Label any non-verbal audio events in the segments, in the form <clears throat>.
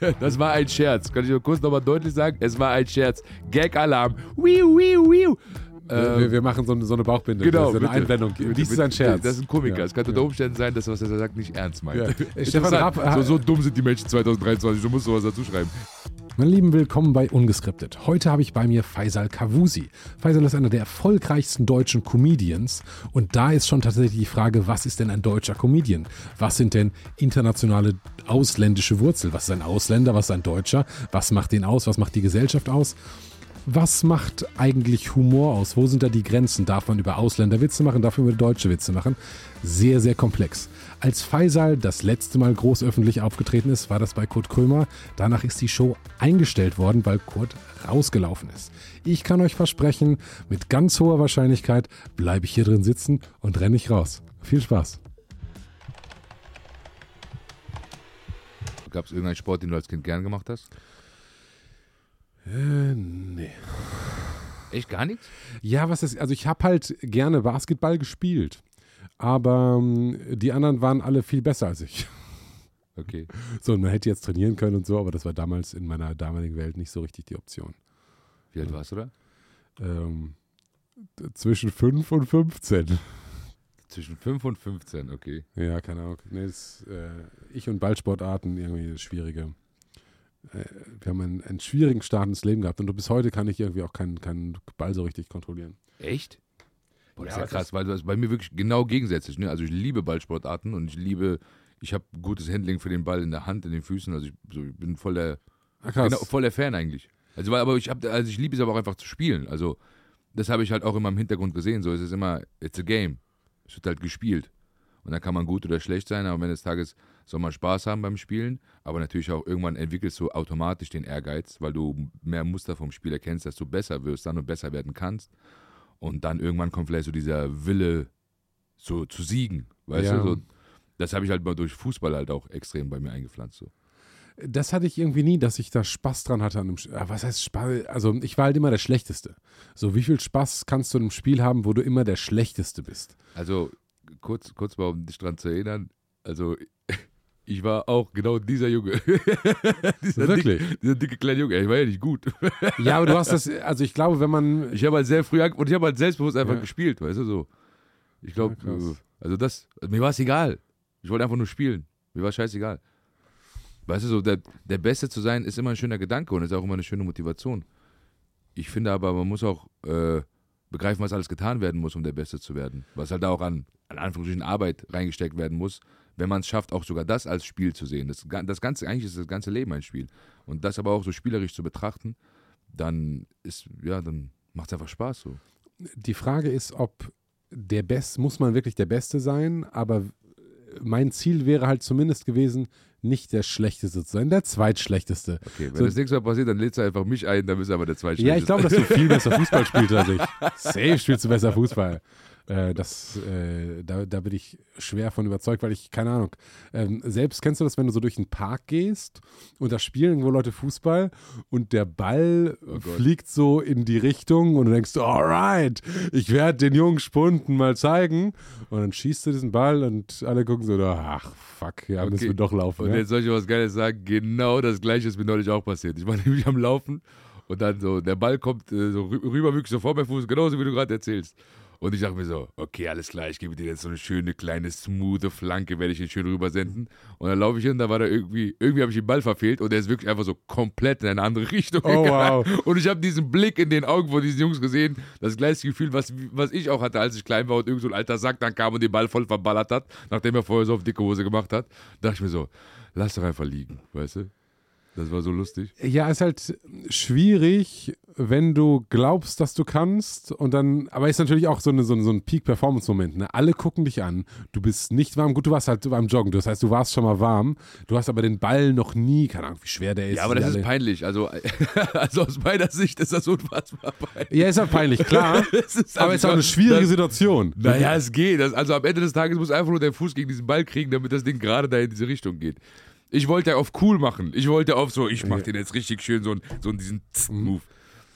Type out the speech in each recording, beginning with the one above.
<laughs> Das war ein Scherz. Kann ich nur kurz nochmal deutlich sagen? Es war ein Scherz. Gag-Alarm. Wiu, wiu, wiu. Wir, wir, wir machen so eine, so eine Bauchbinde. Genau, so eine bitte. Einblendung. Dies ist ein Scherz. Das ist ein Komiker. Ja, Es kann unter Umständen sein, dass was er sagt nicht ernst meint. Ja. <laughs> Stefan Raab- so, so dumm sind die Menschen 2023. Du musst sowas dazu schreiben. Meine Lieben, willkommen bei Ungeskriptet. Heute habe ich bei mir Faisal Kavusi. Faisal ist einer der erfolgreichsten deutschen Comedians und da ist schon tatsächlich die Frage, was ist denn ein deutscher Comedian? Was sind denn internationale ausländische Wurzeln? Was ist ein Ausländer, was ist ein Deutscher? Was macht den aus? Was macht die Gesellschaft aus? Was macht eigentlich Humor aus? Wo sind da die Grenzen? Darf man über Ausländer Witze machen? Darf man über deutsche Witze machen? Sehr, sehr komplex. Als Faisal das letzte Mal groß öffentlich aufgetreten ist, war das bei Kurt Krömer. Danach ist die Show eingestellt worden, weil Kurt rausgelaufen ist. Ich kann euch versprechen, mit ganz hoher Wahrscheinlichkeit bleibe ich hier drin sitzen und renne nicht raus. Viel Spaß. Gab es irgendeinen Sport, den du als Kind gern gemacht hast? Äh, nee. Echt gar nichts? Ja, was ist, also ich habe halt gerne Basketball gespielt, aber ähm, die anderen waren alle viel besser als ich. <laughs> Okay. So, und man hätte jetzt trainieren können und so, aber das war damals in meiner damaligen Welt nicht so richtig die Option. Wie alt warst du da? Ähm, zwischen 5 und 15. Zwischen 5 und 15, okay. Ja, keine Ahnung. Nee, das, äh, ich und Ballsportarten irgendwie schwierige. Äh, wir haben einen, einen schwierigen Start ins Leben gehabt und bis heute kann ich irgendwie auch keinen, keinen Ball so richtig kontrollieren. Echt? Boah, das Ja, ist ja krass, weil das ist bei mir wirklich genau gegensätzlich. Ne? Also ich liebe Ballsportarten und ich liebe, ich habe gutes Handling für den Ball in der Hand, in den Füßen. Also ich, so, ich bin voll der, genau, voll der Fan eigentlich. Also weil, aber ich habe, also ich liebe es aber auch einfach zu spielen. Also das habe ich halt auch immer im Hintergrund gesehen. So es ist immer, it's a game. Es wird halt gespielt. Und dann kann man gut oder schlecht sein, aber am Ende des Tages soll man Spaß haben beim Spielen. Aber natürlich auch irgendwann entwickelst du automatisch den Ehrgeiz, weil du mehr Muster vom Spiel erkennst, dass du besser wirst, dann und besser werden kannst. Und dann irgendwann kommt vielleicht so dieser Wille, so zu siegen. Weißt Ja. du? So, das habe ich halt mal durch Fußball halt auch extrem bei mir eingepflanzt. So. Das hatte ich irgendwie nie, dass ich da Spaß dran hatte an einem Spiel. Was heißt Spaß? Also ich war halt immer der Schlechteste. So, wie viel Spaß kannst du in einem Spiel haben, wo du immer der Schlechteste bist? Also kurz, kurz mal, um dich dran zu erinnern. Also ich war auch genau dieser Junge. <laughs> dieser, Wirklich? Dick, dieser dicke kleine Junge. Ich war ja nicht gut. <laughs> Ja, aber du hast das, also ich glaube, wenn man, Ich habe halt sehr früh und ich habe halt selbstbewusst einfach Ja. gespielt, weißt du so. Ich glaube, Ja, krass. also das, mir war es egal. Ich wollte einfach nur spielen. Mir war scheißegal. Weißt du so, der, der Beste zu sein ist immer ein schöner Gedanke und ist auch immer eine schöne Motivation. Ich finde aber, man muss auch äh, begreifen, was alles getan werden muss, um der Beste zu werden. Was halt auch an, an Anführungsstrichen Arbeit reingesteckt werden muss, wenn man es schafft, auch sogar das als Spiel zu sehen. Das, das Ganze, eigentlich ist das ganze Leben ein Spiel. Und das aber auch so spielerisch zu betrachten, dann ist, ja, dann macht es einfach Spaß so. die Frage ist, ob der Best, muss man wirklich der Beste sein, aber mein Ziel wäre halt zumindest gewesen, nicht der Schlechteste zu sein, der Zweitschlechteste. Okay, wenn So- das nächste Mal passiert, dann lädst du einfach mich ein, dann bist du aber der zweite Ja, ich glaube, dass du viel <laughs> besser Fußball spielst als ich. Safe spielst du besser Fußball. Äh, das, äh, da, da bin ich schwer von überzeugt, weil ich, keine Ahnung, ähm, selbst kennst du das, wenn du so durch den Park gehst und da spielen irgendwo Leute Fußball und der Ball Oh fliegt so in die Richtung und du denkst, alright, ich werde den jungen Spunden mal zeigen und dann schießt du diesen Ball und alle gucken so, ach fuck, ja, müssen Okay. wir doch laufen. Und ne? jetzt soll ich was Geiles sagen, genau das gleiche ist mir neulich auch passiert. Ich war <laughs> nämlich am Laufen und dann so, der Ball kommt äh, so rü- rüber, wirklich so vor meinem Fuß, genauso wie du gerade erzählst. Und ich dachte mir so, okay, alles klar, ich gebe dir jetzt so eine schöne, kleine, smoothe Flanke, werde ich ihn schön rübersenden. Und dann laufe ich hin, da war da irgendwie, irgendwie habe ich den Ball verfehlt und der ist wirklich einfach so komplett in eine andere <laughs> Richtung Oh, gegangen. wow. Und ich habe diesen Blick in den Augen von diesen Jungs gesehen, das gleiche Gefühl, was, was ich auch hatte, als ich klein war und irgend so ein alter Sack dann kam und den Ball voll verballert hat, nachdem er vorher so auf dicke Hose gemacht hat. dachte ich mir so, lass doch einfach liegen, weißt du? Das war so lustig. Ja, ist halt schwierig, wenn du glaubst, dass du kannst und dann, aber ist natürlich auch so, eine, so, ein- so ein Peak-Performance-Moment. Ne? Alle gucken dich an, du bist nicht warm. Gut, du warst halt beim Joggen, das heißt, du warst schon mal warm. Du hast aber den Ball noch nie, keine Ahnung, wie schwer der ist. Ja, aber das ist alle- peinlich. Also, <laughs> also aus meiner Sicht ist das unfassbar peinlich. Ja, ist halt peinlich, klar. <laughs> Es ist aber also ist auch eine schwierige das- Situation. Naja, es geht. Also am Ende des Tages muss einfach nur dein Fuß gegen diesen Ball kriegen, damit das Ding gerade da in diese Richtung geht. Ich wollte ja auf cool machen. Ich wollte auf so, ich mach den jetzt richtig schön, so, so diesen Tss-Move.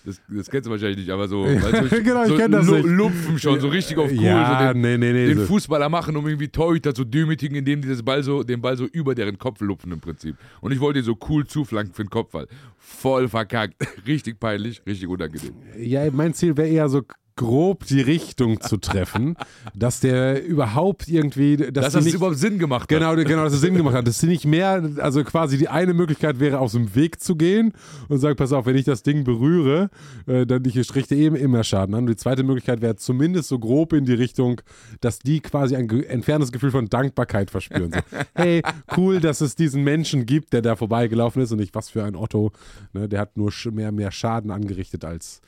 Das, das kennst du wahrscheinlich nicht, aber so, weißt du, <laughs> Genau, ich so kenn das Lu- nicht. Lupfen schon, so richtig auf cool. ja, so den, nee, nee, nee. den so- Fußballer machen, um irgendwie Torhüter zu demütigen, indem die das Ball so, den Ball so über deren Kopf lupfen im Prinzip. Und ich wollte ihn so cool zuflanken für den Kopfball. Voll verkackt. <laughs> Richtig peinlich, richtig unangenehm. Ja, mein Ziel wäre eher so grob die Richtung <laughs> zu treffen, dass der überhaupt irgendwie, dass, Dass das nicht, überhaupt Sinn gemacht hat. Genau, genau, dass es Sinn gemacht hat. Dass sie nicht mehr, also quasi die eine Möglichkeit wäre, aus dem Weg zu gehen und sagen, pass auf, wenn ich das Ding berühre, äh, dann ich richte eben immer Schaden an. Und die zweite Möglichkeit wäre zumindest so grob in die Richtung, dass die quasi ein entferntes Gefühl von Dankbarkeit verspüren. So, <laughs> hey, cool, dass es diesen Menschen gibt, der da vorbeigelaufen ist und nicht was für ein Otto. Ne, der hat nur mehr, mehr Schaden angerichtet als,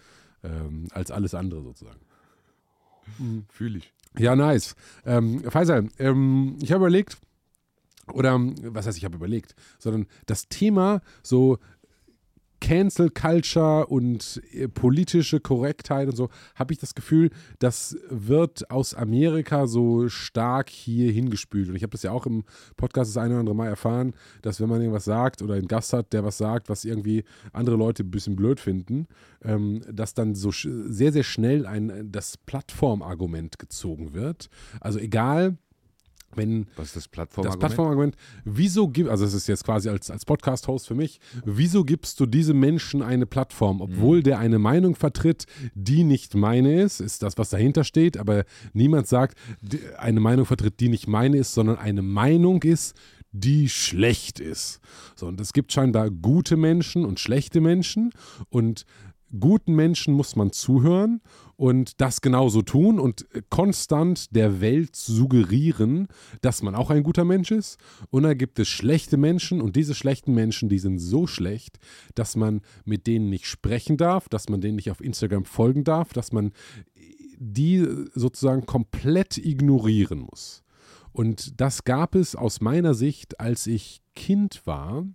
ähm, als alles andere sozusagen. Fühle ich. Ja, nice. Ähm, Faisal, ähm, ich habe überlegt, oder was heißt, ich habe überlegt, sondern das Thema so Cancel Culture und äh, politische Korrektheit und so, habe ich das Gefühl, das wird aus Amerika so stark hier hingespült. Und ich habe das ja auch im Podcast das eine oder andere Mal erfahren, dass wenn man irgendwas sagt oder einen Gast hat, der was sagt, was irgendwie andere Leute ein bisschen blöd finden, ähm, dass dann so sehr, sehr schnell ein, das Plattformargument gezogen wird. Also egal, wenn Was ist das das Plattformargument? Plattformargument, wieso gibt, also es ist jetzt quasi als, als Podcast-Host für mich, wieso gibst du diesem Menschen eine Plattform, obwohl der eine Meinung vertritt, die nicht meine ist, ist das, was dahinter steht, aber niemand sagt, eine Meinung vertritt, die nicht meine ist, sondern eine Meinung ist, die schlecht ist. So, und es gibt scheinbar gute Menschen und schlechte Menschen. Und guten Menschen muss man zuhören und das genauso tun und konstant der Welt suggerieren, dass man auch ein guter Mensch ist. Und da gibt es schlechte Menschen und diese schlechten Menschen, die sind so schlecht, dass man mit denen nicht sprechen darf, dass man denen nicht auf Instagram folgen darf, dass man die sozusagen komplett ignorieren muss. Und das gab es aus meiner Sicht, als ich Kind war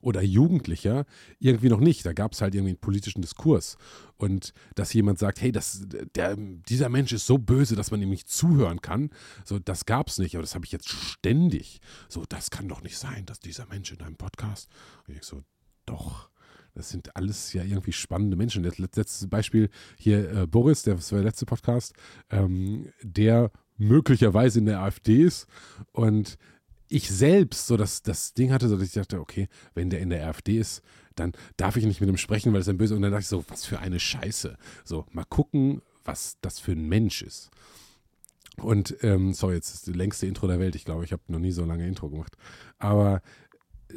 oder Jugendlicher irgendwie noch nicht. Da gab es halt irgendwie einen politischen Diskurs. Und dass jemand sagt, hey, das, der, dieser Mensch ist so böse, dass man ihm nicht zuhören kann, so, das gab es nicht. Aber das habe ich jetzt ständig. So, das kann doch nicht sein, dass dieser Mensch in einem Podcast. Und ich so, doch. Das sind alles ja irgendwie spannende Menschen. Das let- letzte Beispiel hier äh, Boris, der, das war der letzte Podcast, ähm, der möglicherweise in der AfD ist und ich selbst so das, das Ding hatte, dass ich dachte, okay, wenn der in der AfD ist, dann darf ich nicht mit ihm sprechen, weil es ein böse. Und dann dachte ich so, was für eine Scheiße. So, mal gucken, was das für ein Mensch ist. Und, ähm, sorry, jetzt ist das längste Intro der Welt. Ich glaube, ich habe noch nie so lange Intro gemacht. Aber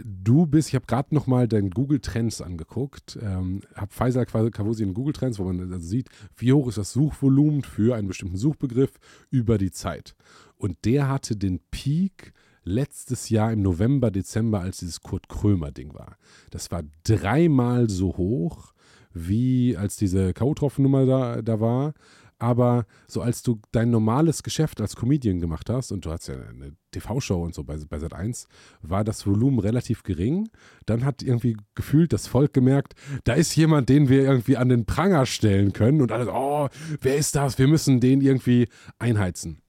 du bist, ich habe gerade noch mal deinen Google Trends angeguckt, ähm, habe Faisal Kavusi in Google Trends, wo man also sieht, wie hoch ist das Suchvolumen für einen bestimmten Suchbegriff über die Zeit. Und der hatte den Peak letztes Jahr im November, Dezember, als dieses Kurt Krömer-Ding war. Das war dreimal so hoch, wie als diese K.O.-Tropfen-Nummer da, da war. Aber so als du dein normales Geschäft als Comedian gemacht hast, und du hast ja eine TV-Show und so bei, bei Sat 1, war das Volumen relativ gering. Dann hat irgendwie gefühlt das Volk gemerkt, da ist jemand, den wir irgendwie an den Pranger stellen können. Und alle so, oh, wer ist das? Wir müssen den irgendwie einheizen.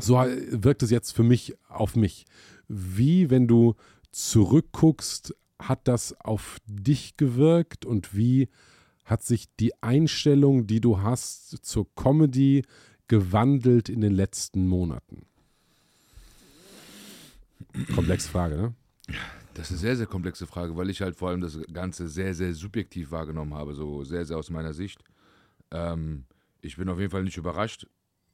So wirkt es jetzt für mich auf mich. Wie, wenn du zurückguckst, hat das auf dich gewirkt und wie hat sich die Einstellung, die du hast zur Comedy, gewandelt in den letzten Monaten? Komplexe Frage, ne? Das ist eine sehr, sehr komplexe Frage, weil ich halt vor allem das Ganze sehr, sehr subjektiv wahrgenommen habe, so sehr, sehr aus meiner Sicht. Ähm, ich bin auf jeden Fall nicht überrascht,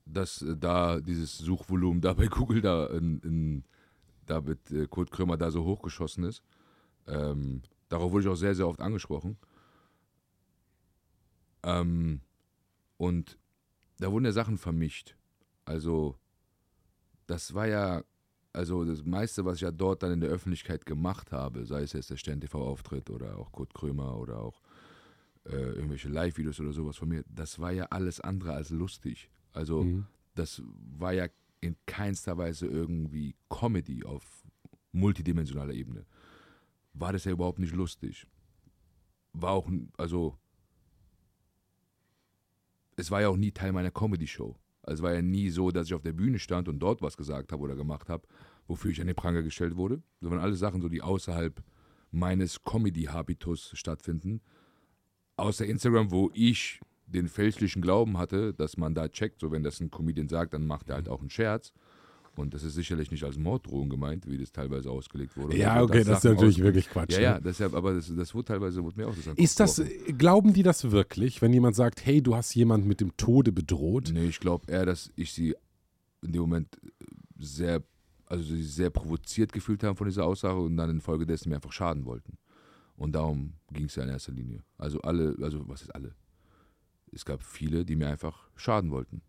dass äh, da dieses Suchvolumen da bei Google da, in, in, da mit äh, Kurt Krömer da so hochgeschossen ist. Ähm, darauf wurde ich auch sehr, sehr oft angesprochen. Ähm, und da wurden ja Sachen vermischt. Also, das war ja, also das meiste, was ich ja dort dann in der Öffentlichkeit gemacht habe, sei es jetzt der Stern-TV-Auftritt oder auch Kurt Krömer oder auch äh, irgendwelche Live-Videos oder sowas von mir, das war ja alles andere als lustig. Also, Mhm. das war ja in keinster Weise irgendwie Comedy auf multidimensionaler Ebene. War das ja überhaupt nicht lustig. War auch, also, es war ja auch nie Teil meiner Comedy-Show. Also es war ja nie so, dass ich auf der Bühne stand und dort was gesagt habe oder gemacht habe, wofür ich an den Pranger gestellt wurde. Das waren alles Sachen, so die außerhalb meines Comedy-Habitus stattfinden. außer Instagram, wo ich den fälschlichen Glauben hatte, dass man da checkt, so wenn das ein Comedian sagt, dann macht er halt auch einen Scherz. Und das ist sicherlich nicht als Morddrohung gemeint, wie das teilweise ausgelegt wurde. Ja, okay, das ist natürlich wirklich Quatsch. Ja, ne? ja, deshalb, aber das, das wurde teilweise, wurde mir auch das den Ist das, geworfen. glauben die das wirklich, wenn jemand sagt, hey, du hast jemanden mit dem Tode bedroht? Nee, ich glaube eher, dass ich sie in dem Moment sehr, also sie sehr provoziert gefühlt haben von dieser Aussage und dann infolgedessen mir einfach schaden wollten. Und darum ging es ja in erster Linie. Also alle, also was ist alle? Es gab viele, die mir einfach schaden wollten.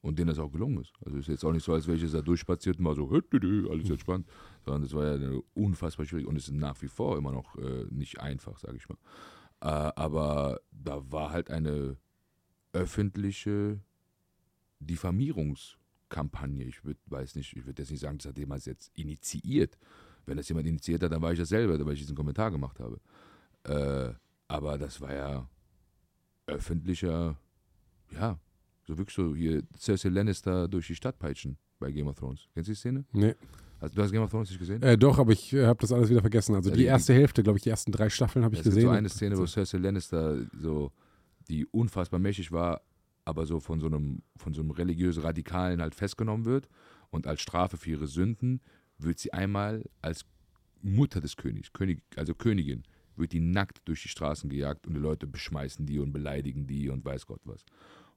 Und denen das auch gelungen ist. Also ist jetzt auch nicht so, als wäre ich jetzt da durchspaziert und mal so, alles entspannt. Sondern das war ja unfassbar schwierig und es ist nach wie vor immer noch äh, nicht einfach, sage ich mal. Äh, aber da war halt eine öffentliche Diffamierungskampagne. Ich würd, weiß nicht, ich würde jetzt nicht sagen, das hat jemand jetzt initiiert. Wenn das jemand initiiert hat, dann war ich das selber, weil ich diesen Kommentar gemacht habe. Äh, aber das war ja öffentlicher, ja, so wirklich so hier Cersei Lannister durch die Stadt peitschen bei Game of Thrones. Kennst du die Szene? Nee. Also, du hast Game of Thrones nicht gesehen? Äh, doch, aber ich äh, habe das alles wieder vergessen. Also Ja, die die- erste Hälfte, glaube ich, die ersten drei Staffeln habe ich es gibt gesehen. so eine Szene, wo Cersei Lannister so, die unfassbar mächtig war, aber so von so einem, von so einem religiösen Radikalen halt festgenommen wird und als Strafe für ihre Sünden wird sie einmal als Mutter des Königs, König, also Königin, wird die nackt durch die Straßen gejagt und die Leute beschmeißen die und beleidigen die und weiß Gott was.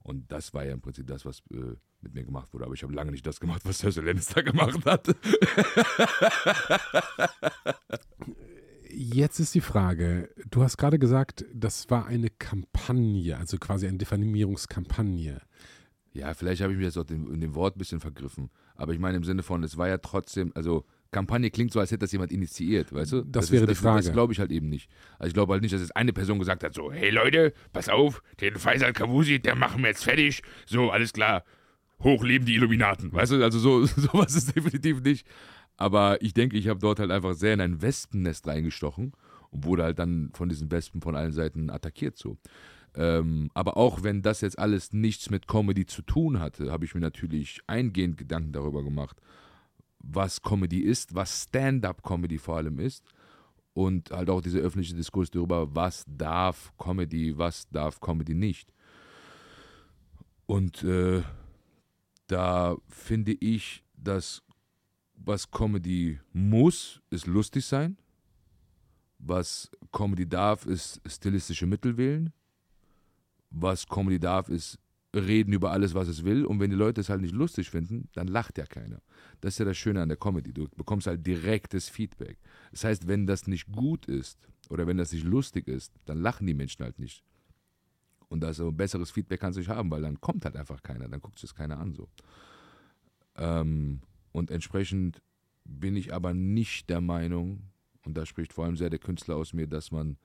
Und das war ja im Prinzip das, was äh, mit mir gemacht wurde. Aber ich habe lange nicht das gemacht, was Cersei Lannister gemacht hat. <laughs> Jetzt ist die Frage, du hast gerade gesagt, das war eine Kampagne, also quasi eine Diffamierungskampagne. Ja, vielleicht habe ich mich jetzt auch in, in dem Wort ein bisschen vergriffen. Aber ich meine im Sinne von, es war ja trotzdem, also Kampagne klingt so, als hätte das jemand initiiert, weißt du? Das wäre die das, Frage. Das glaube ich halt eben nicht. Also ich glaube halt nicht, dass jetzt eine Person gesagt hat, so, hey Leute, pass auf, den Faisal Kavusi, der machen wir jetzt fertig. So, alles klar. Hoch leben die Illuminaten. Weißt du, also so, <laughs> sowas ist definitiv nicht. Aber ich denke, ich habe dort halt einfach sehr in ein Wespennest reingestochen und wurde halt dann von diesen Wespen von allen Seiten attackiert so. Ähm, aber auch wenn das jetzt alles nichts mit Comedy zu tun hatte, habe ich mir natürlich eingehend Gedanken darüber gemacht, was Comedy ist, was Stand-up-Comedy vor allem ist und halt auch dieser öffentliche Diskurs darüber, was darf Comedy, was darf Comedy nicht. Und äh, da finde ich, dass was Comedy muss, ist lustig sein. Was Comedy darf, ist stilistische Mittel wählen. Was Comedy darf, ist reden über alles, was es will. Und wenn die Leute es halt nicht lustig finden, dann lacht ja keiner. Das ist ja das Schöne an der Comedy. Du bekommst halt direktes Feedback. Das heißt, wenn das nicht gut ist oder wenn das nicht lustig ist, dann lachen die Menschen halt nicht. Und also besseres Feedback kannst du nicht haben, weil dann kommt halt einfach keiner, dann guckt es keiner an so. Ähm, und entsprechend bin ich aber nicht der Meinung, und da spricht vor allem sehr der Künstler aus mir, dass man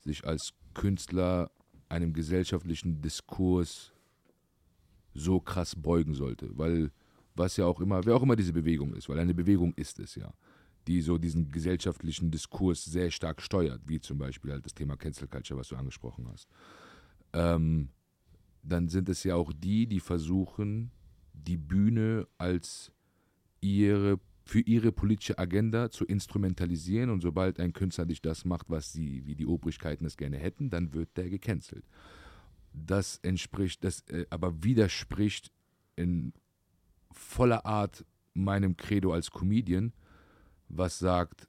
sich als Künstler einem gesellschaftlichen Diskurs so krass beugen sollte, weil was ja auch immer, wer auch immer diese Bewegung ist, weil eine Bewegung ist es ja, die so diesen gesellschaftlichen Diskurs sehr stark steuert, wie zum Beispiel halt das Thema Cancel Culture, was du angesprochen hast. Ähm, dann sind es ja auch die, die versuchen, die Bühne als ihre für ihre politische Agenda zu instrumentalisieren und sobald ein Künstler nicht das macht, was sie, wie die Obrigkeiten es gerne hätten, dann wird der gecancelt. Das entspricht, das äh, aber widerspricht in voller Art meinem Credo als Comedian, was sagt,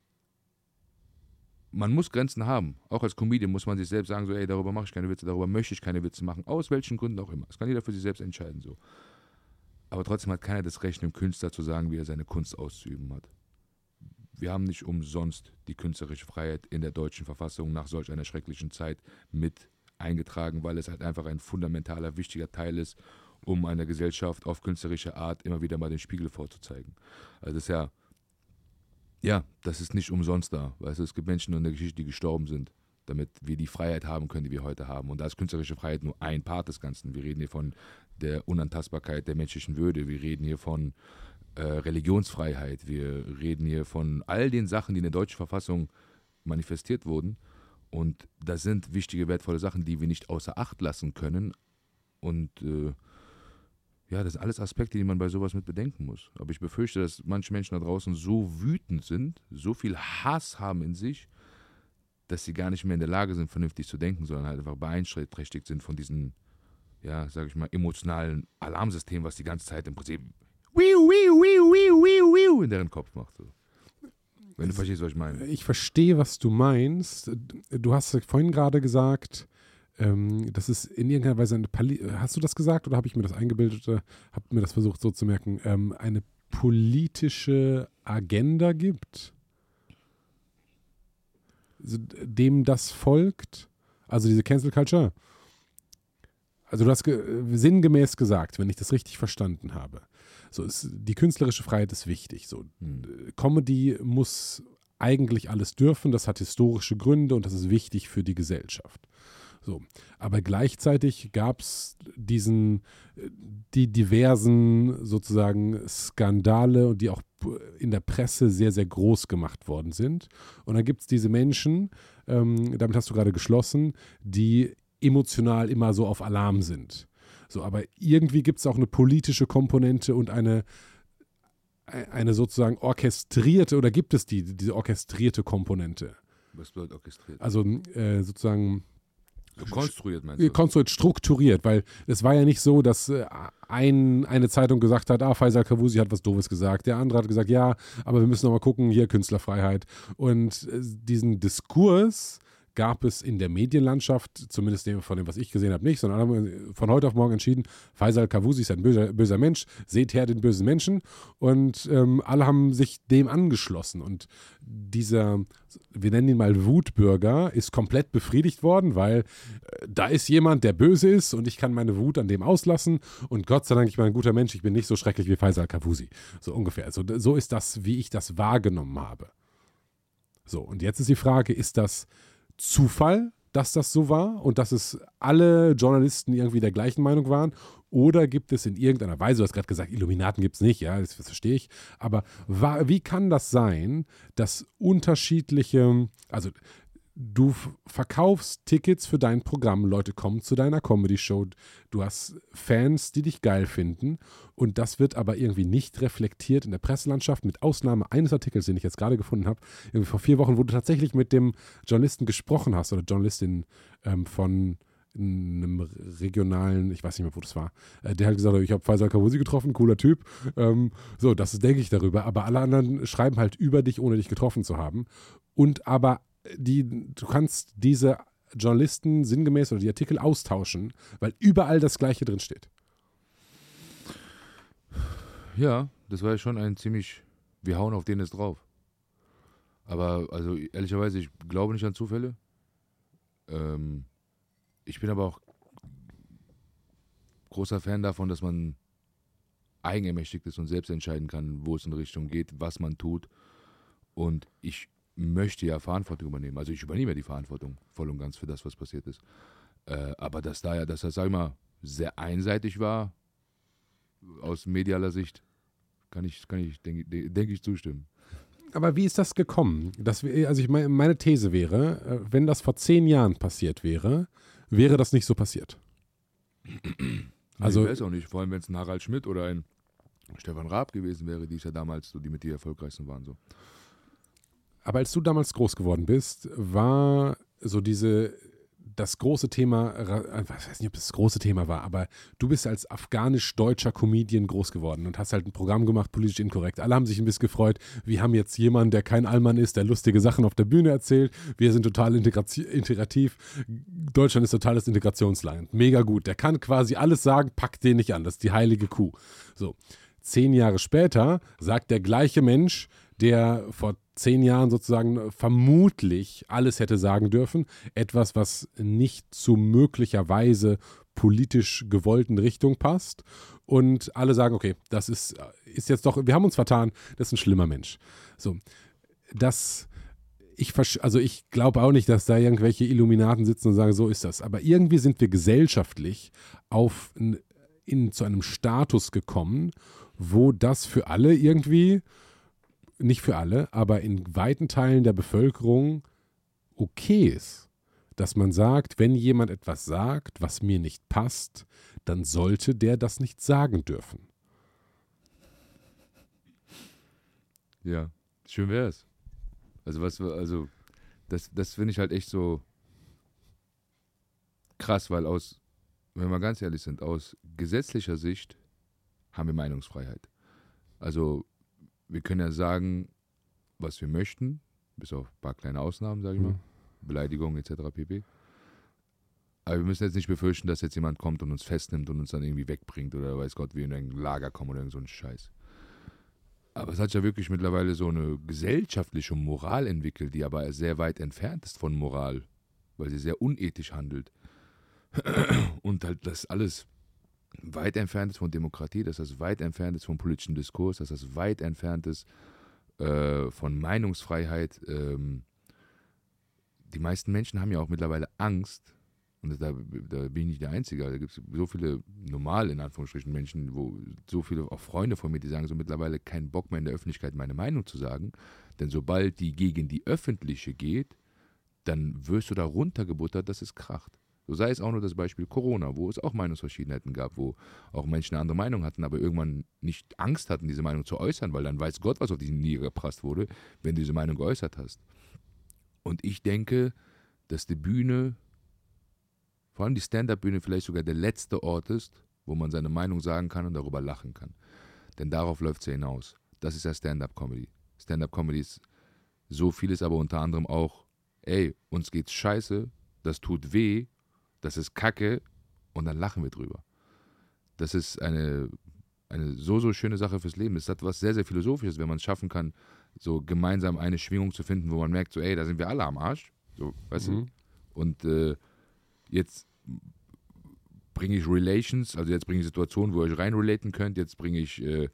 man muss Grenzen haben. Auch als Comedian muss man sich selbst sagen, so, ey, darüber mache ich keine Witze, darüber möchte ich keine Witze machen. Aus welchen Gründen auch immer. Das kann jeder für sich selbst entscheiden, so. Aber trotzdem hat keiner das Recht, dem Künstler zu sagen, wie er seine Kunst auszuüben hat. Wir haben nicht umsonst die künstlerische Freiheit in der deutschen Verfassung nach solch einer schrecklichen Zeit mit eingetragen, weil es halt einfach ein fundamentaler, wichtiger Teil ist, um einer Gesellschaft auf künstlerische Art immer wieder mal den Spiegel vorzuzeigen. Also das ist ja, ja, das ist nicht umsonst da. Weißt du, es gibt Menschen in der Geschichte, die gestorben sind, damit wir die Freiheit haben können, die wir heute haben. Und da ist künstlerische Freiheit nur ein Part des Ganzen. Wir reden hier von der Unantastbarkeit der menschlichen Würde. Wir reden hier von äh, Religionsfreiheit. Wir reden hier von all den Sachen, die in der deutschen Verfassung manifestiert wurden. Und das sind wichtige, wertvolle Sachen, die wir nicht außer Acht lassen können. Und äh, ja, das sind alles Aspekte, die man bei sowas mit bedenken muss. Aber ich befürchte, dass manche Menschen da draußen so wütend sind, so viel Hass haben in sich, dass sie gar nicht mehr in der Lage sind, vernünftig zu denken, sondern halt einfach beeinträchtigt sind von diesen, ja, sag ich mal, emotionalen Alarmsystemen, was die ganze Zeit im Prinzip wiu, wiu, wiu, wiu, wiu, wiu in deren Kopf macht. So. Wenn du verstehst, was ich meine. Ich verstehe, was du meinst. Du hast vorhin gerade gesagt, ähm, das ist in irgendeiner Weise eine Pali Hast du das gesagt oder habe ich mir das eingebildet oder habe mir das versucht so zu merken? Ähm, eine politische Agenda gibt, dem das folgt, also diese Cancel Culture. Also du hast ge sinngemäß gesagt, wenn ich das richtig verstanden habe. So ist die künstlerische Freiheit ist wichtig. So hm. Comedy muss eigentlich alles dürfen, das hat historische Gründe und das ist wichtig für die Gesellschaft. So. Aber gleichzeitig gab es diesen, die diversen sozusagen Skandale, die auch in der Presse sehr, sehr groß gemacht worden sind. Und dann gibt es diese Menschen, ähm, damit hast du gerade geschlossen, die emotional immer so auf Alarm sind. So, aber irgendwie gibt es auch eine politische Komponente und eine, eine sozusagen orchestrierte, oder gibt es die, diese orchestrierte Komponente? Was bedeutet orchestriert? Also äh, sozusagen Konstruiert meinst du? Konstruiert, strukturiert, weil es war ja nicht so, dass äh, ein, eine Zeitung gesagt hat, ah, Faisal Kavusi hat was Doofes gesagt. Der andere hat gesagt, ja, aber wir müssen noch mal gucken, hier Künstlerfreiheit. Und äh, diesen Diskurs gab es in der Medienlandschaft, zumindest von dem, was ich gesehen habe, nicht, sondern haben von heute auf morgen entschieden, Faisal Kavusi ist ein böser, böser Mensch, seht her den bösen Menschen und ähm, alle haben sich dem angeschlossen und dieser, wir nennen ihn mal Wutbürger, ist komplett befriedigt worden, weil äh, da ist jemand, der böse ist und ich kann meine Wut an dem auslassen und Gott sei Dank, ich bin ein guter Mensch, ich bin nicht so schrecklich wie Faisal Kavusi, so ungefähr. Also so ist das, wie ich das wahrgenommen habe. So, und jetzt ist die Frage, ist das Zufall, dass das so war und dass es alle Journalisten irgendwie der gleichen Meinung waren? Oder gibt es in irgendeiner Weise, du hast gerade gesagt, Illuminaten gibt es nicht, ja, das, das verstehe ich, aber war, wie kann das sein, dass unterschiedliche, also du verkaufst Tickets für dein Programm, Leute kommen zu deiner Comedy-Show, du hast Fans, die dich geil finden und das wird aber irgendwie nicht reflektiert in der Presselandschaft, mit Ausnahme eines Artikels, den ich jetzt gerade gefunden habe, irgendwie vor vier Wochen, wo du tatsächlich mit dem Journalisten gesprochen hast oder Journalistin ähm, von einem regionalen, ich weiß nicht mehr, wo das war, äh, der hat gesagt, ich habe Faisal Kavusi getroffen, cooler Typ. Ähm, so, das denke ich darüber. Aber alle anderen schreiben halt über dich, ohne dich getroffen zu haben. Und aber die, du kannst diese Journalisten sinngemäß oder die Artikel austauschen, weil überall das Gleiche drin steht. Ja, das war ja schon ein ziemlich, wir hauen auf den jetzt drauf. Aber also ehrlicherweise, ich glaube nicht an Zufälle. Ähm, ich bin aber auch großer Fan davon, dass man eigenermächtigt ist und selbst entscheiden kann, wo es in Richtung geht, was man tut. Und ich möchte ja Verantwortung übernehmen. Also ich übernehme ja die Verantwortung voll und ganz für das, was passiert ist. Äh, aber dass da ja, dass das, sag ich mal, sehr einseitig war, aus medialer Sicht, kann ich, kann ich, denke denk ich, zustimmen. Aber wie ist das gekommen? Dass wir, also ich meine, meine These wäre, äh, wenn das vor zehn Jahren passiert wäre, wäre das nicht so passiert. Also, ich weiß auch nicht, vor allem wenn es ein Harald Schmidt oder ein Stefan Raab gewesen wäre, die es ja damals so, die mit die erfolgreichsten waren. So. Aber als du damals groß geworden bist, war so diese, das große Thema, ich weiß nicht, ob das, das große Thema war, aber du bist als afghanisch-deutscher Comedian groß geworden und hast halt ein Programm gemacht, politisch inkorrekt. Alle haben sich ein bisschen gefreut. Wir haben jetzt jemanden, der kein Allmann ist, der lustige Sachen auf der Bühne erzählt. Wir sind total integrativ. Deutschland ist totales Integrationsland. Mega gut. Der kann quasi alles sagen, packt den nicht an. Das ist die heilige Kuh. So. Zehn Jahre später sagt der gleiche Mensch, der vor zehn Jahren sozusagen vermutlich alles hätte sagen dürfen. Etwas, was nicht zu möglicherweise politisch gewollten Richtung passt. Und alle sagen, okay, das ist, ist jetzt doch, wir haben uns vertan, das ist ein schlimmer Mensch. So, das, ich, also ich glaube auch nicht, dass da irgendwelche Illuminaten sitzen und sagen, so ist das. Aber irgendwie sind wir gesellschaftlich auf in, zu einem Status gekommen, wo das für alle irgendwie nicht für alle, aber in weiten Teilen der Bevölkerung okay ist, dass man sagt, wenn jemand etwas sagt, was mir nicht passt, dann sollte der das nicht sagen dürfen. Ja, schön wäre es. Also was, also das, das finde ich halt echt so krass, weil aus, wenn wir ganz ehrlich sind, aus gesetzlicher Sicht haben wir Meinungsfreiheit. Also wir können ja sagen, was wir möchten, bis auf ein paar kleine Ausnahmen, sage ich Mhm. mal, Beleidigungen etc. pp. Aber wir müssen jetzt nicht befürchten, dass jetzt jemand kommt und uns festnimmt und uns dann irgendwie wegbringt oder weiß Gott, wir in ein Lager kommen oder irgend so ein Scheiß. Aber es hat ja wirklich mittlerweile so eine gesellschaftliche Moral entwickelt, die aber sehr weit entfernt ist von Moral, weil sie sehr unethisch handelt. Und halt das alles weit entfernt ist von Demokratie, dass das weit entfernt ist vom politischen Diskurs, dass das weit entfernt ist äh, von Meinungsfreiheit. Ähm, die meisten Menschen haben ja auch mittlerweile Angst, und da, da bin ich nicht der Einzige, da gibt es so viele normale, in Anführungsstrichen, Menschen, wo so viele auch Freunde von mir, die sagen so mittlerweile keinen Bock mehr in der Öffentlichkeit meine Meinung zu sagen, denn sobald die gegen die öffentliche geht, dann wirst du da runtergebuttert, dass es kracht. So sei es auch nur das Beispiel Corona, wo es auch Meinungsverschiedenheiten gab, wo auch Menschen eine andere Meinung hatten, aber irgendwann nicht Angst hatten, diese Meinung zu äußern, weil dann weiß Gott, was auf die Niere geprasst wurde, wenn du diese Meinung geäußert hast. Und ich denke, dass die Bühne, vor allem die Stand-up-Bühne, vielleicht sogar der letzte Ort ist, wo man seine Meinung sagen kann und darüber lachen kann. Denn darauf läuft es ja hinaus. Das ist ja Stand-up-Comedy. Stand-up-Comedy ist so vieles, aber unter anderem auch, ey, uns geht's scheiße, das tut weh, das ist Kacke und dann lachen wir drüber. Das ist eine, eine so, so schöne Sache fürs Leben. Es hat was sehr, sehr Philosophisches, wenn man es schaffen kann, so gemeinsam eine Schwingung zu finden, wo man merkt, so, ey, da sind wir alle am Arsch. So, weißt du? Mhm. Und äh, jetzt bringe ich Relations, also jetzt bringe ich Situationen, wo ihr euch reinrelaten könnt, jetzt bringe ich äh,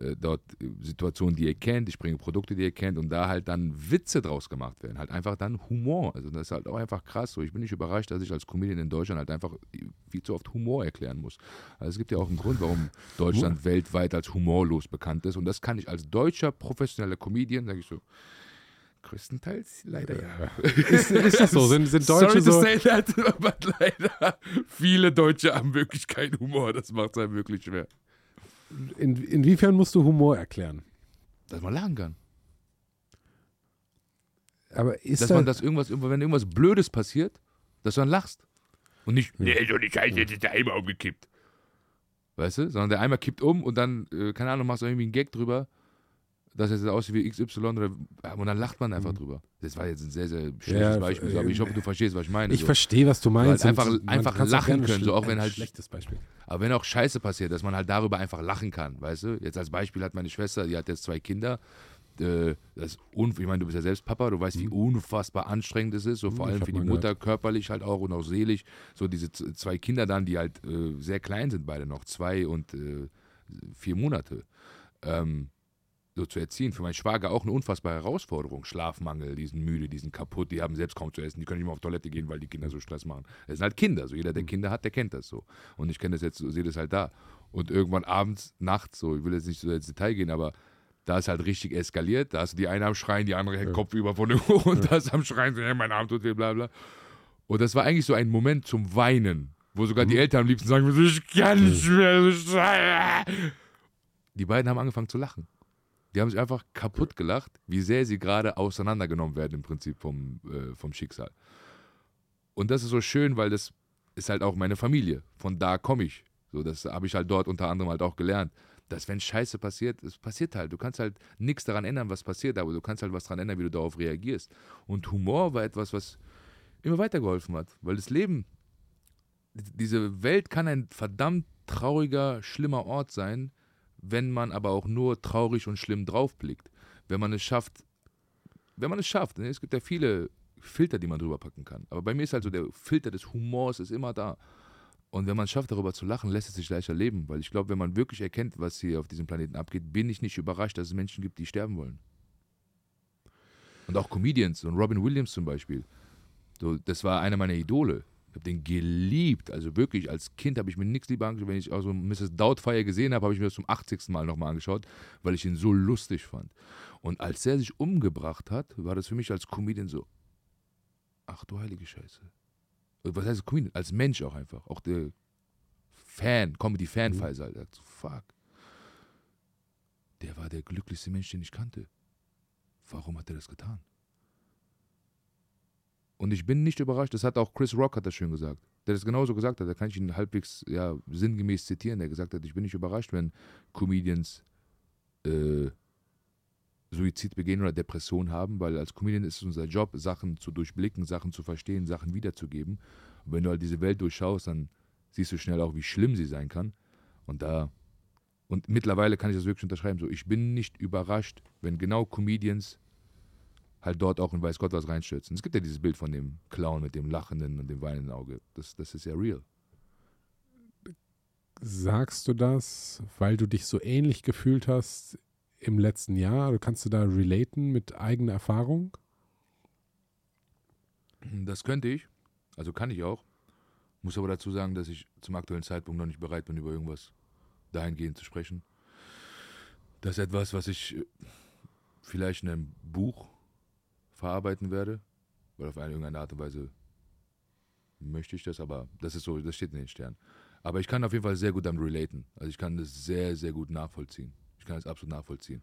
äh, dort äh, Situationen, die ihr kennt, ich bringe Produkte, die ihr kennt und da halt dann Witze draus gemacht werden, halt einfach dann Humor. Also das ist halt auch einfach krass so. Ich bin nicht überrascht, dass ich als Comedian in Deutschland halt einfach viel zu oft Humor erklären muss. Also es gibt ja auch einen Grund, warum Deutschland weltweit als humorlos bekannt ist und das kann ich als deutscher professioneller Comedian, sage ich so, größtenteils leider ja. <laughs> Ist, ist das so? Sind, sind Deutsche Sorry to so? say that, <laughs> aber leider, viele Deutsche haben wirklich keinen Humor. Das macht es einem wirklich schwer. In, inwiefern musst du Humor erklären? Dass man lachen kann. Aber ist Dass da, man das irgendwas, wenn irgendwas Blödes passiert, dass du dann lachst. Und nicht, nee, so nicht scheiße, jetzt ist der Eimer umgekippt. Weißt du? Sondern der Eimer kippt um und dann, äh, keine Ahnung, machst du irgendwie einen Gag drüber, dass es aussieht wie XY oder, ja, und dann lacht man einfach drüber. Das war jetzt ein sehr, sehr schlechtes Mhm. Ja, Beispiel, äh, aber ich hoffe, du verstehst, was ich meine. ich so. verstehe, was du meinst. einfach- man einfach auch lachen können, so auch wenn ein halt- Schlechtes Beispiel. Aber wenn auch Scheiße passiert, dass man halt darüber einfach lachen kann, weißt du? Jetzt als Beispiel hat meine Schwester, die hat jetzt zwei Kinder. Äh, das unf- ich meine, du bist ja selbst Papa, du weißt, wie unfassbar anstrengend es ist, so vor Mhm, allem ich für die Mutter körperlich halt auch und auch seelisch. So diese zwei Kinder dann, die halt äh, sehr klein sind, beide noch, zwei und äh, vier Monate. Ähm, so zu erziehen. Für meinen Schwager auch eine unfassbare Herausforderung. Schlafmangel, die sind müde, die sind kaputt, die haben selbst kaum zu essen, die können nicht mehr auf Toilette gehen, weil die Kinder so Stress machen. Es sind halt Kinder, so jeder, der Kinder hat, der kennt das so. Und ich kenne das jetzt, so, sehe das halt da. Und irgendwann abends, nachts, so, ich will jetzt nicht so ins Detail gehen, aber da ist halt richtig eskaliert. Da ist die eine am Schreien, die andere hängt Kopf über von dem und da ist am Schreien, so, hey, mein Arm tut weh, bla bla. Und das war eigentlich so ein Moment zum Weinen, wo sogar die Eltern am liebsten sagen, ich kann nicht mehr, so schreien. Die beiden haben angefangen zu lachen. Die haben sich einfach kaputt gelacht, wie sehr sie gerade auseinandergenommen werden im Prinzip vom, äh, vom Schicksal. Und das ist so schön, weil das ist halt auch meine Familie. Von da komme ich. So, das habe ich halt dort unter anderem halt auch gelernt. Dass wenn Scheiße passiert, es passiert halt. Du kannst halt nichts daran ändern, was passiert, aber du kannst halt was daran ändern, wie du darauf reagierst. Und Humor war etwas, was immer weitergeholfen hat. Weil das Leben, diese Welt kann ein verdammt trauriger, schlimmer Ort sein, wenn man aber auch nur traurig und schlimm draufblickt. Wenn man es schafft, wenn man es schafft, ne? es gibt ja viele Filter, die man drüber packen kann. Aber bei mir ist halt so, der Filter des Humors ist immer da. Und wenn man es schafft, darüber zu lachen, lässt es sich leichter leben. Weil ich glaube, wenn man wirklich erkennt, was hier auf diesem Planeten abgeht, bin ich nicht überrascht, dass es Menschen gibt, die sterben wollen. Und auch Comedians, und Robin Williams zum Beispiel. So, das war einer meiner Idole. Ich habe den geliebt. Also wirklich, als Kind habe ich mir nichts lieber angeschaut. Wenn ich auch so Mrs. Doubtfire gesehen habe, habe ich mir das zum 80. Mal nochmal angeschaut, weil ich ihn so lustig fand. Und als er sich umgebracht hat, war das für mich als Comedian so, ach du heilige Scheiße. Was heißt Comedian? Als Mensch auch einfach. Auch der Fan, Comedy-Fan, Mhm. Faisal. Hat so, fuck. Der war der glücklichste Mensch, den ich kannte. Warum hat er das getan? Und ich bin nicht überrascht, das hat auch Chris Rock hat das schön gesagt. Der das genauso gesagt hat, da kann ich ihn halbwegs ja, sinngemäß zitieren, der gesagt hat, ich bin nicht überrascht, wenn Comedians äh, Suizid begehen oder Depression haben, weil als Comedian ist es unser Job, Sachen zu durchblicken, Sachen zu verstehen, Sachen wiederzugeben. Und wenn du halt diese Welt durchschaust, dann siehst du schnell auch, wie schlimm sie sein kann. Und da, und mittlerweile kann ich das wirklich unterschreiben. So, ich bin nicht überrascht, wenn genau Comedians halt dort auch in weiß Gott was reinstürzen. Es gibt ja dieses Bild von dem Clown mit dem lachenden und dem weinenden Auge. Das, das ist ja real. Sagst du das, weil du dich so ähnlich gefühlt hast im letzten Jahr? Kannst du da relaten mit eigener Erfahrung? Das könnte ich. Also kann ich auch. Muss aber dazu sagen, dass ich zum aktuellen Zeitpunkt noch nicht bereit bin, über irgendwas dahingehend zu sprechen. Das ist etwas, was ich äh, vielleicht in einem Buch verarbeiten werde, weil auf eine irgendeine Art und Weise möchte ich das, aber das ist so, das steht in den Sternen. Aber ich kann auf jeden Fall sehr gut damit relaten. Also ich kann das sehr, sehr gut nachvollziehen. Ich kann das absolut nachvollziehen.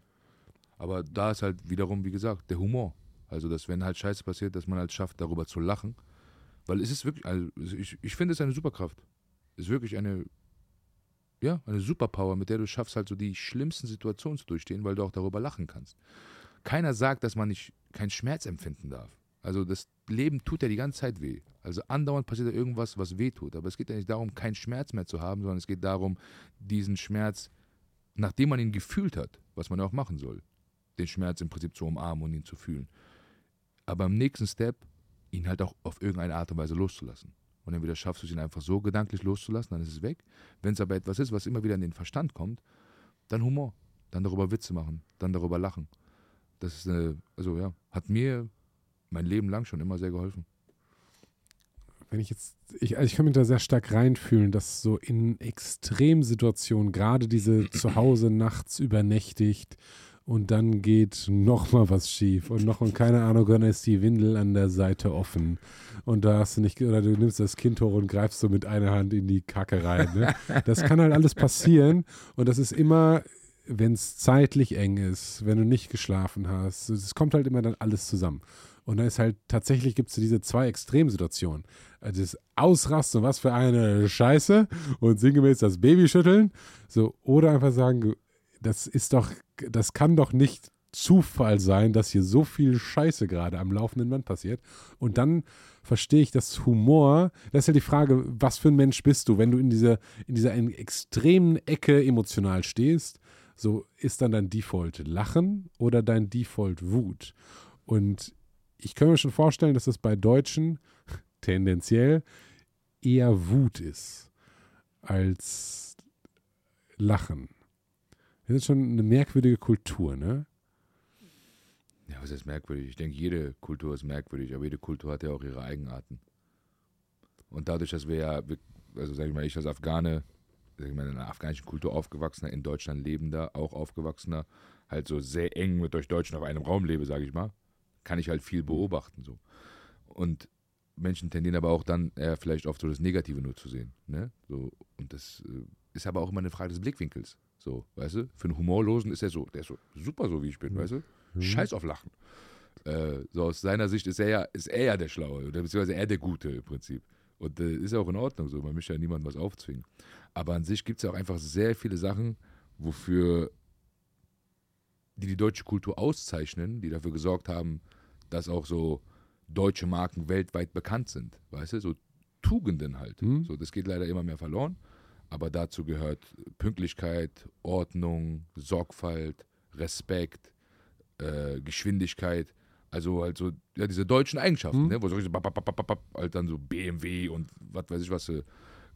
Aber da ist halt wiederum, wie gesagt, der Humor. Also, dass wenn halt Scheiße passiert, dass man halt schafft, darüber zu lachen weil es ist wirklich, also ich, ich finde es eine Superkraft. Es ist wirklich eine, ja, eine Superpower, mit der du schaffst, halt so die schlimmsten Situationen zu durchstehen, weil du auch darüber lachen kannst. Keiner sagt, dass man nicht keinen Schmerz empfinden darf. Also das Leben tut ja die ganze Zeit weh. Also andauernd passiert ja irgendwas, was weh tut. Aber es geht ja nicht darum, keinen Schmerz mehr zu haben, sondern es geht darum, diesen Schmerz, nachdem man ihn gefühlt hat, was man ja auch machen soll, den Schmerz im Prinzip zu umarmen und ihn zu fühlen. Aber im nächsten Step ihn halt auch auf irgendeine Art und Weise loszulassen. Und entweder schaffst du es ihn einfach so gedanklich loszulassen, dann ist es weg. Wenn es aber etwas ist, was immer wieder in den Verstand kommt, dann Humor. Dann darüber Witze machen, dann darüber lachen. Das ist eine, also ja, hat mir mein Leben lang schon immer sehr geholfen. Wenn ich jetzt, ich, also ich kann mich da sehr stark reinfühlen, dass so in Extremsituationen, gerade diese <clears throat> zu Hause nachts übernächtigt, und dann geht nochmal was schief und noch und keine Ahnung, dann ist die Windel an der Seite offen und da hast du nicht, oder du nimmst das Kind hoch und greifst so mit einer Hand in die Kacke rein. Ne? Das kann halt alles passieren und das ist immer, wenn es zeitlich eng ist, wenn du nicht geschlafen hast, es kommt halt immer dann alles zusammen. Und dann ist halt tatsächlich gibt es diese zwei Extremsituationen. Also das Ausrasten, was für eine Scheiße und sinngemäß das Baby schütteln. So, oder einfach sagen, das ist doch, das kann doch nicht Zufall sein, dass hier so viel Scheiße gerade am laufenden Band passiert. Und dann verstehe ich das Humor. Das ist ja die Frage, was für ein Mensch bist du, wenn du in dieser, in dieser extremen Ecke emotional stehst? So ist dann dein Default Lachen oder dein Default Wut? Und ich kann mir schon vorstellen, dass es bei Deutschen <laughs> tendenziell eher Wut ist als Lachen. Das ist schon eine merkwürdige Kultur, ne? Ja, was ist merkwürdig? Ich denke, jede Kultur ist merkwürdig, aber jede Kultur hat ja auch ihre Eigenarten. Und dadurch, dass wir ja, also sag ich mal, ich als Afghane, in einer afghanischen Kultur aufgewachsener, in Deutschland lebender, auch aufgewachsener, halt so sehr eng mit euch Deutschen auf einem Raum lebe, sage ich mal, kann ich halt viel beobachten so. Und Menschen tendieren aber auch dann eher vielleicht oft so das Negative nur zu sehen. Ne? So, und das äh, ist aber auch immer eine Frage des Blickwinkels. So, weißt du? Für einen Humorlosen ist er so, der ist so super so, wie ich bin, mhm. weißt du? Mhm. Scheiß auf Lachen. Äh, so aus seiner Sicht ist er ja, ist er ja der Schlaue, oder beziehungsweise er der Gute im Prinzip. Und äh, ist ja auch in Ordnung so, man möchte ja niemandem was aufzwingen. Aber an sich gibt es ja auch einfach sehr viele Sachen, wofür die die deutsche Kultur auszeichnen, die dafür gesorgt haben, dass auch so deutsche Marken weltweit bekannt sind, weißt du, so Tugenden halt. Mhm. So, das geht leider immer mehr verloren. Aber dazu gehört Pünktlichkeit, Ordnung, Sorgfalt, Respekt, äh, Geschwindigkeit. Also halt so, ja, diese deutschen Eigenschaften, mhm. ne? wo so halt dann so BMW und was weiß ich was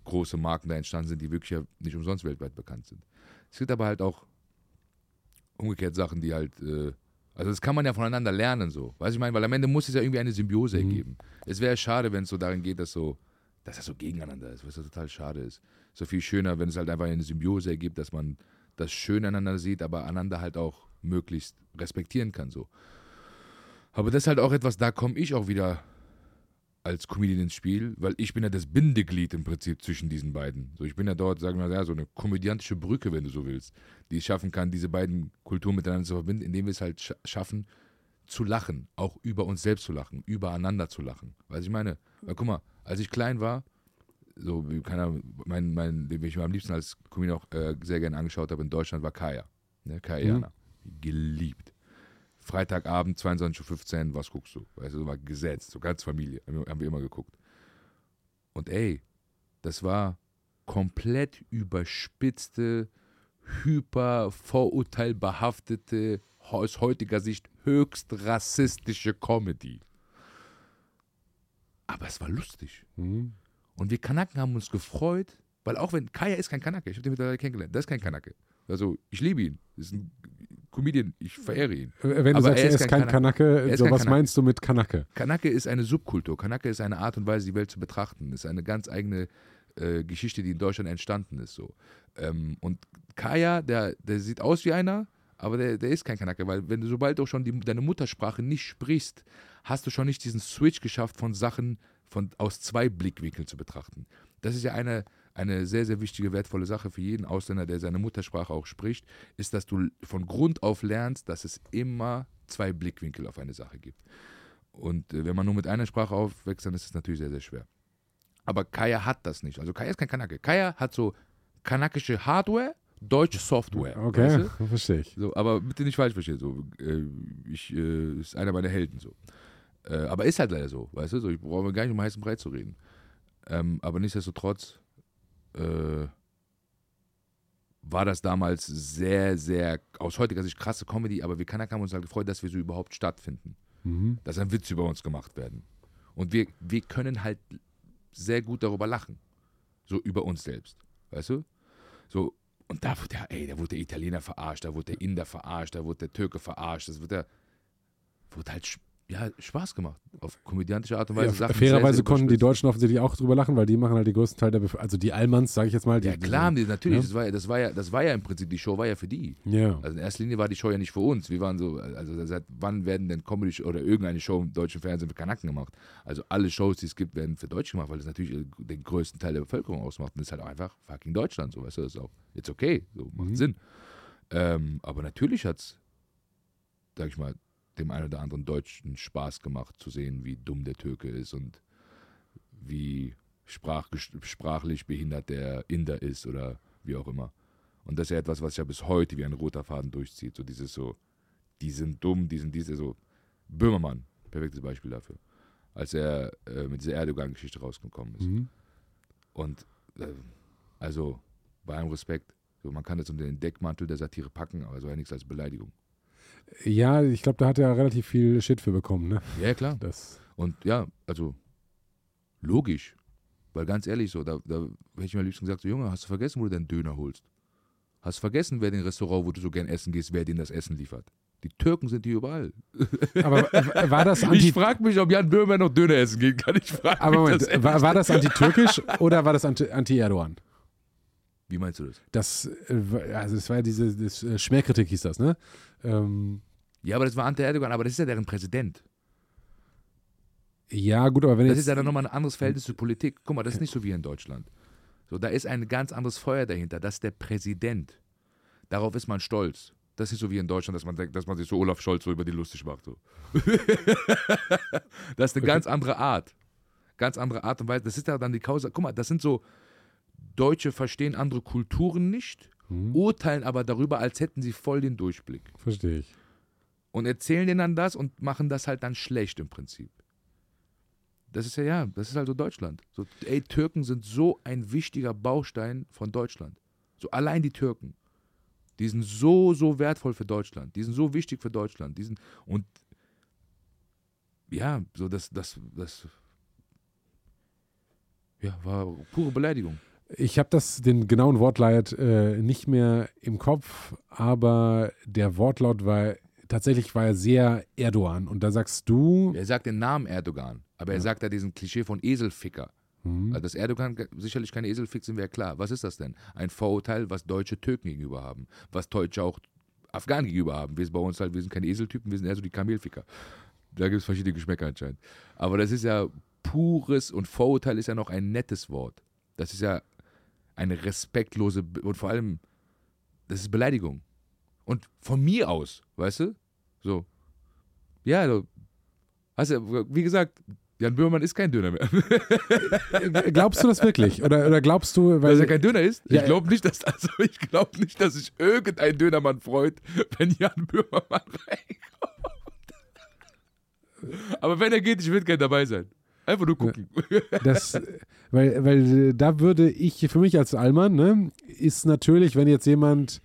große Marken da entstanden sind, die wirklich ja nicht umsonst weltweit bekannt sind. Es gibt aber halt auch umgekehrt Sachen, die halt, äh, also das kann man ja voneinander lernen so, weiß ich meine, weil am Ende muss es ja irgendwie eine Symbiose mhm. ergeben. Es wäre schade, wenn es so darin geht, dass so, dass das so gegeneinander ist, was ja total schade ist so viel schöner, wenn es halt einfach eine Symbiose ergibt, dass man das Schöne aneinander sieht, aber einander halt auch möglichst respektieren kann. So. Aber das ist halt auch etwas, da komme ich auch wieder als Comedian ins Spiel, weil ich bin ja das Bindeglied im Prinzip zwischen diesen beiden. So, ich bin ja dort, sagen wir mal, ja, so eine komödiantische Brücke, wenn du so willst, die es schaffen kann, diese beiden Kulturen miteinander zu verbinden, indem wir es halt schaffen, zu lachen, auch über uns selbst zu lachen, übereinander zu lachen. Weißt ich meine, weil guck mal, als ich klein war, so, wie keiner, mein, mein, den ich mir am liebsten als Comedian auch äh, sehr gerne angeschaut habe in Deutschland, war Kaya. Ne, Kaya Jana. Geliebt. Freitagabend, 22.15 Uhr, was guckst du? Weißt du, war gesetzt, so ganz Familie, haben wir immer geguckt. Und ey, das war komplett überspitzte, hyper vorurteilbehaftete, aus heutiger Sicht höchst rassistische Comedy. Aber es war lustig. Mhm. Und wir Kanaken haben uns gefreut, weil auch wenn Kaya ist kein Kanake, ich habe den mittlerweile kennengelernt, das ist kein Kanake. Also ich liebe ihn, das ist ein Comedian, ich verehre ihn. Wenn du Aber sagst, er ist kein kein Kanake, ist so, kein was Kanake. meinst du mit Kanake? Kanake ist eine Subkultur. Kanake ist eine Art und Weise, die Welt zu betrachten. Ist eine ganz eigene äh, Geschichte, die in Deutschland entstanden ist. So. Ähm, und Kaya, der, der sieht aus wie einer, aber der, der ist kein Kanake, weil wenn du sobald du schon die, deine Muttersprache nicht sprichst, hast du schon nicht diesen Switch geschafft von Sachen von, aus zwei Blickwinkeln zu betrachten. Das ist ja eine, eine sehr, sehr wichtige, wertvolle Sache für jeden Ausländer, der seine Muttersprache auch spricht, ist, dass du von Grund auf lernst, dass es immer zwei Blickwinkel auf eine Sache gibt. Und äh, wenn man nur mit einer Sprache aufwächst, dann ist es natürlich sehr, sehr schwer. Aber Kaya hat das nicht. Also Kaya ist kein Kanake. Kaya hat so kanakische Hardware, deutsche Software. Okay, Weißt du? <laughs> verstehe ich. So, aber bitte nicht falsch verstehen. So, äh, ich äh, ist einer meiner Helden so. Äh, aber ist halt leider so, weißt du? So, ich brauche gar nicht um heißen Brei zu reden. Ähm, aber nichtsdestotrotz äh, war das damals sehr, sehr aus heutiger Sicht krasse Comedy, aber wir Kanaka haben uns halt gefreut, dass wir so überhaupt stattfinden. Mhm. Dass ein Witz über uns gemacht werden. Und wir, wir können halt sehr gut darüber lachen. So über uns selbst. Weißt du? So, und da wurde der, ey, da wurde der Italiener verarscht, da wurde der Inder verarscht, da wurde der Türke verarscht. Das wird der, wurde halt ja, Spaß gemacht. Auf komödiantische Art und Weise. Ja, Sachen fairerweise konnten die. Deutschen offensichtlich auch drüber lachen, weil die machen halt den größten Teil der Bevölkerung. Also die Allmanns, sage ich jetzt mal. Die, Ja, klar, die, natürlich. Ja. Das, war, ja- das, war ja, das war ja im Prinzip, die Show war ja für die. Ja. Also in erster Linie war die Show ja nicht für uns. Wir waren so, also seit wann werden denn Comedy oder irgendeine Show im deutschen Fernsehen für Kanaken gemacht? Also alle Shows, die es gibt, werden für Deutsche gemacht, weil das natürlich äh, den größten Teil der Bevölkerung ausmacht. Und das ist halt einfach fucking Deutschland, so weißt du, das ist auch jetzt okay, so macht Mhm. Sinn. Ähm, aber natürlich hat es, sag ich mal, dem einen oder anderen Deutschen Spaß gemacht zu sehen, wie dumm der Türke ist und wie sprach, sprachlich behindert der Inder ist oder wie auch immer. Und das ist ja etwas, was ja bis heute wie ein roter Faden durchzieht. So dieses so, die sind dumm, die sind diese so. Böhmermann, perfektes Beispiel dafür. Als er äh, mit dieser Erdogan-Geschichte rausgekommen ist. Mhm. Und äh, also bei allem Respekt, so, man kann das unter den Deckmantel der Satire packen, aber so ja nichts als Beleidigung. Ja, ich glaube, da hat er relativ viel Shit für bekommen, ne? Ja, klar. Das, Und ja, also logisch. Weil ganz ehrlich, so, da, da hätte ich mir am liebsten gesagt, so Junge, hast du vergessen, wo du deinen Döner holst? Hast du vergessen, wer den Restaurant, wo du so gern essen gehst, wer dir das Essen liefert? Die Türken sind hier überall. <laughs> aber war das anti... Ich frage mich, ob Jan Böhmer noch Döner essen gehen kann. Ich frage Aber Moment, das war, war das anti-türkisch oder war das anti- anti-Erdogan? Wie meinst du das? Das, äh, also es war ja diese das, äh, Schmähkritik hieß das, ne? Ähm, Ja, aber das war Ante Erdogan, aber das ist ja deren Präsident. ja, gut, aber wenn Das ist ja dann nochmal ein anderes Verhältnis zur Politik. Guck mal, das ist nicht so wie in Deutschland. So, da ist ein ganz anderes Feuer dahinter. Das ist der Präsident. Darauf ist man stolz. Das ist nicht so wie in Deutschland, dass man denkt, dass man sich so Olaf Scholz so über die lustig macht. So. <laughs> das ist eine ganz andere Art. Ganz andere Art und Weise. Das ist ja dann die Causa. Guck mal, das sind so, Deutsche verstehen andere Kulturen nicht, Hm, urteilen aber darüber, als hätten sie voll den Durchblick. verstehe ich. Und erzählen denen dann das und machen das halt dann schlecht im Prinzip. Das ist ja, ja, das ist also Deutschland. So, ey, Türken sind so ein wichtiger Baustein von Deutschland. So allein die Türken. Die sind so, so wertvoll für Deutschland. Die sind so wichtig für Deutschland. Die sind, und ja, so das, das, das, ja, war pure Beleidigung. Ich habe das den genauen Wortlaut äh, nicht mehr im Kopf, aber der Wortlaut war tatsächlich war er sehr Erdogan. Und da sagst du, Er sagt den Namen Erdogan, aber er Ja. sagt ja diesen Klischee von Eselficker. hm, Also dass Erdogan sicherlich keine Eselfick sind, wäre klar. Was ist das denn? Ein Vorurteil, was Deutsche Türken gegenüber haben. Was Deutsche auch Afghanen gegenüber haben. Wir sind bei uns halt, wir sind keine Eseltypen, wir sind eher so die Kamelficker. Da gibt es verschiedene Geschmäcker anscheinend. Aber das ist ja pures und Vorurteil ist ja noch ein nettes Wort. Das ist ja eine respektlose Be- und vor allem, das ist Beleidigung. Und von mir aus, weißt du? So. Ja, also, hast du, wie gesagt, Jan Böhmermann ist kein Döner mehr. Glaubst du das wirklich? Oder, oder glaubst du, weil Dass er kein Döner ist? Ja, ich glaube nicht, dass also ich glaube nicht, dass sich irgendein Dönermann freut, wenn Jan Böhmermann <laughs> reinkommt. Aber wenn er geht, ich will gerne dabei sein. Einfach nur gucken. <laughs> das, weil, weil äh, da würde ich, für mich als Allmann, ne, ist natürlich, wenn jetzt jemand,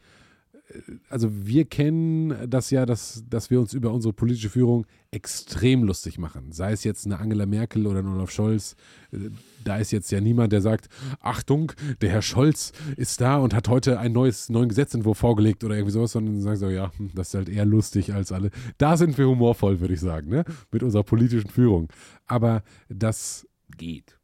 also wir kennen das ja, dass, dass wir uns über unsere politische Führung extrem lustig machen. Sei es jetzt eine Angela Merkel oder ein Olaf Scholz. Äh, Da ist jetzt ja niemand, der sagt, Achtung, der Herr Scholz ist da und hat heute ein neues, neuen Gesetzentwurf vorgelegt oder irgendwie sowas, sondern sagen so, ja, hm, das ist halt eher lustig als alle. Da sind wir humorvoll, würde ich sagen, ne? mit unserer politischen Führung. Aber das Geht.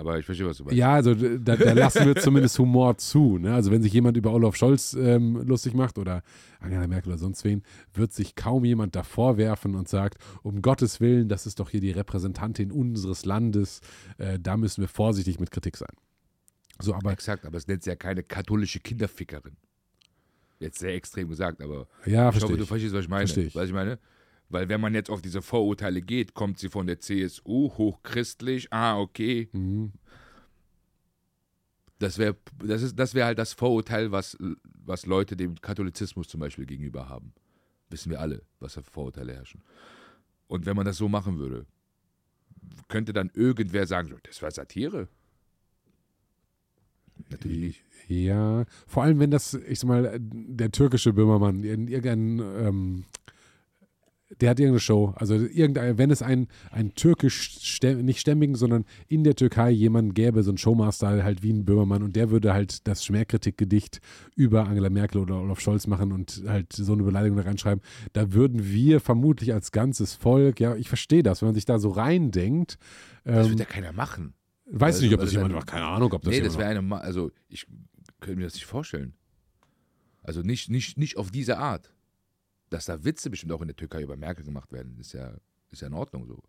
Aber ich verstehe, was du meinst. ja, also da, da lassen wir zumindest Humor zu. Ne? Also wenn sich jemand über Olaf Scholz ähm, lustig macht oder Angela Merkel oder sonst wen, wird sich kaum jemand davor werfen und sagt, um Gottes Willen, das ist doch hier die Repräsentantin unseres Landes, äh, da müssen wir vorsichtig mit Kritik sein. So, aber Exakt, aber es nennt sie ja keine katholische Kinderfickerin. Jetzt sehr extrem gesagt, aber ja, ich hoffe, verstehe du ich. verstehst, was ich meine. Ich. Was ich meine? Weil wenn man jetzt auf diese Vorurteile geht, kommt sie von der CSU, hochchristlich, ah, okay. Mhm. Das wäre das ist, das wär halt das Vorurteil, was, was Leute dem Katholizismus zum Beispiel gegenüber haben. Wissen wir alle, was für Vorurteile herrschen. Und wenn man das so machen würde, könnte dann irgendwer sagen, das war Satire? Natürlich. Ja, vor allem wenn das, ich sag mal, der türkische Böhmermann in irgendein, ähm, der hat irgendeine Show, also irgendein, wenn es ein, ein türkisch, stämm- nicht stämmigen, sondern in der Türkei jemanden gäbe, so ein Showmaster halt wie ein Böhmermann und der würde halt das Schmähkritikgedicht über Angela Merkel oder Olaf Scholz machen und halt so eine Beleidigung da reinschreiben, da würden wir vermutlich als ganzes Volk, ja, ich verstehe das, wenn man sich da so reindenkt, Das ähm, wird ja keiner machen. weiß ich nicht, ob das also jemand macht, keine Ahnung, ob das nee, jemand das wäre eine, also ich könnte mir das nicht vorstellen. Also nicht, nicht, nicht auf diese Art. Dass da Witze bestimmt auch in der Türkei über Merkel gemacht werden, ist ja, ist ja in Ordnung so.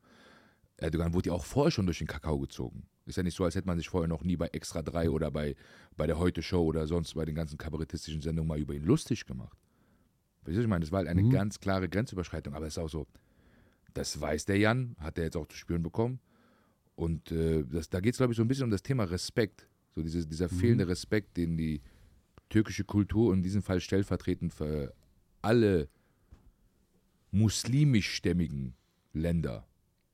Erdogan wurde ja auch vorher schon durch den Kakao gezogen. Ist ja nicht so, als hätte man sich vorher noch nie bei Extra 3 oder bei, bei der Heute-Show oder sonst bei den ganzen kabarettistischen Sendungen mal über ihn lustig gemacht. Weißt du, was ich meine, das war halt eine Mhm. ganz klare Grenzüberschreitung, aber es ist auch so, das weiß der Jan, hat er jetzt auch zu spüren bekommen. Und äh, das, da geht es, glaube ich, so ein bisschen um das Thema Respekt. So dieses, dieser fehlende Respekt, den die türkische Kultur und in diesem Fall stellvertretend für alle muslimischstämmigen Länder,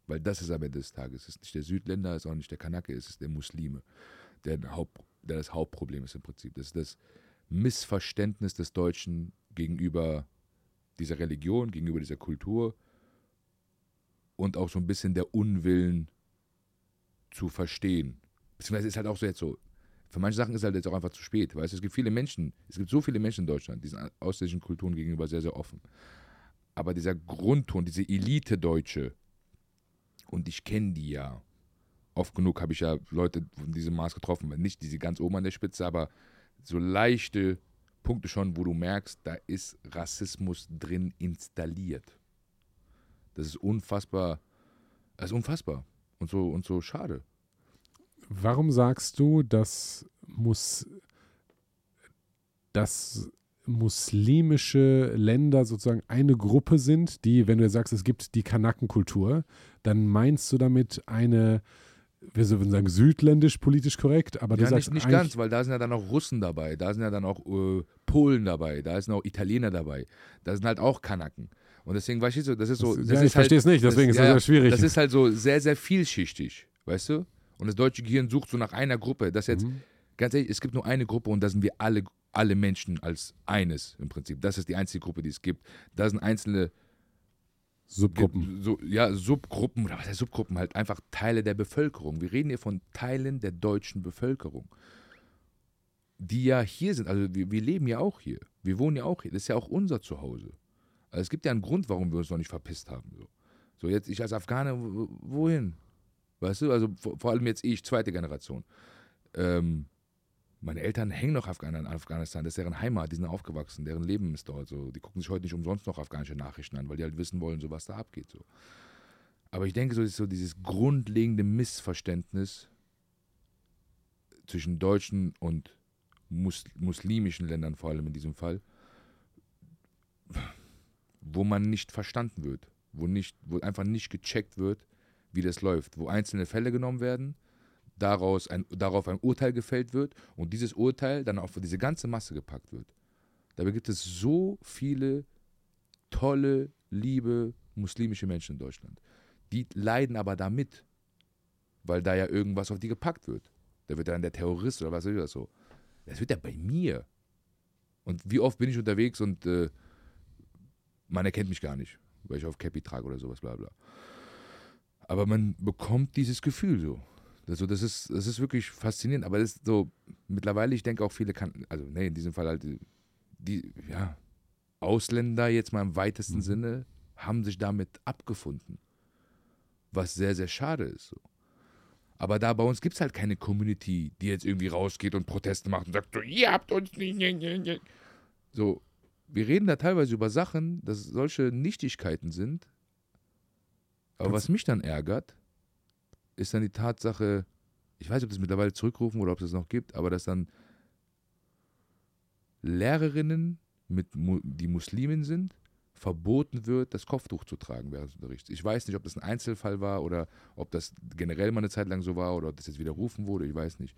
weil das ist am Ende des Tages, es ist nicht der Südländer, es ist auch nicht der Kanake, es ist der Muslime, der, Haupt, der das Hauptproblem ist im Prinzip. Das ist das Missverständnis des Deutschen gegenüber dieser Religion, gegenüber dieser Kultur und auch so ein bisschen der Unwillen zu verstehen. Beziehungsweise ist halt auch so jetzt so, für manche Sachen ist halt jetzt auch einfach zu spät, weißt du, es gibt viele Menschen, es gibt so viele Menschen in Deutschland, die sind ausländischen Kulturen gegenüber sehr, sehr offen. Aber dieser Grundton, diese Elite-Deutsche, und ich kenne die ja, oft genug habe ich ja Leute von diesem Maß getroffen, nicht diese ganz oben an der Spitze, aber so leichte Punkte schon, wo du merkst, da ist Rassismus drin installiert. Das ist unfassbar, das ist unfassbar und so, und so schade. Warum sagst du, dass, muss, dass muslimische Länder sozusagen eine Gruppe sind, die, wenn du sagst, es gibt die Kanakenkultur, dann meinst du damit eine, wir würden sagen, südländisch politisch korrekt, aber du Ja, sagst nicht, nicht ganz, weil da sind ja dann auch Russen dabei, da sind ja dann auch äh, Polen dabei, da sind auch Italiener dabei, da sind halt auch Kanaken. Und deswegen, weißt du, das ist so. Das- Das ja, ist ich verstehe es nicht, deswegen ist das sehr schwierig. Das ist halt so sehr, sehr vielschichtig, weißt du? Und das deutsche Gehirn sucht so nach einer Gruppe. Das jetzt, Mhm. Ganz ehrlich, es gibt nur eine Gruppe und da sind wir alle, alle Menschen als eines im Prinzip. Das ist die einzige Gruppe, die es gibt. Da sind einzelne Subgruppen. so, ja, Subgruppen, oder was heißt Subgruppen, halt einfach Teile der Bevölkerung. Wir reden hier von Teilen der deutschen Bevölkerung, die ja hier sind. Also wir, wir leben ja auch hier. Wir wohnen ja auch hier. Das ist ja auch unser Zuhause. Also es gibt ja einen Grund, warum wir uns noch nicht verpisst haben. So, so jetzt ich als Afghane, wo- wohin? Weißt du, also vor, vor allem jetzt ich, zweite Generation. Ähm, meine Eltern hängen noch an Afghanistan, das ist deren Heimat, die sind aufgewachsen, deren Leben ist dort so. Die gucken sich heute nicht umsonst noch afghanische Nachrichten an, weil die halt wissen wollen, so was da abgeht. So. Aber ich denke, so ist so dieses grundlegende Missverständnis zwischen deutschen und mus muslimischen Ländern, vor allem in diesem Fall, wo man nicht verstanden wird. wo, nicht, wo einfach nicht gecheckt wird, wie das läuft, wo einzelne Fälle genommen werden, daraus ein, darauf ein Urteil gefällt wird und dieses Urteil dann auf diese ganze Masse gepackt wird. Dabei gibt es so viele tolle, liebe muslimische Menschen in Deutschland. Die leiden aber damit, weil da ja irgendwas auf die gepackt wird. Da wird dann der Terrorist oder was ist das so. Das wird ja bei mir. Und wie oft bin ich unterwegs und äh, man erkennt mich gar nicht, weil ich auf Cappy trage oder sowas, bla bla. Aber man bekommt dieses Gefühl so. Also das ist, das ist wirklich faszinierend. Aber das ist so, mittlerweile, ich denke auch viele kann, also nee, in diesem Fall halt die, ja, Ausländer jetzt mal im weitesten mhm. Sinne haben sich damit abgefunden. Was sehr, sehr schade ist. So. Aber da bei uns gibt es halt keine Community, die jetzt irgendwie rausgeht und Proteste macht und sagt, so, ihr habt uns nicht. So, wir reden da teilweise über Sachen, dass solche Nichtigkeiten sind. Aber was mich dann ärgert, ist dann die Tatsache, ich weiß nicht, ob das mittlerweile zurückrufen oder ob es das noch gibt, aber dass dann Lehrerinnen, mit, die Muslimen sind, verboten wird, das Kopftuch zu tragen während des Unterrichts. Ich weiß nicht, ob das ein Einzelfall war oder ob das generell mal eine Zeit lang so war oder ob das jetzt widerrufen wurde, ich weiß nicht.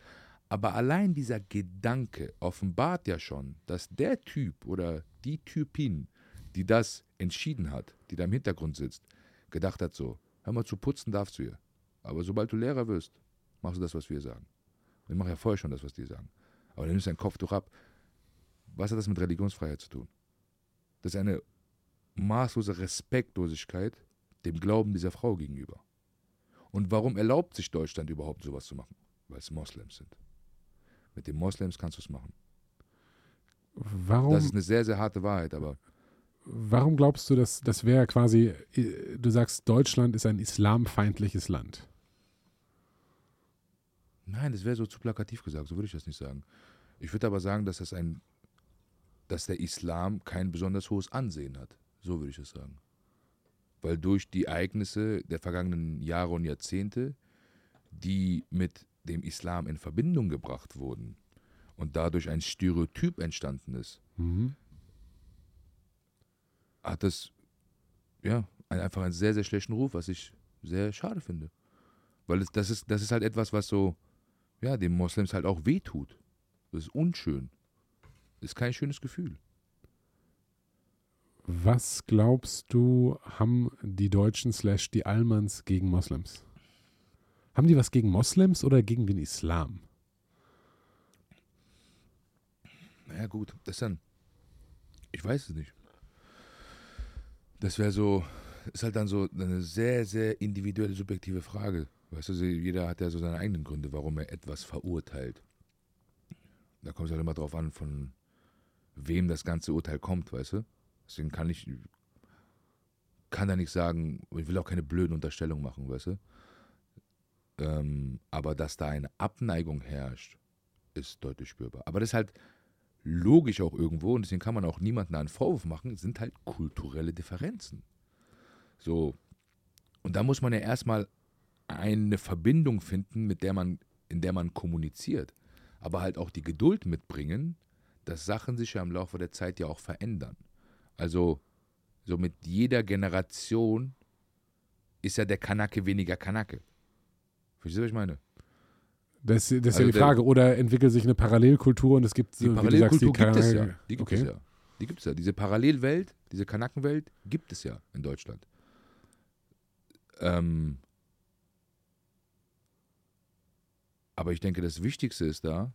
Aber allein dieser Gedanke offenbart ja schon, dass der Typ oder die Typin, die das entschieden hat, die da im Hintergrund sitzt, gedacht hat so, hör mal zu putzen darfst du hier. Aber sobald du Lehrer wirst, machst du das, was wir sagen. Ich mache ja vorher schon das, was die sagen. Aber dann nimmst du dein Kopftuch ab. Was hat das mit Religionsfreiheit zu tun? Das ist eine maßlose Respektlosigkeit dem Glauben dieser Frau gegenüber. Und warum erlaubt sich Deutschland überhaupt sowas zu machen? Weil es Moslems sind. Mit den Moslems kannst du es machen. Warum? Das ist eine sehr, sehr harte Wahrheit, aber. Warum glaubst du, dass das wäre quasi, du sagst, Deutschland ist ein islamfeindliches Land? Nein, das wäre so zu plakativ gesagt, so würde ich das nicht sagen. Ich würde aber sagen, dass das ein, dass der Islam kein besonders hohes Ansehen hat. So würde ich es sagen. Weil durch die Ereignisse der vergangenen Jahre und Jahrzehnte, die mit dem Islam in Verbindung gebracht wurden und dadurch ein Stereotyp entstanden ist, mhm. hat das ja einfach einen sehr, sehr schlechten Ruf, was ich sehr schade finde. Weil das, ist, das ist halt etwas, was so ja, den Moslems halt auch wehtut. Das ist unschön. Das ist kein schönes Gefühl. Was glaubst du, haben die Deutschen slash die Almans gegen Moslems? Haben die was gegen Moslems oder gegen den Islam? Naja, gut, das dann. Ich weiß es nicht. Das wäre so, ist halt dann so eine sehr, sehr individuelle, subjektive Frage. Weißt du, jeder hat ja so seine eigenen Gründe, warum er etwas verurteilt. Da kommt es halt immer drauf an, von wem das ganze Urteil kommt, weißt du? Deswegen kann ich, kann da nicht sagen, ich will auch keine blöden Unterstellungen machen, weißt du? Ähm, aber dass da eine Abneigung herrscht, ist deutlich spürbar. Aber das ist halt logisch auch irgendwo und deswegen kann man auch niemanden einen Vorwurf machen, sind halt kulturelle Differenzen. So. Und da muss man ja erstmal eine Verbindung finden, mit der man, in der man kommuniziert. Aber halt auch die Geduld mitbringen, dass Sachen sich ja im Laufe der Zeit ja auch verändern. Also so mit jeder Generation ist ja der Kanake weniger Kanake. Verstehst du, was ich meine? Das, das ist also ja die Frage. Oder entwickelt sich eine Parallelkultur und es gibt so, die Parallelkultur sagst, die gibt es ja. Die gibt okay. es ja. Die gibt es ja. Diese Parallelwelt, diese Kanakenwelt gibt es ja in Deutschland. Ähm, aber ich denke, das Wichtigste ist da,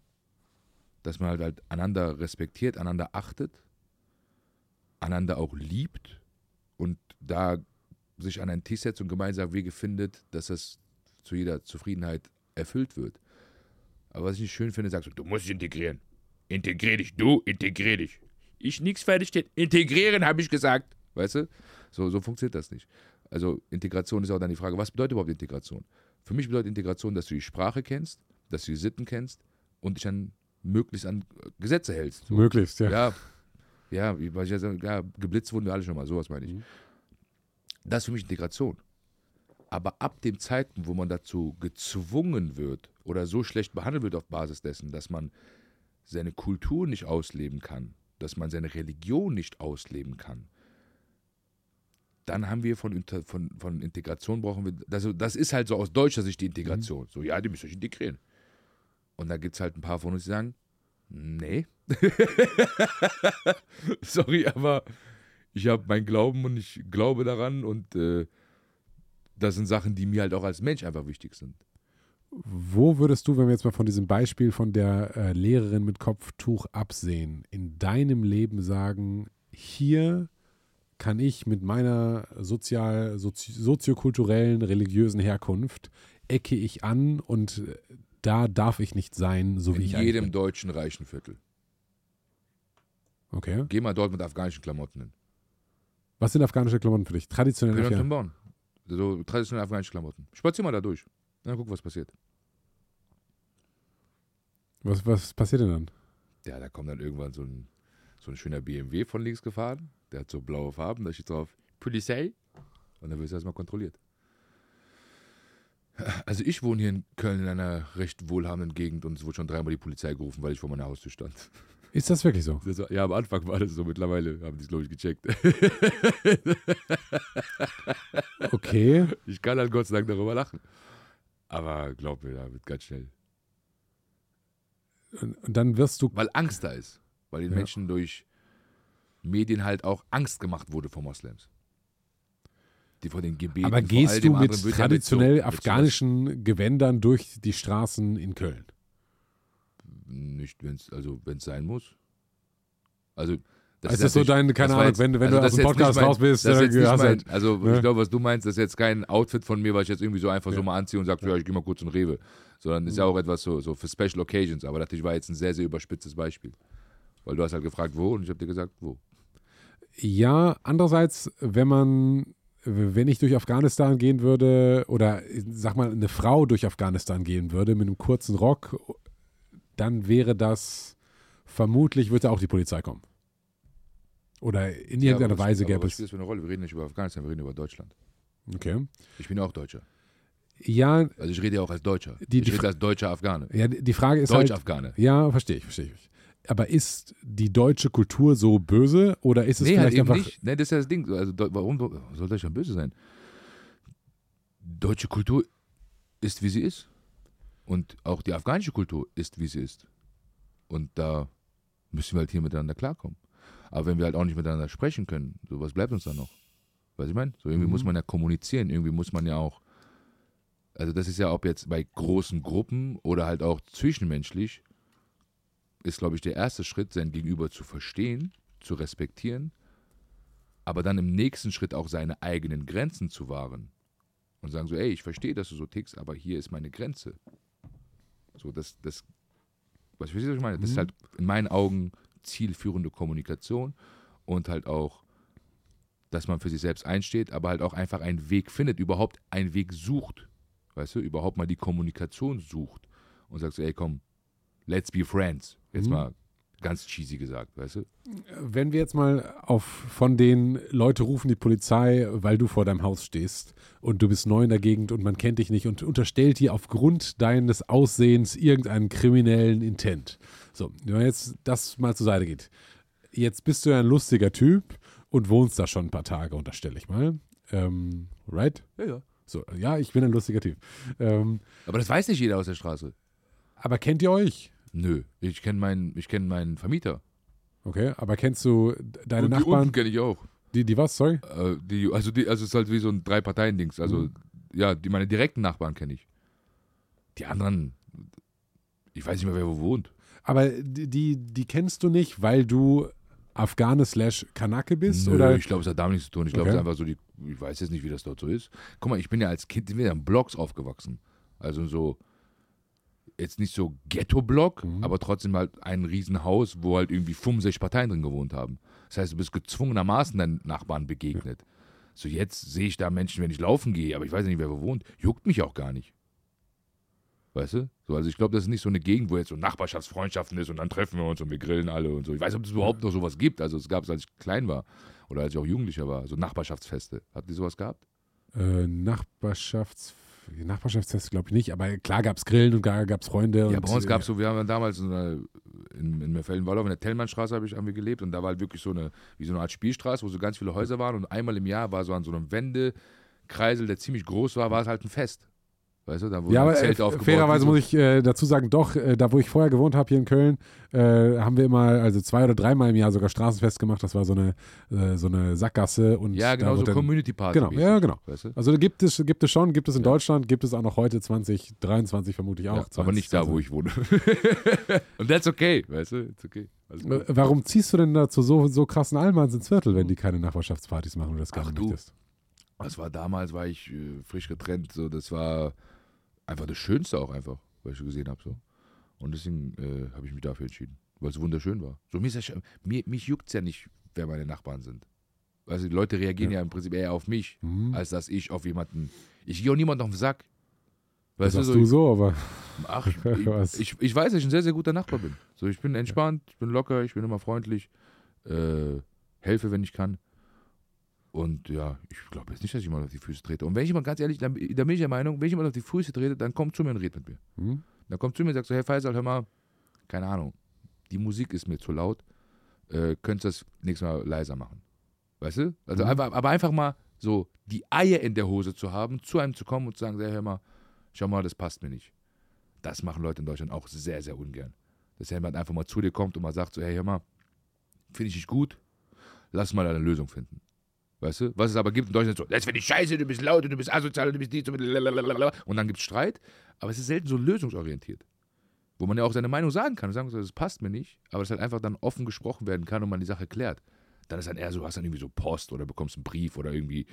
dass man halt, halt einander respektiert, einander achtet einander auch liebt und da sich an einen Tisch setzt und gemeinsam Wege findet, dass das zu jeder Zufriedenheit erfüllt wird. Aber was ich nicht schön finde, sagst du, du musst dich integrieren. Integrier dich, du, integrier dich. Ich nichts fertig steht. Integrieren, habe ich gesagt. Weißt du? So, so funktioniert das nicht. Also Integration ist auch dann die Frage, was bedeutet überhaupt Integration? Für mich bedeutet Integration, dass du die Sprache kennst, dass du die Sitten kennst und dich dann möglichst an Gesetze hältst. So. Möglichst, ja. Ja, ja, ich ja, ja, geblitzt wurden wir alle schon mal, sowas meine ich. Mhm. Das ist für mich Integration. Aber ab dem Zeitpunkt, wo man dazu gezwungen wird oder so schlecht behandelt wird auf Basis dessen, dass man seine Kultur nicht ausleben kann, dass man seine Religion nicht ausleben kann, dann haben wir von, von, von Integration brauchen wir, das, das ist halt so aus deutscher Sicht die Integration. So, ja, die müsst ihr euch integrieren. Und da gibt es halt ein paar von uns, die sagen, nee. <laughs> Sorry, aber ich habe meinen Glauben und ich glaube daran und äh, das sind Sachen, die mir halt auch als Mensch einfach wichtig sind. Wo würdest du, wenn wir jetzt mal von diesem Beispiel von der äh, Lehrerin mit Kopftuch absehen, in deinem Leben sagen, hier kann ich mit meiner sozial, sozi soziokulturellen, religiösen Herkunft, ecke ich an und äh, da darf ich nicht sein, so wie In ich eigentlich jedem deutschen reichen Viertel. Okay. Geh mal dort mit afghanischen Klamotten hin. Was sind afghanische Klamotten für dich? Traditionell. Können wir Ja. uns bauen. So traditionelle afghanische Klamotten. Spazier mal da durch. Dann guck, was passiert. Was, was passiert denn dann? Ja, da kommt dann irgendwann so ein, so ein schöner BMW von links gefahren. Der hat so blaue Farben, da steht drauf Polizei. Und dann wirst du erstmal kontrolliert. Also ich wohne hier in Köln in einer recht wohlhabenden Gegend und es wurde schon dreimal die Polizei gerufen, weil ich vor meiner Haustür stand. Ist das wirklich so? Das war, ja, am Anfang war das so, mittlerweile haben die es, glaube ich, gecheckt. <laughs> Okay. Ich kann halt Gott sei Dank darüber lachen. Aber glaub mir, da wird ganz schnell. Und, und dann wirst du. Weil Angst da ist. Weil den Ja. Menschen durch Medien halt auch Angst gemacht wurde vor Moslems. Die vor den Gebeten. Aber gehst du mit ja traditionell so- mit afghanischen Gewändern durch die Straßen in Köln? Nicht, wenn es also wenn's sein muss. Also. Das ist ist das so dein, keine Ahnung, wenn, du- wenn also du aus dem Podcast mein- raus bist, Das ist jetzt mein, also ne? ich glaube, was du meinst, das ist jetzt kein Outfit von mir, was ich jetzt irgendwie so einfach Ja. so mal anziehe und sage, ja, ich gehe mal kurz in Rewe. Sondern ist ja auch etwas so, so für Special Occasions. Aber natürlich war jetzt ein sehr, sehr überspitztes Beispiel. Weil du hast halt gefragt, wo und ich habe dir gesagt, wo. Ja, andererseits, wenn man, wenn ich durch Afghanistan gehen würde oder sag mal, eine Frau durch Afghanistan gehen würde mit einem kurzen Rock, dann wäre das vermutlich, würde auch die Polizei kommen. Oder in Ja, irgendeiner was- Weise aber gäbe was es. spielt das für eine Rolle? Wir reden nicht über Afghanistan, wir reden über Deutschland. Okay. Ich bin ja auch Deutscher. Ja, Also ich rede ja auch als Deutscher. Die- ich die rede als deutscher Afghane. ja, die Frage ist halt. Deutsch-Afghane. Ja, verstehe ich, verstehe ich. Aber ist die deutsche Kultur so böse oder ist es Nee, halt vielleicht eben einfach. nicht. Nee, das ist ja das Ding. Also, warum soll Deutschland böse sein? Deutsche Kultur ist, wie sie ist. Und auch die afghanische Kultur ist, wie sie ist. Und da müssen wir halt hier miteinander klarkommen. Aber wenn wir halt auch nicht miteinander sprechen können, so was bleibt uns dann noch? Weißt du, ich meine? So irgendwie Mhm. muss man ja kommunizieren, irgendwie muss man ja auch, also das ist ja ob jetzt bei großen Gruppen oder halt auch zwischenmenschlich, ist glaube ich der erste Schritt, sein Gegenüber zu verstehen, zu respektieren, aber dann im nächsten Schritt auch seine eigenen Grenzen zu wahren und sagen so, ey, ich verstehe, dass du so tickst, aber hier ist meine Grenze. So, das, das, was ich, was ich meine? Das ist Mhm. halt in meinen Augen zielführende Kommunikation und halt auch, dass man für sich selbst einsteht, aber halt auch einfach einen Weg findet, überhaupt einen Weg sucht. Weißt du, überhaupt mal die Kommunikation sucht und sagt so, ey, komm, let's be friends. Jetzt Mhm. mal ganz cheesy gesagt, weißt du? Wenn wir jetzt mal auf von den Leute rufen die Polizei, weil du vor deinem Haus stehst und du bist neu in der Gegend und man kennt dich nicht und unterstellt dir aufgrund deines Aussehens irgendeinen kriminellen Intent. So, wenn jetzt das mal zur Seite geht. Jetzt bist du ja ein lustiger Typ und wohnst da schon ein paar Tage, unterstelle ich mal. Ähm, right? Ja, ja. So, ja, ich bin ein lustiger Typ. Ähm, Aber das weiß nicht jeder aus der Straße. aber kennt ihr euch? Nö, ich kenne meinen, ich kenne meinen Vermieter. Okay, aber kennst du deine Und die Nachbarn? unten kenne ich auch. Die, die was, sorry? Äh, die, also, die, also es ist halt wie so ein Drei-Parteien-Dings. Also, Mhm. ja, die, meine direkten Nachbarn kenne ich. Die anderen, ich weiß nicht mehr, wer wo wohnt. Aber die, die, die kennst du nicht, weil du Afghane slash Kanake bist? Nö, oder? ich glaube, es hat damit nichts zu tun. Ich glaube, es Okay. ist einfach so, die, ich weiß jetzt nicht, wie das dort so ist. Guck mal, ich bin ja als Kind sind wir ja in Blocks aufgewachsen. Also so, jetzt nicht so Ghetto-Block, Mhm. aber trotzdem halt ein Riesenhaus, wo halt irgendwie 65 Parteien drin gewohnt haben. Das heißt, du bist gezwungenermaßen deinen Nachbarn begegnet. So jetzt sehe ich da Menschen, wenn ich laufen gehe, aber ich weiß nicht, wer wo wohnt. Juckt mich auch gar nicht. Weißt du? So, also ich glaube, das ist nicht so eine Gegend, wo jetzt so Nachbarschaftsfreundschaften ist und dann treffen wir uns und wir grillen alle und so. Ich weiß ob es überhaupt noch sowas gibt. Also es gab es, als ich klein war oder als ich auch Jugendlicher war. So Nachbarschaftsfeste. Habt ihr sowas gehabt? Äh, Nachbarschafts... Nachbarschaftsfest glaube ich nicht, aber klar gab es Grillen und gab es Freunde. ja, und, bei uns gab es so, wir haben damals in einer in, in Mörfelden-Walldorf, in der Tellmannstraße habe ich irgendwie gelebt und da war halt wirklich so eine, wie so eine Art Spielstraße, wo so ganz viele Häuser waren und einmal im Jahr war so an so einem Wendekreisel, der ziemlich groß war, war es halt ein Fest. Weißt du, da wurde Ja, aber Zelt äh, fairerweise muss ich äh, dazu sagen, doch, äh, da wo ich vorher gewohnt habe, hier in Köln, äh, haben wir immer, also zwei oder dreimal im Jahr sogar Straßenfest gemacht. Das war so eine, äh, so eine Sackgasse. Und Ja, genau, so dann- Community Party. Genau, ja, genau. Weißt du? Also da gibt es, gibt es schon, gibt es in Deutschland, gibt es auch noch heute 2023 vermutlich auch. Ja, aber nicht da, wo ich wohne. <laughs> und that's okay, weißt du? It's okay. Äh, Warum ziehst du denn da zu so, so krassen Allmanns ins Viertel, wenn die keine Nachbarschaftspartys machen und das gerne Ach du. möchtest? Das war damals, war ich äh, frisch getrennt, so das war einfach das Schönste auch einfach, was ich gesehen habe. So. Und deswegen äh, habe ich mich dafür entschieden, weil es wunderschön war. So, mir, ist ja, mir, mich juckt es ja nicht, wer meine Nachbarn sind. Also die Leute reagieren ja, im Prinzip eher auf mich, Mhm. als dass ich auf jemanden. Ich gehe auch niemandem auf den Sack. Das Weißt du, sagst so, du so, aber Ach, <laughs> ich, ich, ich weiß, dass ich ein sehr, sehr guter Nachbar bin. So, ich bin entspannt, ich bin locker, ich bin immer freundlich, äh, helfe, wenn ich kann. Und ja, ich glaube jetzt nicht, dass ich jemand auf die Füße trete. Und wenn ich jemand ganz ehrlich, da bin ich der Meinung, wenn ich jemand auf die Füße trete, dann kommt zu mir und redet mit mir. hm? Dann kommt zu mir und sagt so, hey Faisal, hör mal, keine Ahnung, die Musik ist mir zu laut, äh, könntest du das nächstes Mal leiser machen. Weißt du? Also Mhm. einfach, aber einfach mal so die Eier in der Hose zu haben, zu einem zu kommen und zu sagen, hey, hör mal, schau mal, das passt mir nicht. Das machen Leute in Deutschland auch sehr, sehr ungern. Dass jemand einfach mal zu dir kommt und mal sagt so, hey, hör mal, finde ich nicht gut, lass mal eine Lösung finden. Weißt du? Was es aber gibt in Deutschland so, das finde ich scheiße, du bist laut du bist asozial du bist dies und dann gibt es Streit, aber es ist selten so lösungsorientiert. Wo man ja auch seine Meinung sagen kann und sagen so, das passt mir nicht, aber es halt einfach dann offen gesprochen werden kann und man die Sache klärt. Dann ist dann eher so, du hast dann irgendwie so Post oder bekommst einen Brief oder irgendwie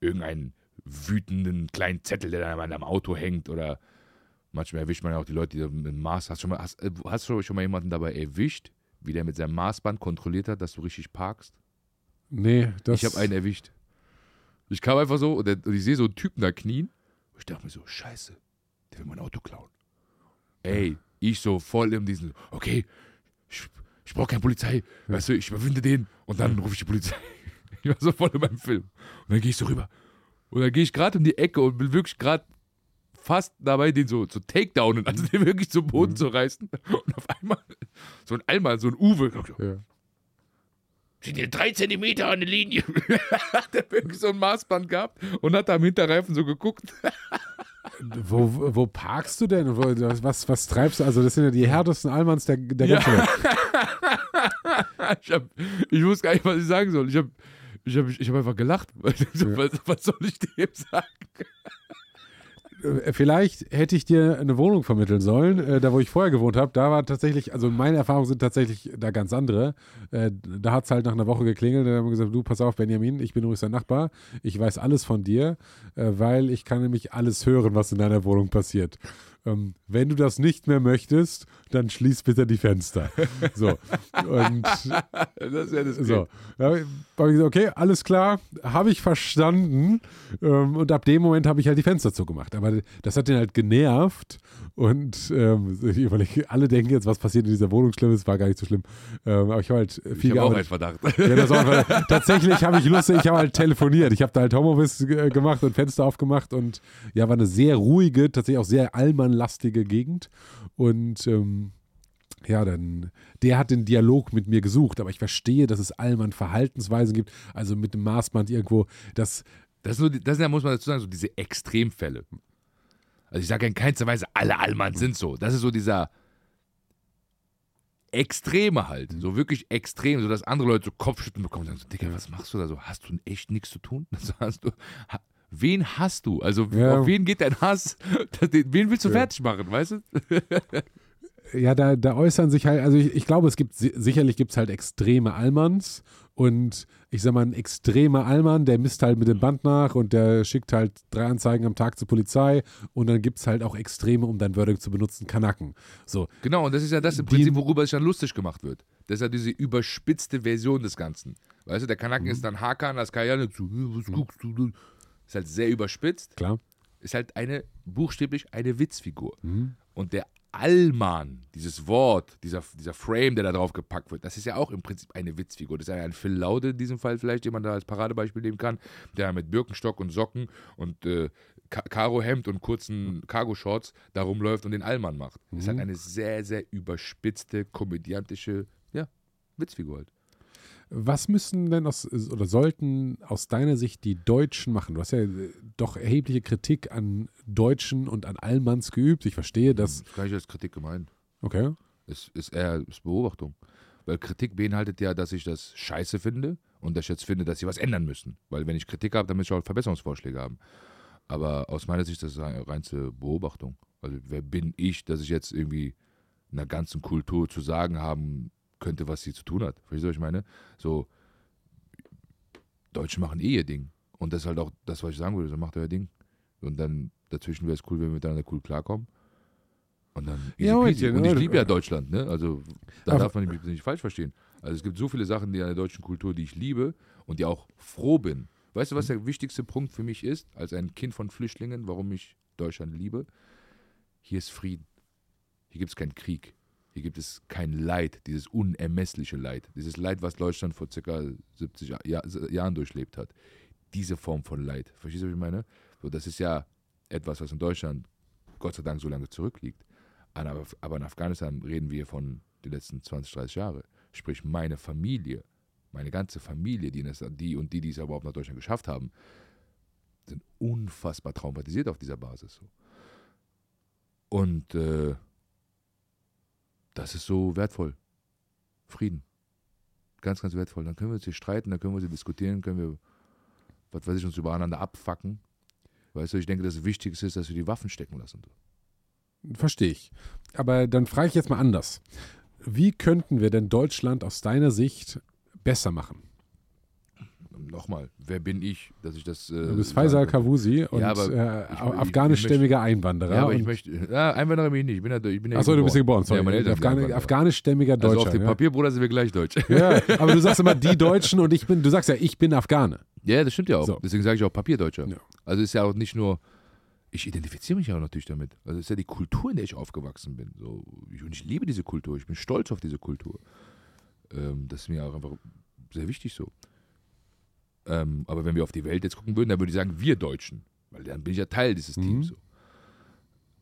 irgendeinen wütenden kleinen Zettel, der dann an deinem Auto hängt oder manchmal erwischt man ja auch die Leute, die mit dem Maß, hast, schon mal, hast, äh, hast du schon mal jemanden dabei erwischt, wie der mit seinem Maßband kontrolliert hat, dass du richtig parkst? Nee, das. Ich habe einen erwischt. Ich kam einfach so und, der, und ich sehe so einen Typen da knien. Und ich dachte mir so, scheiße, der will mein Auto klauen. Ey, ich so voll in diesen, okay, ich, ich brauche keine Polizei. Weißt du, ich überwinde den und dann rufe ich die Polizei. <laughs> Ich war so voll in meinem Film. Und dann gehe ich so rüber. Und dann gehe ich gerade um die Ecke und bin wirklich gerade fast dabei, den so zu takedownen, also den wirklich zum Boden zu reißen. <laughs> Und auf einmal so ein Alman, so ein Uwe, Ja. Sind hier drei Zentimeter an der Linie. <laughs> hat er wirklich so ein Maßband gehabt und hat da am Hinterreifen so geguckt. <laughs> Wo, wo parkst du denn? Was, was treibst du? Also, das sind ja die härtesten Allmanns der, der Ja. ganzen <laughs> Welt. ich, hab, ich wusste gar nicht, was ich sagen soll. Ich habe ich hab, ich hab einfach gelacht. Was, was soll ich dem sagen? Äh, Vielleicht hätte ich dir eine Wohnung vermitteln sollen, äh, da wo ich vorher gewohnt habe. Da war tatsächlich, also meine Erfahrungen sind tatsächlich da ganz andere. Äh, da hat es halt nach einer Woche geklingelt. Da haben wir gesagt: Du, pass auf, Benjamin, ich bin übrigens dein Nachbar. Ich weiß alles von dir, äh, weil ich kann nämlich alles hören, was in deiner Wohnung passiert. Ähm, wenn du das nicht mehr möchtest, dann schließ bitte die Fenster. <laughs> So. Und Das ist ja das so. Da habe ich gesagt, okay, alles klar, habe ich verstanden. Ähm, und ab dem Moment habe ich halt die Fenster zugemacht. Aber das hat den halt genervt. Und ähm, ich überlege, alle denken jetzt, was passiert in dieser Wohnung Schlimmes, war gar nicht so schlimm. Ähm, aber ich habe halt viel Ich habe auch einen. Verdacht. Ja, das war einfach, <laughs> tatsächlich habe ich Lust, ich habe halt telefoniert. Ich habe da halt Homeoffice ge- gemacht und Fenster aufgemacht und ja, war eine sehr ruhige, tatsächlich auch sehr allmannlastige Gegend. Und ähm, ja, dann, der hat den Dialog mit mir gesucht, aber ich verstehe, dass es Allmann Verhaltensweisen gibt, also mit dem Maßband irgendwo, das, Das, die- das sind ja, muss man dazu sagen, so diese Extremfälle. Also ich sage in keinster Weise, alle Allmanns sind so. Das ist so dieser Extreme halt. So wirklich extrem, so dass andere Leute so Kopfschütteln bekommen und sagen so, Digga, was machst du da so? Hast du echt nichts zu tun? <laughs> Also hast du, wen hast du? Also Ja. auf wen geht dein Hass? <laughs> Wen willst du Ja. fertig machen, weißt du? <laughs> ja, da, da äußern sich halt, also ich, ich glaube, es gibt, si- sicherlich gibt es halt extreme Allmanns und ich sag mal, ein extremer Allmann, der misst halt mit dem Band nach und der schickt halt drei Anzeigen am Tag zur Polizei und dann gibt es halt auch Extreme, um dein Wording zu benutzen, Kanaken. So, Genau, und das ist ja das im Prinzip, worüber sich dann lustig gemacht wird. Das ist ja diese überspitzte Version des Ganzen. Weißt du, der Kanaken ist dann Hakan, das Kajane zu, "Äh, was guckst du denn? Ist halt sehr überspitzt. klar. Ist halt eine, buchstäblich eine Witzfigur. Mhm. Und der Allmann, dieses Wort, dieser, dieser Frame, der da drauf gepackt wird, das ist ja auch im Prinzip eine Witzfigur. Das ist ja ein Phil Laude in diesem Fall vielleicht, jemand da als Paradebeispiel nehmen kann, der mit Birkenstock und Socken und äh, Ka Karo-Hemd und kurzen Cargo-Shorts da rumläuft und den Allmann macht. Mhm. Ist halt eine sehr, sehr überspitzte, komödiantische, ja, Witzfigur halt. Was müssen denn aus, oder sollten aus deiner Sicht die Deutschen machen? Du hast ja äh, doch erhebliche Kritik an Deutschen und an Allmanns geübt. Ich verstehe das. Das ist gar nicht als Kritik gemeint. Okay. Es ist eher ist Beobachtung. Weil Kritik beinhaltet ja, dass ich das scheiße finde und dass ich jetzt finde, dass sie was ändern müssen. Weil wenn ich Kritik habe, dann müssen ich auch Verbesserungsvorschläge haben. Aber aus meiner Sicht ist das eine reinste Beobachtung. Also wer bin ich, dass ich jetzt irgendwie einer ganzen Kultur zu sagen haben könnte, was sie zu tun hat. Verstehst du, was ich meine? So, Deutsche machen eh ihr Ding. Und das ist halt auch das, was ich sagen würde, so macht euer Ding. Und dann dazwischen wäre es cool, wenn wir miteinander cool klarkommen. Und dann easy Ja, peasy. und- ich liebe ja Deutschland, ne? Also da darf man mich nicht falsch verstehen. Also es gibt so viele Sachen die an der deutschen Kultur, die ich liebe und die auch froh bin. Weißt du, was der wichtigste Punkt für mich ist, als ein Kind von Flüchtlingen, warum ich Deutschland liebe? Hier ist Frieden. Hier gibt es keinen Krieg. Hier gibt es kein Leid, dieses unermessliche Leid. Dieses Leid, was Deutschland vor ca. 70 Jahr, Jahr, Jahren durchlebt hat. Diese Form von Leid. Verstehst du, was ich meine? So, das ist ja etwas, was in Deutschland Gott sei Dank so lange zurückliegt. Aber, in Afghanistan reden wir von den letzten 20, 30 Jahre. Sprich, meine Familie, meine ganze Familie, die, das, die und die, die es überhaupt nach Deutschland geschafft haben, sind unfassbar traumatisiert auf dieser Basis. Und äh, das ist so wertvoll. Frieden. Ganz, ganz wertvoll. Dann können wir uns hier streiten, dann können wir sie diskutieren, können wir, was weiß ich, uns übereinander abfacken. Weißt du, ich denke, das Wichtigste ist, dass wir die Waffen stecken lassen. Verstehe ich. Aber dann frage ich jetzt mal anders. Wie könnten wir denn Deutschland aus deiner Sicht besser machen? Nochmal, wer bin ich, dass ich das. Äh, Du bist Faisal? Kavusi und Ja, äh, afghanischstämmiger Einwanderer. Ja, aber ich möchte. Ja, Einwanderer bin ich nicht. Ich bin ja, ich bin ja Achso, du bist geboren, sorry. Ja, meine Eltern Afghani afghanischstämmiger Also Deutscher. auf dem ja. Papier, Bruder, sind wir gleich deutsch. <laughs> Ja, <laughs> aber du sagst immer die Deutschen und ich bin, du sagst ja, ich bin Afghane. Ja, das stimmt ja auch. So. Deswegen sage ich auch Papierdeutscher. Ja. Also ist ja auch nicht nur, ich identifiziere mich ja auch natürlich damit. Also ist ja die Kultur, in der ich aufgewachsen bin. So, ich, und ich liebe diese Kultur. Ich bin stolz auf diese Kultur. Ähm, das ist mir auch einfach sehr wichtig so. Ähm, aber wenn wir auf die Welt jetzt gucken würden, dann würde ich sagen, wir Deutschen. Weil dann bin ich ja Teil dieses Mhm. Teams. So.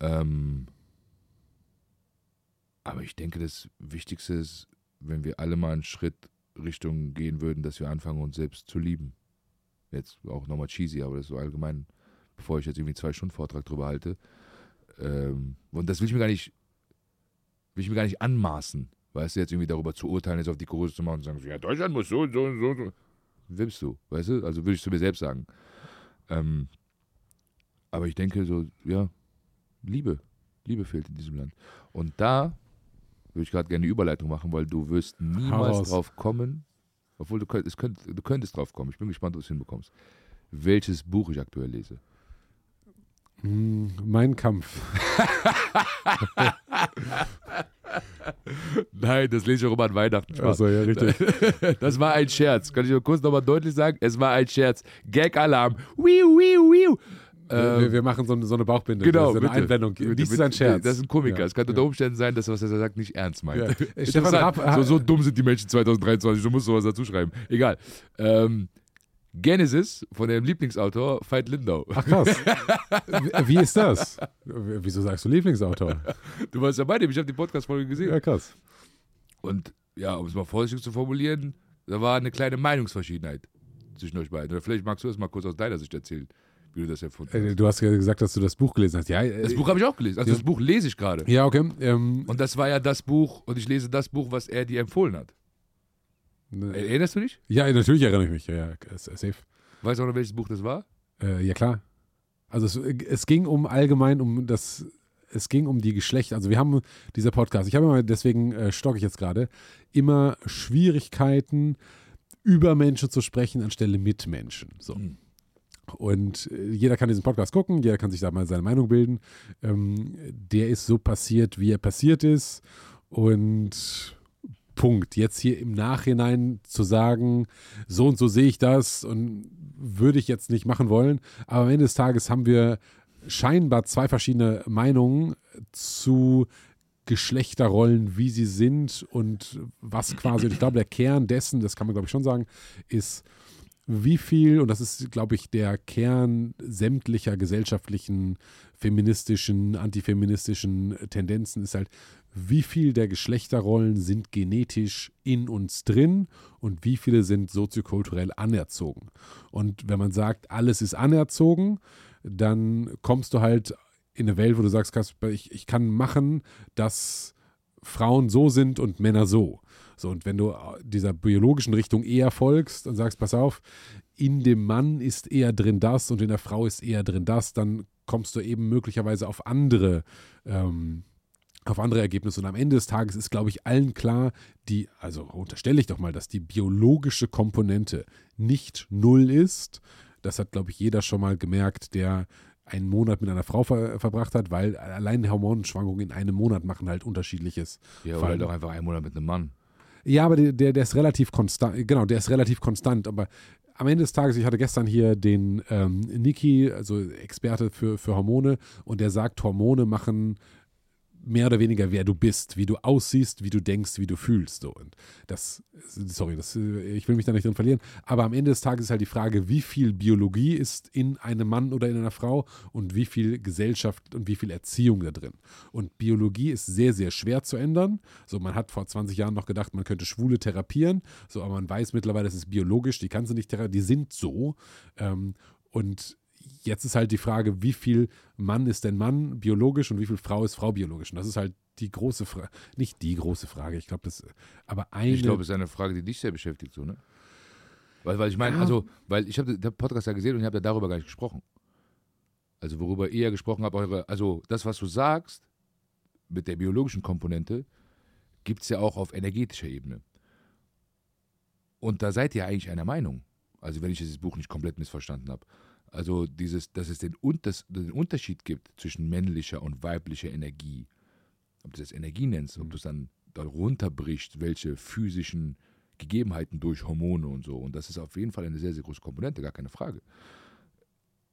Ähm, aber ich denke, das Wichtigste ist, wenn wir alle mal einen Schritt Richtung gehen würden, dass wir anfangen, uns selbst zu lieben. Jetzt auch nochmal cheesy, aber das ist so allgemein, bevor ich jetzt irgendwie zwei Stunden Vortrag drüber halte. Ähm, und das will ich mir gar nicht, will ich mir gar nicht anmaßen, weißt du, jetzt irgendwie darüber zu urteilen, jetzt auf die Kurse zu machen und zu sagen, ja, Deutschland muss so und so und so. Willst du, weißt du? Also würde ich zu mir selbst sagen. Ähm, aber ich denke so, ja, Liebe. Liebe fehlt in diesem Land. Und da würde ich gerade gerne eine Überleitung machen, weil du wirst niemals drauf kommen, obwohl du, könnt, es könnt, du könntest drauf kommen. Ich bin gespannt, ob du es hinbekommst. Welches Buch ich aktuell lese. Hm, mein Kampf. <laughs> <laughs> <laughs> Nein, das lese ich auch immer an Weihnachten. Achso, ja, richtig. <laughs> Das war ein Scherz. Kann ich nur kurz nochmal deutlich sagen? Es war ein Scherz. Gag-Alarm. Wiu, wiu, wiu. wir, Ähm, wir machen so eine, so eine Bauchbinde. Genau, so eine bitte. Einblendung. Dies ist ein Scherz. Das ist ein Komiker. Ja, Es kann unter Umständen sein, dass was er sagt nicht ernst meint. Ja. <laughs> Rapp- so, so dumm sind die Menschen 2023. Du musst sowas dazu schreiben. Egal. Ähm, Genesis von dem Lieblingsautor Veit Lindau. Ach krass. <laughs> Wie- ist das? Wieso sagst du Lieblingsautor? Du warst ja bei dem. Ich habe die Podcast-Folge gesehen. Ja, krass. Und ja, um es mal vorsichtig zu formulieren, da war eine kleine Meinungsverschiedenheit zwischen euch beiden. Oder vielleicht magst du das mal kurz aus deiner Sicht erzählen, wie du das erfunden Äh, hast. Du hast ja gesagt, dass du das Buch gelesen hast. Ja, äh, Das Buch habe ich auch gelesen. Also Ja. das Buch lese ich gerade. ja okay. Ähm, Und das war ja das Buch, und ich lese das Buch, was er dir empfohlen hat. Erinnerst du dich? ja, natürlich erinnere ich mich. Ja, ja, safe. Weißt du auch noch, welches Buch das war? Äh, ja, klar. Also es, es ging um allgemein um das, es ging um die Geschlechter. Also wir haben dieser Podcast, ich habe immer, deswegen äh, stocke ich jetzt gerade, immer Schwierigkeiten, über Menschen zu sprechen anstelle mit Menschen. So. Mhm. Und äh, jeder kann diesen Podcast gucken, jeder kann sich da mal seine Meinung bilden. Ähm, der ist so passiert, wie er passiert ist. Und Punkt. Jetzt hier im Nachhinein zu sagen, so und so sehe ich das und würde ich jetzt nicht machen wollen. Aber am Ende des Tages haben wir scheinbar zwei verschiedene Meinungen zu Geschlechterrollen, wie sie sind und was quasi, ich glaube, der Kern dessen, das kann man glaube ich schon sagen, ist, wie viel, und das ist, glaube ich, der Kern sämtlicher gesellschaftlichen, feministischen, antifeministischen Tendenzen, ist halt, wie viel der Geschlechterrollen sind genetisch in uns drin und wie viele sind soziokulturell anerzogen. Und wenn man sagt, alles ist anerzogen, dann kommst du halt in eine Welt, wo du sagst, Kasper, ich, ich kann machen, dass Frauen so sind und Männer so. So, und wenn du dieser biologischen Richtung eher folgst und sagst, pass auf, in dem Mann ist eher drin das und in der Frau ist eher drin das, dann kommst du eben möglicherweise auf andere ähm, auf andere Ergebnisse. Und am Ende des Tages ist, glaube ich, allen klar, die, also unterstelle ich doch mal, dass die biologische Komponente nicht null ist. Das hat, glaube ich, jeder schon mal gemerkt, der einen Monat mit einer Frau ver verbracht hat, weil allein Hormonschwankungen in einem Monat machen halt unterschiedliches. Ja, oder halt auch einfach einen Monat mit einem Mann. Ja, aber der, der ist relativ konstant, genau, der ist relativ konstant, aber am Ende des Tages, ich hatte gestern hier den ähm, Niki, also Experte für, für Hormone, und der sagt, Hormone machen mehr oder weniger, wer du bist, wie du aussiehst, wie du denkst, wie du fühlst. So. Und das, sorry, das, ich will mich da nicht drin verlieren, aber am Ende des Tages ist halt die Frage, wie viel Biologie ist in einem Mann oder in einer Frau und wie viel Gesellschaft und wie viel Erziehung da drin. Und Biologie ist sehr, sehr schwer zu ändern. So, man hat vor 20 Jahren noch gedacht, man könnte Schwule therapieren, so, aber man weiß mittlerweile, es ist biologisch, die kannst du nicht therapieren, die sind so. Ähm, und jetzt ist halt die Frage, wie viel Mann ist denn Mann biologisch und wie viel Frau ist Frau biologisch? Und das ist halt die große Frage, nicht die große Frage, ich glaube, das, aber eine. Ich glaube, es ist eine Frage, die dich sehr beschäftigt, so, ne? Weil, weil ich meine, ja. also, weil ich habe den Podcast ja gesehen und ich habe ja darüber gar nicht gesprochen. Also, worüber ihr ja gesprochen habt, eure, also das, was du sagst, mit der biologischen Komponente, gibt es ja auch auf energetischer Ebene. Und da seid ihr eigentlich einer Meinung. Also, wenn ich dieses Buch nicht komplett missverstanden habe. Also dieses, dass es den, Unters den Unterschied gibt zwischen männlicher und weiblicher Energie. Ob du das Energie nennst, ob mhm. du es dann darunter brichst, welche physischen Gegebenheiten durch Hormone und so. Und das ist auf jeden Fall eine sehr, sehr große Komponente, gar keine Frage.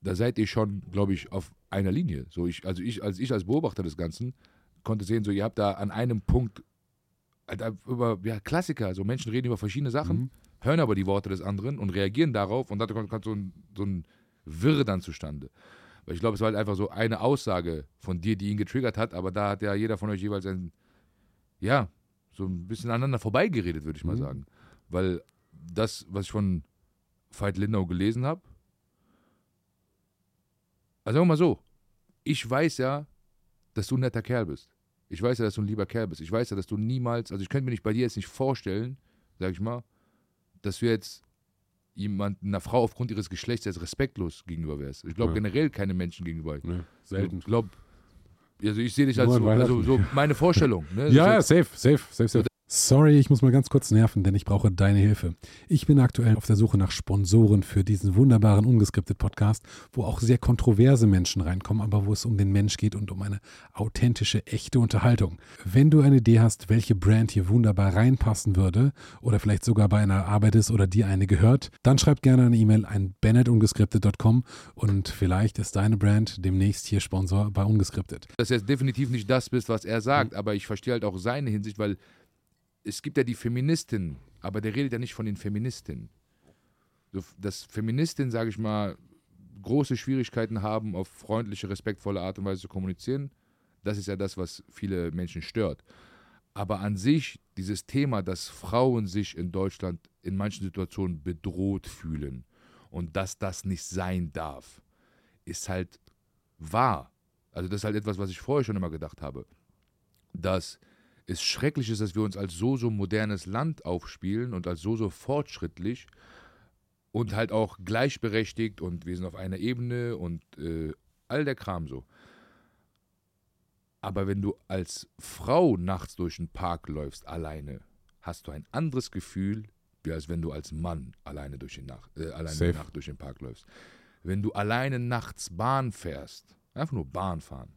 Da seid ihr schon, glaube ich, auf einer Linie. So ich, also ich, als ich als Beobachter des Ganzen konnte sehen, so ihr habt da an einem Punkt halt über ja, Klassiker, so Menschen reden über verschiedene Sachen, mhm. hören aber die Worte des anderen und reagieren darauf und da kommt so ein, so ein Wirre dann zustande. Weil ich glaube, es war halt einfach so eine Aussage von dir, die ihn getriggert hat, aber da hat ja jeder von euch jeweils ein, ja, so ein bisschen aneinander vorbeigeredet, würde ich mal mhm. sagen. Weil das, was ich von Veit Lindau gelesen habe, also sagen wir mal so, ich weiß ja, dass du ein netter Kerl bist. Ich weiß ja, dass du ein lieber Kerl bist. Ich weiß ja, dass du niemals, also ich könnte mir nicht bei dir jetzt nicht vorstellen, sag ich mal, dass du jetzt jemand, einer Frau aufgrund ihres Geschlechts als respektlos gegenüber wärst. Ich glaube ja. generell keine Menschen gegenüber. Nee, selten. Ich glaube, also ich sehe dich als so, also so meine Vorstellung. Ne? <laughs> ja, ja, safe, safe, safe, safe. Sorry, ich muss mal ganz kurz nerven, denn ich brauche deine Hilfe. Ich bin aktuell auf der Suche nach Sponsoren für diesen wunderbaren ungeskriptet Podcast, wo auch sehr kontroverse Menschen reinkommen, aber wo es um den Mensch geht und um eine authentische, echte Unterhaltung. Wenn du eine Idee hast, welche Brand hier wunderbar reinpassen würde oder vielleicht sogar bei einer Arbeit ist oder dir eine gehört, dann schreib gerne eine E-Mail an bennettungeskriptet.com und vielleicht ist deine Brand demnächst hier Sponsor bei Ungeskriptet. Dass du jetzt definitiv nicht das bist, was er sagt, mhm. aber ich verstehe halt auch seine Hinsicht, weil es gibt ja die Feministin, aber der redet ja nicht von den Feministinnen. So, dass Feministinnen, sage ich mal, große Schwierigkeiten haben, auf freundliche, respektvolle Art und Weise zu kommunizieren, das ist ja das, was viele Menschen stört. Aber an sich, dieses Thema, dass Frauen sich in Deutschland in manchen Situationen bedroht fühlen und dass das nicht sein darf, ist halt wahr. Also das ist halt etwas, was ich vorher schon immer gedacht habe. Dass es schrecklich ist, dass wir uns als so, so modernes Land aufspielen und als so, so fortschrittlich und halt auch gleichberechtigt und wir sind auf einer Ebene und äh, all der Kram so. Aber wenn du als Frau nachts durch den Park läufst, alleine, hast du ein anderes Gefühl, als wenn du als Mann alleine durch die Nacht, äh, alleine Nacht durch den Park läufst. Wenn du alleine nachts Bahn fährst, einfach nur Bahn fahren,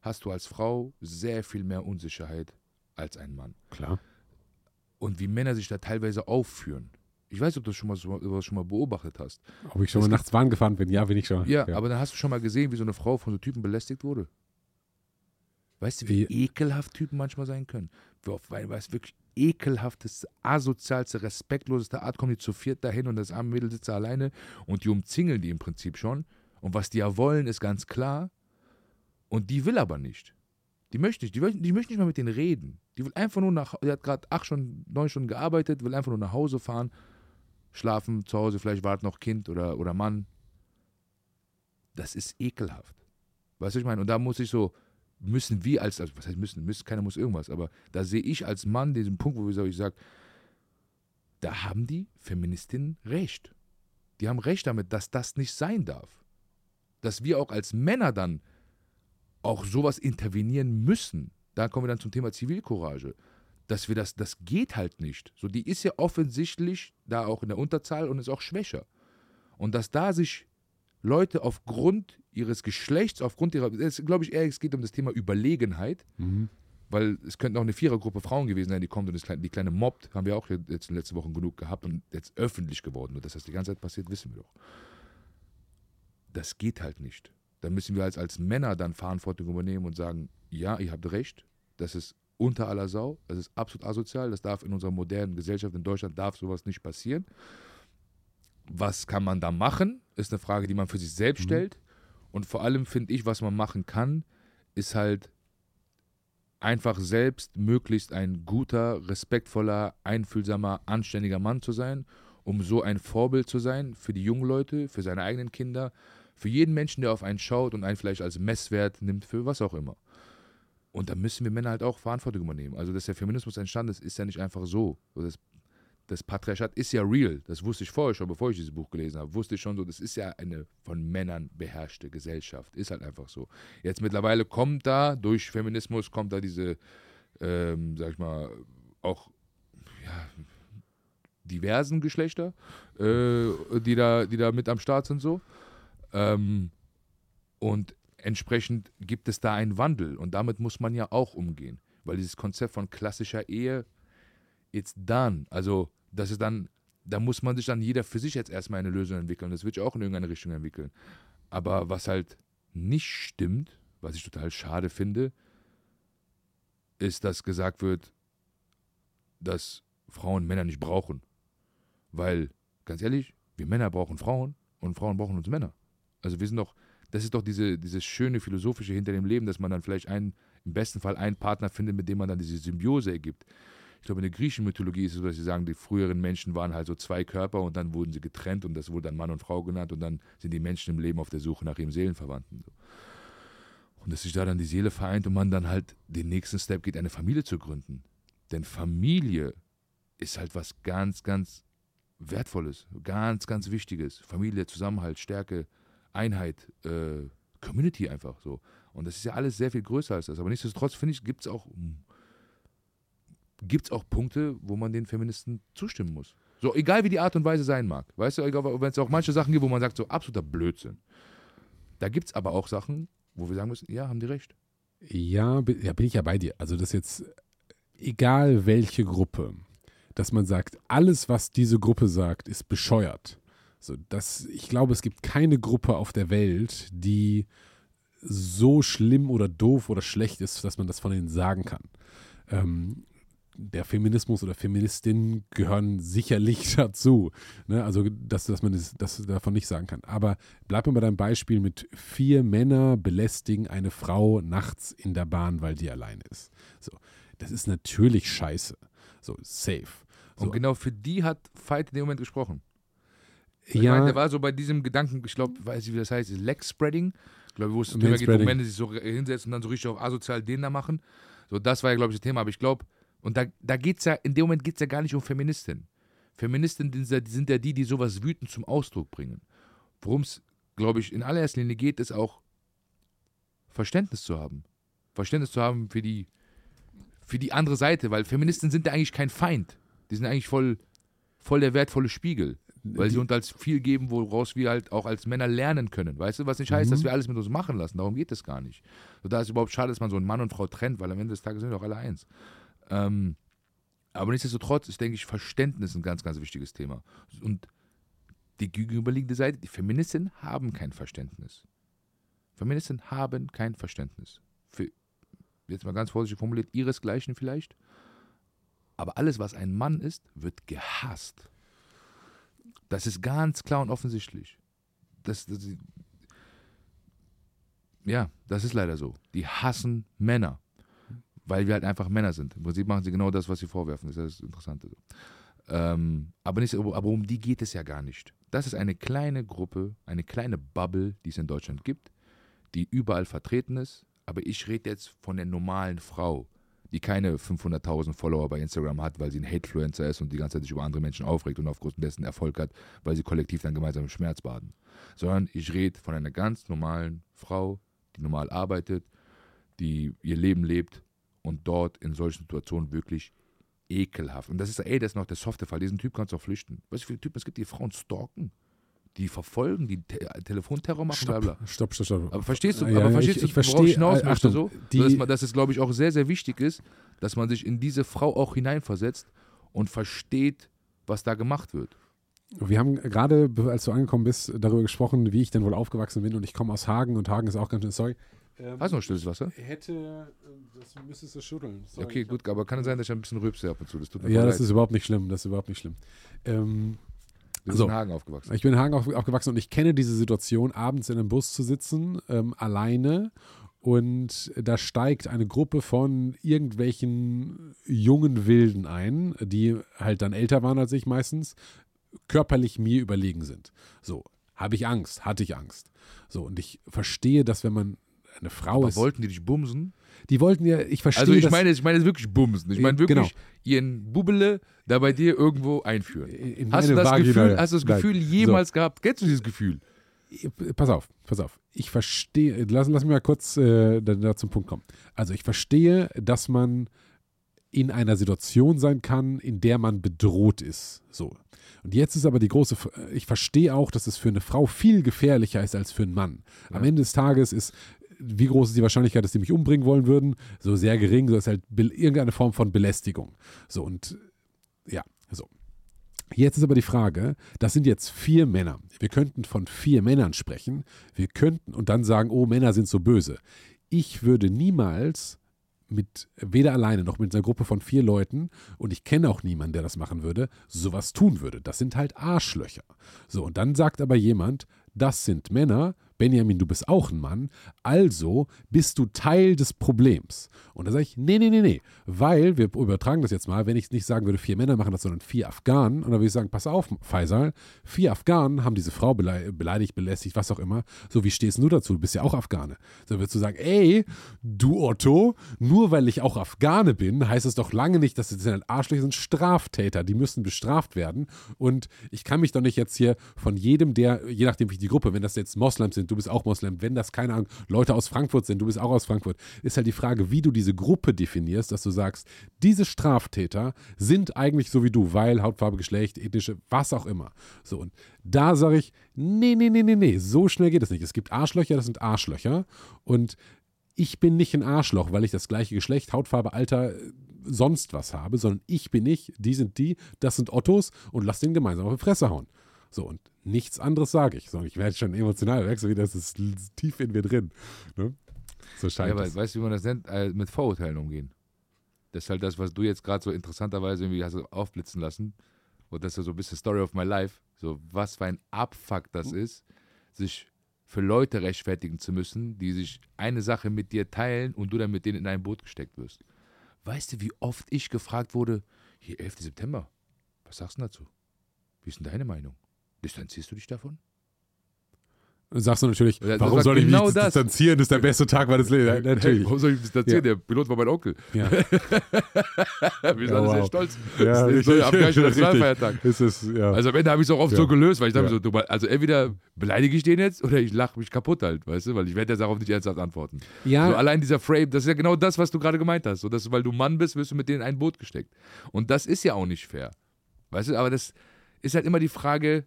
hast du als Frau sehr viel mehr Unsicherheit als ein Mann. Klar. Und wie Männer sich da teilweise aufführen. Ich weiß, ob du das schon mal, so, schon mal beobachtet hast. Ob ich schon das mal nachts Bahn gefahren bin? Ja, bin ich schon. Ja, ja, aber dann hast du schon mal gesehen, wie so eine Frau von so Typen belästigt wurde. Weißt du, wie ekelhaft Typen manchmal sein können? Weil, weil es wirklich ekelhafteste, asozialste, respektloseste Art kommen die zu viert dahin und das arme Mädel sitzt da alleine und die umzingeln die im Prinzip schon. Und was die ja wollen, ist ganz klar. Und die will aber nicht. Die möchte nicht, die, will, die möchte nicht mal mit denen reden. Die will einfach nur nach, die hat gerade acht Stunden, neun Stunden gearbeitet, will einfach nur nach Hause fahren, schlafen, zu Hause, vielleicht wartet noch Kind oder, oder Mann. Das ist ekelhaft. Weißt du, ich meine? Und da muss ich so, müssen wir als, also was heißt müssen, müssen, keiner muss irgendwas, aber da sehe ich als Mann diesen Punkt, wo ich sage, da haben die Feministinnen recht. Die haben recht damit, dass das nicht sein darf. Dass wir auch als Männer dann auch sowas intervenieren müssen. Da kommen wir dann zum Thema Zivilcourage. Dass wir das, das geht halt nicht. So, die ist ja offensichtlich da auch in der Unterzahl und ist auch schwächer. Und dass da sich Leute aufgrund ihres Geschlechts, aufgrund ihrer, glaube ich eher, es geht um das Thema Überlegenheit, mhm. weil es könnte auch eine Vierergruppe Frauen gewesen sein, die kommt und das, die kleine mobbt, haben wir auch jetzt in letzten Wochen genug gehabt und jetzt öffentlich geworden. Und dass das die ganze Zeit passiert, wissen wir doch. Das geht halt nicht. Da müssen wir als, als Männer dann Verantwortung übernehmen und sagen, ja, ihr habt recht, das ist unter aller Sau, das ist absolut asozial, das darf in unserer modernen Gesellschaft in Deutschland darf sowas nicht passieren. Was kann man da machen? Ist eine Frage, die man für sich selbst mhm. stellt. Und vor allem finde ich, was man machen kann, ist halt einfach selbst möglichst ein guter, respektvoller, einfühlsamer, anständiger Mann zu sein, um so ein Vorbild zu sein für die jungen Leute, für seine eigenen Kinder, für jeden Menschen, der auf einen schaut und einen vielleicht als Messwert nimmt, für was auch immer. Und da müssen wir Männer halt auch Verantwortung übernehmen. Also, dass der Feminismus entstanden ist, ist ja nicht einfach so. Das das Patriarchat ist ja real. Das wusste ich vorher schon, bevor ich dieses Buch gelesen habe. Wusste ich schon so, das ist ja eine von Männern beherrschte Gesellschaft. Ist halt einfach so. Jetzt mittlerweile kommt da, durch Feminismus kommt da diese, ähm, sag ich mal, auch ja, diversen Geschlechter, äh, die, da, die da mit am Start sind so. Ähm, und entsprechend gibt es da einen Wandel. Und damit muss man ja auch umgehen. Weil dieses Konzept von klassischer Ehe it's done. Also, das ist dann, da muss man sich dann jeder für sich jetzt erstmal eine Lösung entwickeln. Das wird sich auch in irgendeine Richtung entwickeln. Aber was halt nicht stimmt, was ich total schade finde, ist, dass gesagt wird, dass Frauen Männer nicht brauchen. Weil, ganz ehrlich, wir Männer brauchen Frauen und Frauen brauchen uns Männer. Also wir sind doch, das ist doch diese, dieses schöne philosophische hinter dem Leben, dass man dann vielleicht einen, im besten Fall einen Partner findet, mit dem man dann diese Symbiose ergibt ich glaube, in der griechischen Mythologie ist es so, dass sie sagen, die früheren Menschen waren halt so zwei Körper und dann wurden sie getrennt und das wurde dann Mann und Frau genannt und dann sind die Menschen im Leben auf der Suche nach ihrem Seelenverwandten. Und dass sich da dann die Seele vereint und man dann halt den nächsten Step geht, eine Familie zu gründen. Denn Familie ist halt was ganz, ganz Wertvolles, ganz, ganz Wichtiges. Familie, Zusammenhalt, Stärke, Einheit, äh, Community einfach so. Und das ist ja alles sehr viel größer als das. Aber nichtsdestotrotz, finde ich, gibt es auch gibt es auch Punkte, wo man den Feministen zustimmen muss. So, egal wie die Art und Weise sein mag. Weißt du, wenn es auch manche Sachen gibt, wo man sagt, so absoluter Blödsinn. Da gibt es aber auch Sachen, wo wir sagen müssen, ja, haben die recht. Ja, ja, bin ich ja bei dir. Also das jetzt, egal welche Gruppe, dass man sagt, alles, was diese Gruppe sagt, ist bescheuert. So, das, ich glaube, es gibt keine Gruppe auf der Welt, die so schlimm oder doof oder schlecht ist, dass man das von ihnen sagen kann. Ähm, der Feminismus oder Feministinnen gehören sicherlich <laughs> dazu. Ne? Also, dass, dass man das, das davon nicht sagen kann. Aber bleib mal bei deinem Beispiel mit vier Männer belästigen eine Frau nachts in der Bahn, weil die allein ist. So, das ist natürlich scheiße. So, safe. So. Und genau für die hat Veit in dem Moment gesprochen. Ich ja. Meine, der war so bei diesem Gedanken, ich glaube, weiß ich, wie das heißt, Leg Spreading. Ich glaube, wo es Thema geht, wo Männer sich so hinsetzen und dann so richtig auf asozial den da machen. So, das war ja, glaube ich, das Thema. Aber ich glaube, und da, da geht es ja, in dem Moment geht es ja gar nicht um Feministinnen. Feministinnen sind, ja die, die sowas wütend zum Ausdruck bringen. Worum es, glaube ich, in allererster Linie geht, ist auch Verständnis zu haben. Verständnis zu haben für die, für die andere Seite, weil Feministinnen sind ja eigentlich kein Feind. Die sind eigentlich voll, voll der wertvolle Spiegel. Weil sie uns als viel geben, woraus wir halt auch als Männer lernen können. Weißt du, was nicht heißt, mhm. dass wir alles mit uns machen lassen. Darum geht es gar nicht. So, da ist überhaupt schade, dass man so einen Mann und Frau trennt, weil am Ende des Tages sind wir doch alle eins. Ähm, aber nichtsdestotrotz ist, denke ich, Verständnis ein ganz, ganz wichtiges Thema. Und die gegenüberliegende Seite, die Feministinnen haben kein Verständnis. Feministinnen haben kein Verständnis. Für jetzt mal ganz vorsichtig formuliert, ihresgleichen vielleicht. Aber alles, was ein Mann ist, wird gehasst. Das ist ganz klar und offensichtlich. Das, das, ja, das ist leider so. Die hassen Männer, weil wir halt einfach Männer sind. Im Prinzip machen sie genau das, was sie vorwerfen. Das ist das Interessante. Ähm, aber, nicht, aber um die geht es ja gar nicht. Das ist eine kleine Gruppe, eine kleine Bubble, die es in Deutschland gibt, die überall vertreten ist. Aber ich rede jetzt von der normalen Frau, die keine 500.000 Follower bei Instagram hat, weil sie ein Hatefluencer ist und die ganze Zeit sich über andere Menschen aufregt und aufgrund dessen Erfolg hat, weil sie kollektiv dann gemeinsam im Schmerz baden. Sondern ich rede von einer ganz normalen Frau, die normal arbeitet, die ihr Leben lebt und dort in solchen Situationen wirklich ekelhaft. Und das ist, ey, das ist noch der softe Fall. Diesen Typ kannst du auch flüchten. Weißt du, wie viele Typen es gibt, die Frauen stalken? Die verfolgen, die Te Telefonterror machen, stopp, bla bla. Stopp, stopp, stopp. Aber verstehst du, Ja, aber ja, verstehst ich- du ich worauf verstehe, ich hinaus äh, möchte? Achtung, So? die- dass, man, dass es, glaube ich, auch sehr, sehr wichtig ist, dass man sich in diese Frau auch hineinversetzt und versteht, was da gemacht wird. Wir haben gerade, als du angekommen bist, darüber gesprochen, wie ich denn wohl aufgewachsen bin und ich komme aus Hagen und Hagen ist auch ganz schön, sorry. Ähm, Hast du noch stilles Wasser? hätte, das müsstest du schütteln. Sorry, Okay, gut, aber kann es sein, dass ich ein bisschen rülpse ab und zu. Das tut mir Ja, das leid. ist überhaupt nicht schlimm, das ist überhaupt nicht schlimm. Ähm, Du bist so. in Hagen aufgewachsen. ich bin in Hagen auf, aufgewachsen und ich kenne diese Situation, abends in einem Bus zu sitzen, ähm, alleine und da steigt eine Gruppe von irgendwelchen jungen Wilden ein, die halt dann älter waren als ich meistens, körperlich mir überlegen sind. So, habe ich Angst, hatte ich Angst. So, und ich verstehe, dass wenn man eine Frau Aber ist, wollten die dich bumsen? Die wollten ja, ich verstehe Also ich meine, ich meine wirklich bumsen. Ich meine wirklich Genau. ihren Bubbele da bei dir irgendwo einführen. in Hast du das Vagina, Gefühl, hast du das nein. Gefühl jemals gehabt? Kennst du dieses Gefühl? pass auf, pass auf. Ich verstehe, lass, lass mich mal kurz äh, da, da zum Punkt kommen. Also ich verstehe, dass man in einer Situation sein kann, in der man bedroht ist. So. Und jetzt ist aber die große, ich verstehe auch, dass es für eine Frau viel gefährlicher ist als für einen Mann. Am Ja. Ende des Tages ist, wie groß ist die Wahrscheinlichkeit, dass sie mich umbringen wollen würden? So sehr gering, so ist halt irgendeine Form von Belästigung. So und ja, so. Jetzt ist aber die Frage, das sind jetzt vier Männer. Wir könnten von vier Männern sprechen. Wir könnten und dann sagen, oh, Männer sind so böse. Ich würde niemals mit, weder alleine noch mit einer Gruppe von vier Leuten, und ich kenne auch niemanden, der das machen würde, sowas tun würde. Das sind halt Arschlöcher. So, und dann sagt aber jemand, das sind Männer, Benjamin, du bist auch ein Mann, also bist du Teil des Problems. Und da sage ich, nee, nee, nee, nee, weil wir übertragen das jetzt mal, wenn ich nicht sagen würde, vier Männer machen das, sondern vier Afghanen, und dann würde ich sagen, pass auf, Faisal, vier Afghanen haben diese Frau belei- beleidigt, belästigt, was auch immer. So, wie stehst du dazu? Du bist ja auch Afghane. So würdest du sagen, ey, du Otto, nur weil ich auch Afghane bin, heißt es doch lange nicht, dass das sind Arschlöcher sind Straftäter, die müssen bestraft werden. Und ich kann mich doch nicht jetzt hier von jedem, der, je nachdem wie die Gruppe, wenn das jetzt Moslems sind, du bist auch Moslem, wenn das, keine Ahnung, Leute aus Frankfurt sind, du bist auch aus Frankfurt, ist halt die Frage, wie du diese Gruppe definierst, dass du sagst, diese Straftäter sind eigentlich so wie du, weil Hautfarbe, Geschlecht, ethnische, was auch immer. So, und da sage ich, nee, nee, nee, nee, nee, so schnell geht es nicht. Es gibt Arschlöcher, das sind Arschlöcher. Und ich bin nicht ein Arschloch, weil ich das gleiche Geschlecht, Hautfarbe, Alter, sonst was habe, sondern ich bin ich, die sind die, das sind Ottos und lass den gemeinsam auf die Fresse hauen. So, und nichts anderes sage ich. So, und ich werde schon emotional, merkst du, wie das ist tief in mir drin. Ne? So Ja, scheint aber es. weißt du, wie man das nennt? Äh, mit Vorurteilen umgehen. Das ist halt das, was du jetzt gerade so interessanterweise irgendwie hast aufblitzen lassen. Und das ist ja so ein bisschen Story of my life. So, was für ein Abfuck das Mhm. ist, sich für Leute rechtfertigen zu müssen, die sich eine Sache mit dir teilen und du dann mit denen in ein Boot gesteckt wirst. Weißt du, wie oft ich gefragt wurde, hier 11. September, was sagst du dazu? Wie ist denn deine Meinung? Distanzierst du dich davon? Dann sagst du natürlich, Ja, warum war soll ich genau mich das. distanzieren? Das ist der beste Tag meines Lebens. Ja, natürlich. warum soll ich mich distanzieren? Der Pilot war mein Onkel. Ja. <laughs> Wir sind Ja, alle sehr wow. stolz. Ja, das ist der afghanische <laughs> Richtig. Nationalfeiertag. Ja. Also am Ende habe ich es auch oft Ja. so gelöst, weil ich dachte Ja. so, du, also entweder beleidige ich den jetzt oder ich lache mich kaputt halt, weißt du, weil ich werde jetzt darauf nicht ernsthaft antworten. ja, So allein dieser Frame, das ist ja genau das, was du gerade gemeint hast. So, dass, weil du Mann bist, wirst du mit denen in ein Boot gesteckt. Und das ist ja auch nicht fair. Weißt du, aber das ist halt immer die Frage,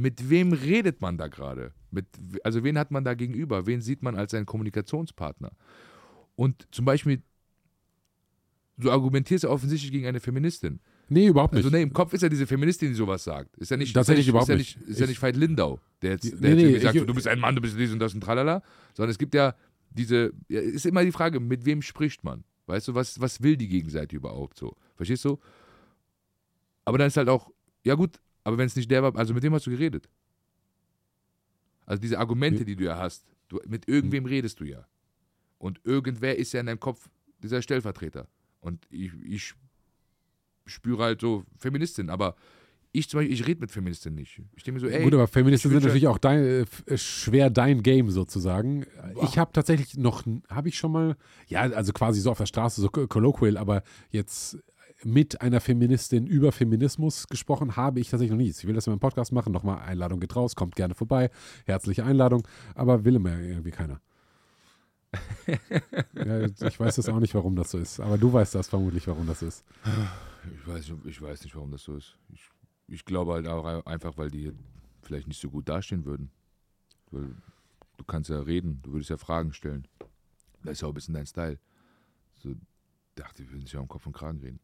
mit wem redet man da gerade? Also wen hat man da gegenüber? Wen sieht man als seinen Kommunikationspartner? Und zum Beispiel, du argumentierst ja offensichtlich gegen eine Feministin. nee, überhaupt nicht. Also ne, im Kopf ist ja diese Feministin, die sowas sagt. Ist ja nicht, Tatsächlich ist ja überhaupt ist ja nicht. Ist ja Ich- nicht Veit Lindau, der jetzt, der Nee, jetzt nee, sagt, ich- du bist ein Mann, du bist dies und das und tralala. Sondern es gibt ja diese, ja, ist immer die Frage, mit wem spricht man? Weißt du, was, was will die Gegenseite überhaupt so? Verstehst du? Aber dann ist halt auch, ja gut, aber wenn es nicht der war, also mit wem hast du geredet? Also diese Argumente, die du ja hast, du, mit irgendwem redest du ja. Und irgendwer ist ja in deinem Kopf dieser Stellvertreter. Und ich, ich spüre halt so Feministin, aber ich zum Beispiel, ich rede mit Feministinnen nicht. Ich denke mir so, ey. Gut, aber Feministinnen sind natürlich auch dein, äh, schwer dein Game sozusagen. Ich habe tatsächlich noch, habe ich schon mal, ja, also quasi so auf der Straße, so colloquial, aber jetzt mit einer Feministin über Feminismus gesprochen habe ich tatsächlich noch nie. Ich will das in meinem Podcast machen. Nochmal, Einladung geht raus, kommt gerne vorbei. Herzliche Einladung, aber will immer irgendwie keiner. <laughs> ja, ich weiß das auch nicht, warum das so ist, aber du weißt das vermutlich, warum das ist. Ich weiß, ich weiß nicht, warum das so ist. Ich, ich glaube halt auch einfach, weil die vielleicht nicht so gut dastehen würden. Weil du kannst ja reden, du würdest ja Fragen stellen. Das ist ja auch ein bisschen dein Style. So dachte, wir würden sich ja um Kopf und Kragen reden.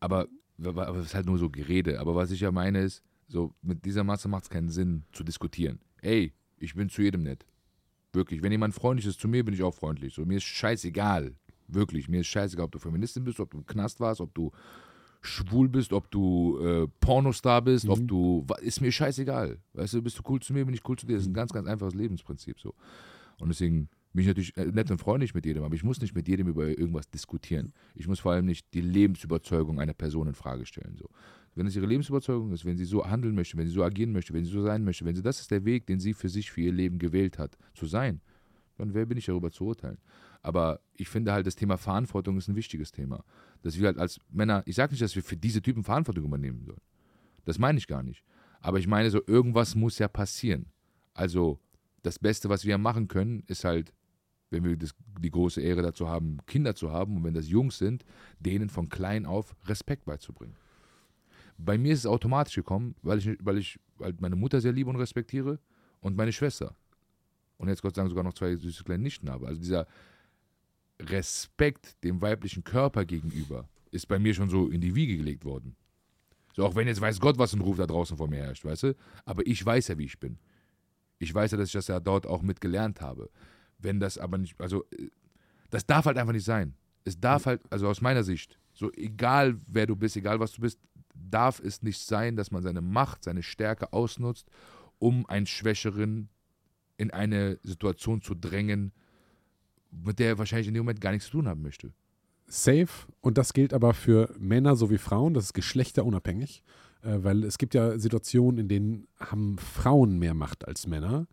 Aber, aber es ist halt nur so Gerede. Aber was ich ja meine ist, so mit dieser Masse macht es keinen Sinn zu diskutieren. Ey, ich bin zu jedem nett. Wirklich. Wenn jemand freundlich ist zu mir, bin ich auch freundlich. So, mir ist scheißegal. Wirklich. Mir ist scheißegal, ob du Feministin bist, ob du im Knast warst, ob du schwul bist, ob du äh, Pornostar bist, ob du. Ist mir scheißegal. Weißt du, bist du cool zu mir, bin ich cool zu dir. Das ist ein ganz, ganz einfaches Lebensprinzip so. Und deswegen bin ich natürlich äh, nett und freundlich mit jedem, aber ich muss nicht mit jedem über irgendwas diskutieren. Ich muss vor allem nicht die Lebensüberzeugung einer Person in Frage stellen. So. Wenn es ihre Lebensüberzeugung ist, wenn sie so handeln möchte, wenn sie so agieren möchte, wenn sie so sein möchte, wenn sie das ist der Weg, den sie für sich, für ihr Leben gewählt hat, zu sein, dann wer bin ich darüber zu urteilen? Aber ich finde halt, das Thema Verantwortung ist ein wichtiges Thema. Dass wir halt als Männer, ich sage nicht, dass wir für diese Typen Verantwortung übernehmen sollen. Das meine ich gar nicht. Aber ich meine so, irgendwas muss ja passieren. Also das Beste, was wir machen können, ist halt, wenn wir das, die große Ehre dazu haben, Kinder zu haben und wenn das Jungs sind, denen von klein auf Respekt beizubringen. Bei mir ist es automatisch gekommen, weil ich, weil ich halt meine Mutter sehr liebe und respektiere und meine Schwester. Und jetzt Gott sei Dank sogar noch zwei süße kleine Nichten habe. Also dieser Respekt dem weiblichen Körper gegenüber ist bei mir schon so in die Wiege gelegt worden. So, auch wenn jetzt weiß Gott, was ein Ruf da draußen vor mir herrscht, weißt du? Aber ich weiß ja, wie ich bin. Ich weiß ja, dass ich das ja dort auch mit gelernt habe. Wenn das aber nicht, also, äh, das darf halt einfach nicht sein. Es darf halt, also aus meiner Sicht, so egal wer du bist, egal was du bist, darf es nicht sein, dass man seine Macht, seine Stärke ausnutzt, um einen Schwächeren in eine Situation zu drängen, mit der er wahrscheinlich in dem Moment gar nichts zu tun haben möchte. Safe. Und das gilt aber für Männer sowie Frauen. Das ist geschlechterunabhängig. Äh, weil es gibt ja Situationen, in denen haben Frauen mehr Macht als Männer.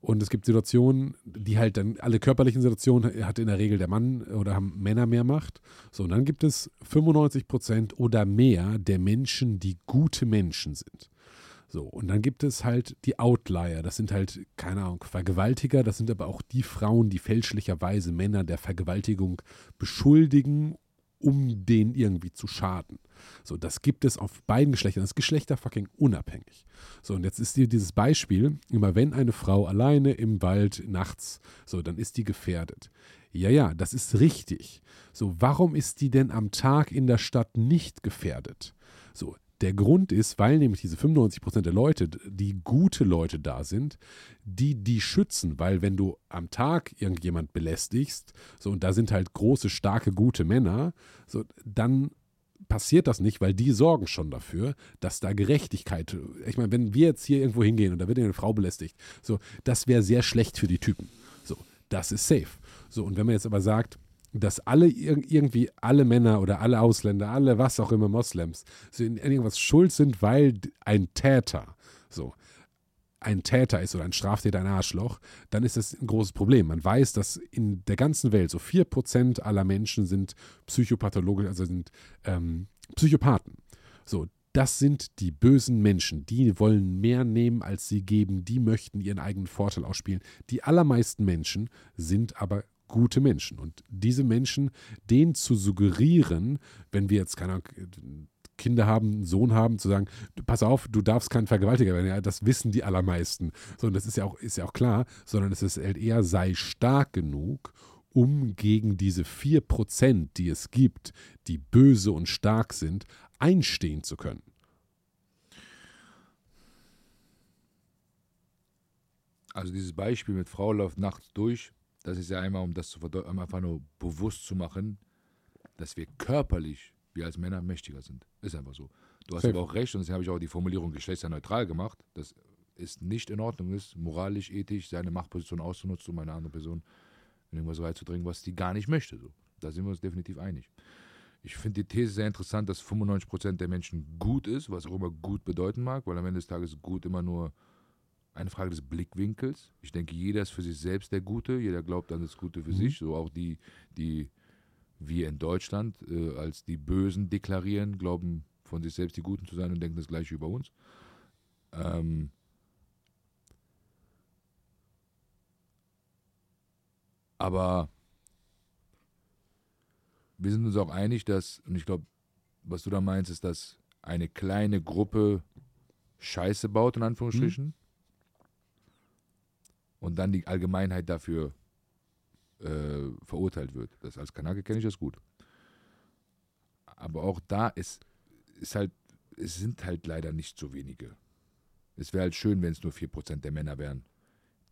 Und es gibt Situationen, die halt dann, alle körperlichen Situationen hat in der Regel der Mann oder haben Männer mehr Macht. So, und dann gibt es 95 Prozent oder mehr der Menschen, die gute Menschen sind. So, und dann gibt es halt die Outlier. Das sind halt, keine Ahnung, Vergewaltiger. Das sind aber auch die Frauen, die fälschlicherweise Männer der Vergewaltigung beschuldigen, um denen irgendwie zu schaden. So, das gibt es auf beiden Geschlechtern. Das ist Geschlechter fucking unabhängig. So, und jetzt ist hier dieses Beispiel, immer wenn eine Frau alleine im Wald nachts, so, dann ist die gefährdet. Ja, ja, das ist richtig. So, warum ist die denn am Tag in der Stadt nicht gefährdet? So, der Grund ist, weil nämlich diese 95% der Leute, die gute Leute da sind, die die schützen, weil wenn du am Tag irgendjemand belästigst, so und da sind halt große, starke, gute Männer, so dann passiert das nicht, weil die sorgen schon dafür, dass da Gerechtigkeit, ich meine, wenn wir jetzt hier irgendwo hingehen und da wird eine Frau belästigt, so, das wäre sehr schlecht für die Typen. So, das ist safe. So, und wenn man jetzt aber sagt, dass alle ir- irgendwie alle Männer oder alle Ausländer, alle was auch immer Moslems, so in irgendwas schuld sind, weil ein Täter, so, ein Täter ist oder ein Straftäter ein Arschloch, dann ist das ein großes Problem. Man weiß, dass in der ganzen Welt so 4% aller Menschen sind psychopathologisch, also sind ähm, Psychopathen. So, das sind die bösen Menschen. Die wollen mehr nehmen, als sie geben. Die möchten ihren eigenen Vorteil ausspielen. Die allermeisten Menschen sind aber gute Menschen. Und diese Menschen, denen zu suggerieren, wenn wir jetzt, keine Kinder haben, einen Sohn haben, zu sagen, pass auf, du darfst kein Vergewaltiger werden. Ja, das wissen die allermeisten. So, das ist ja auch, ist ja auch klar, sondern es ist halt eher, sei stark genug, um gegen diese 4%, die es gibt, die böse und stark sind, einstehen zu können. Also dieses Beispiel mit Frau läuft nachts durch, das ist ja einmal, um das zu verdeutlichen, einfach nur bewusst zu machen, dass wir körperlich, wir als Männer, mächtiger sind. Ist einfach so. Du hast Safe. aber auch recht und deswegen habe ich auch die Formulierung geschlechtsneutral gemacht. Das ist nicht in Ordnung ist, moralisch, ethisch, seine Machtposition auszunutzen, um eine andere Person in irgendwas reinzudringen, was die gar nicht möchte. So. Da sind wir uns definitiv einig. Ich finde die These sehr interessant, dass 95% der Menschen gut ist, was auch immer gut bedeuten mag, weil am Ende des Tages gut immer nur eine Frage des Blickwinkels. Ich denke, jeder ist für sich selbst der Gute, jeder glaubt an das Gute für sich, so auch die, die wir in Deutschland äh, als die Bösen deklarieren, glauben von sich selbst die Guten zu sein und denken das gleiche über uns. Ähm, aber wir sind uns auch einig, dass, und ich glaube, was du da meinst, ist, dass eine kleine Gruppe Scheiße baut, in Anführungsstrichen, und dann die Allgemeinheit dafür äh, verurteilt wird. Das als Kanake kenne ich das gut. Aber auch da ist, ist halt, es sind halt leider nicht so wenige. Es wäre halt schön, wenn es nur 4% der Männer wären,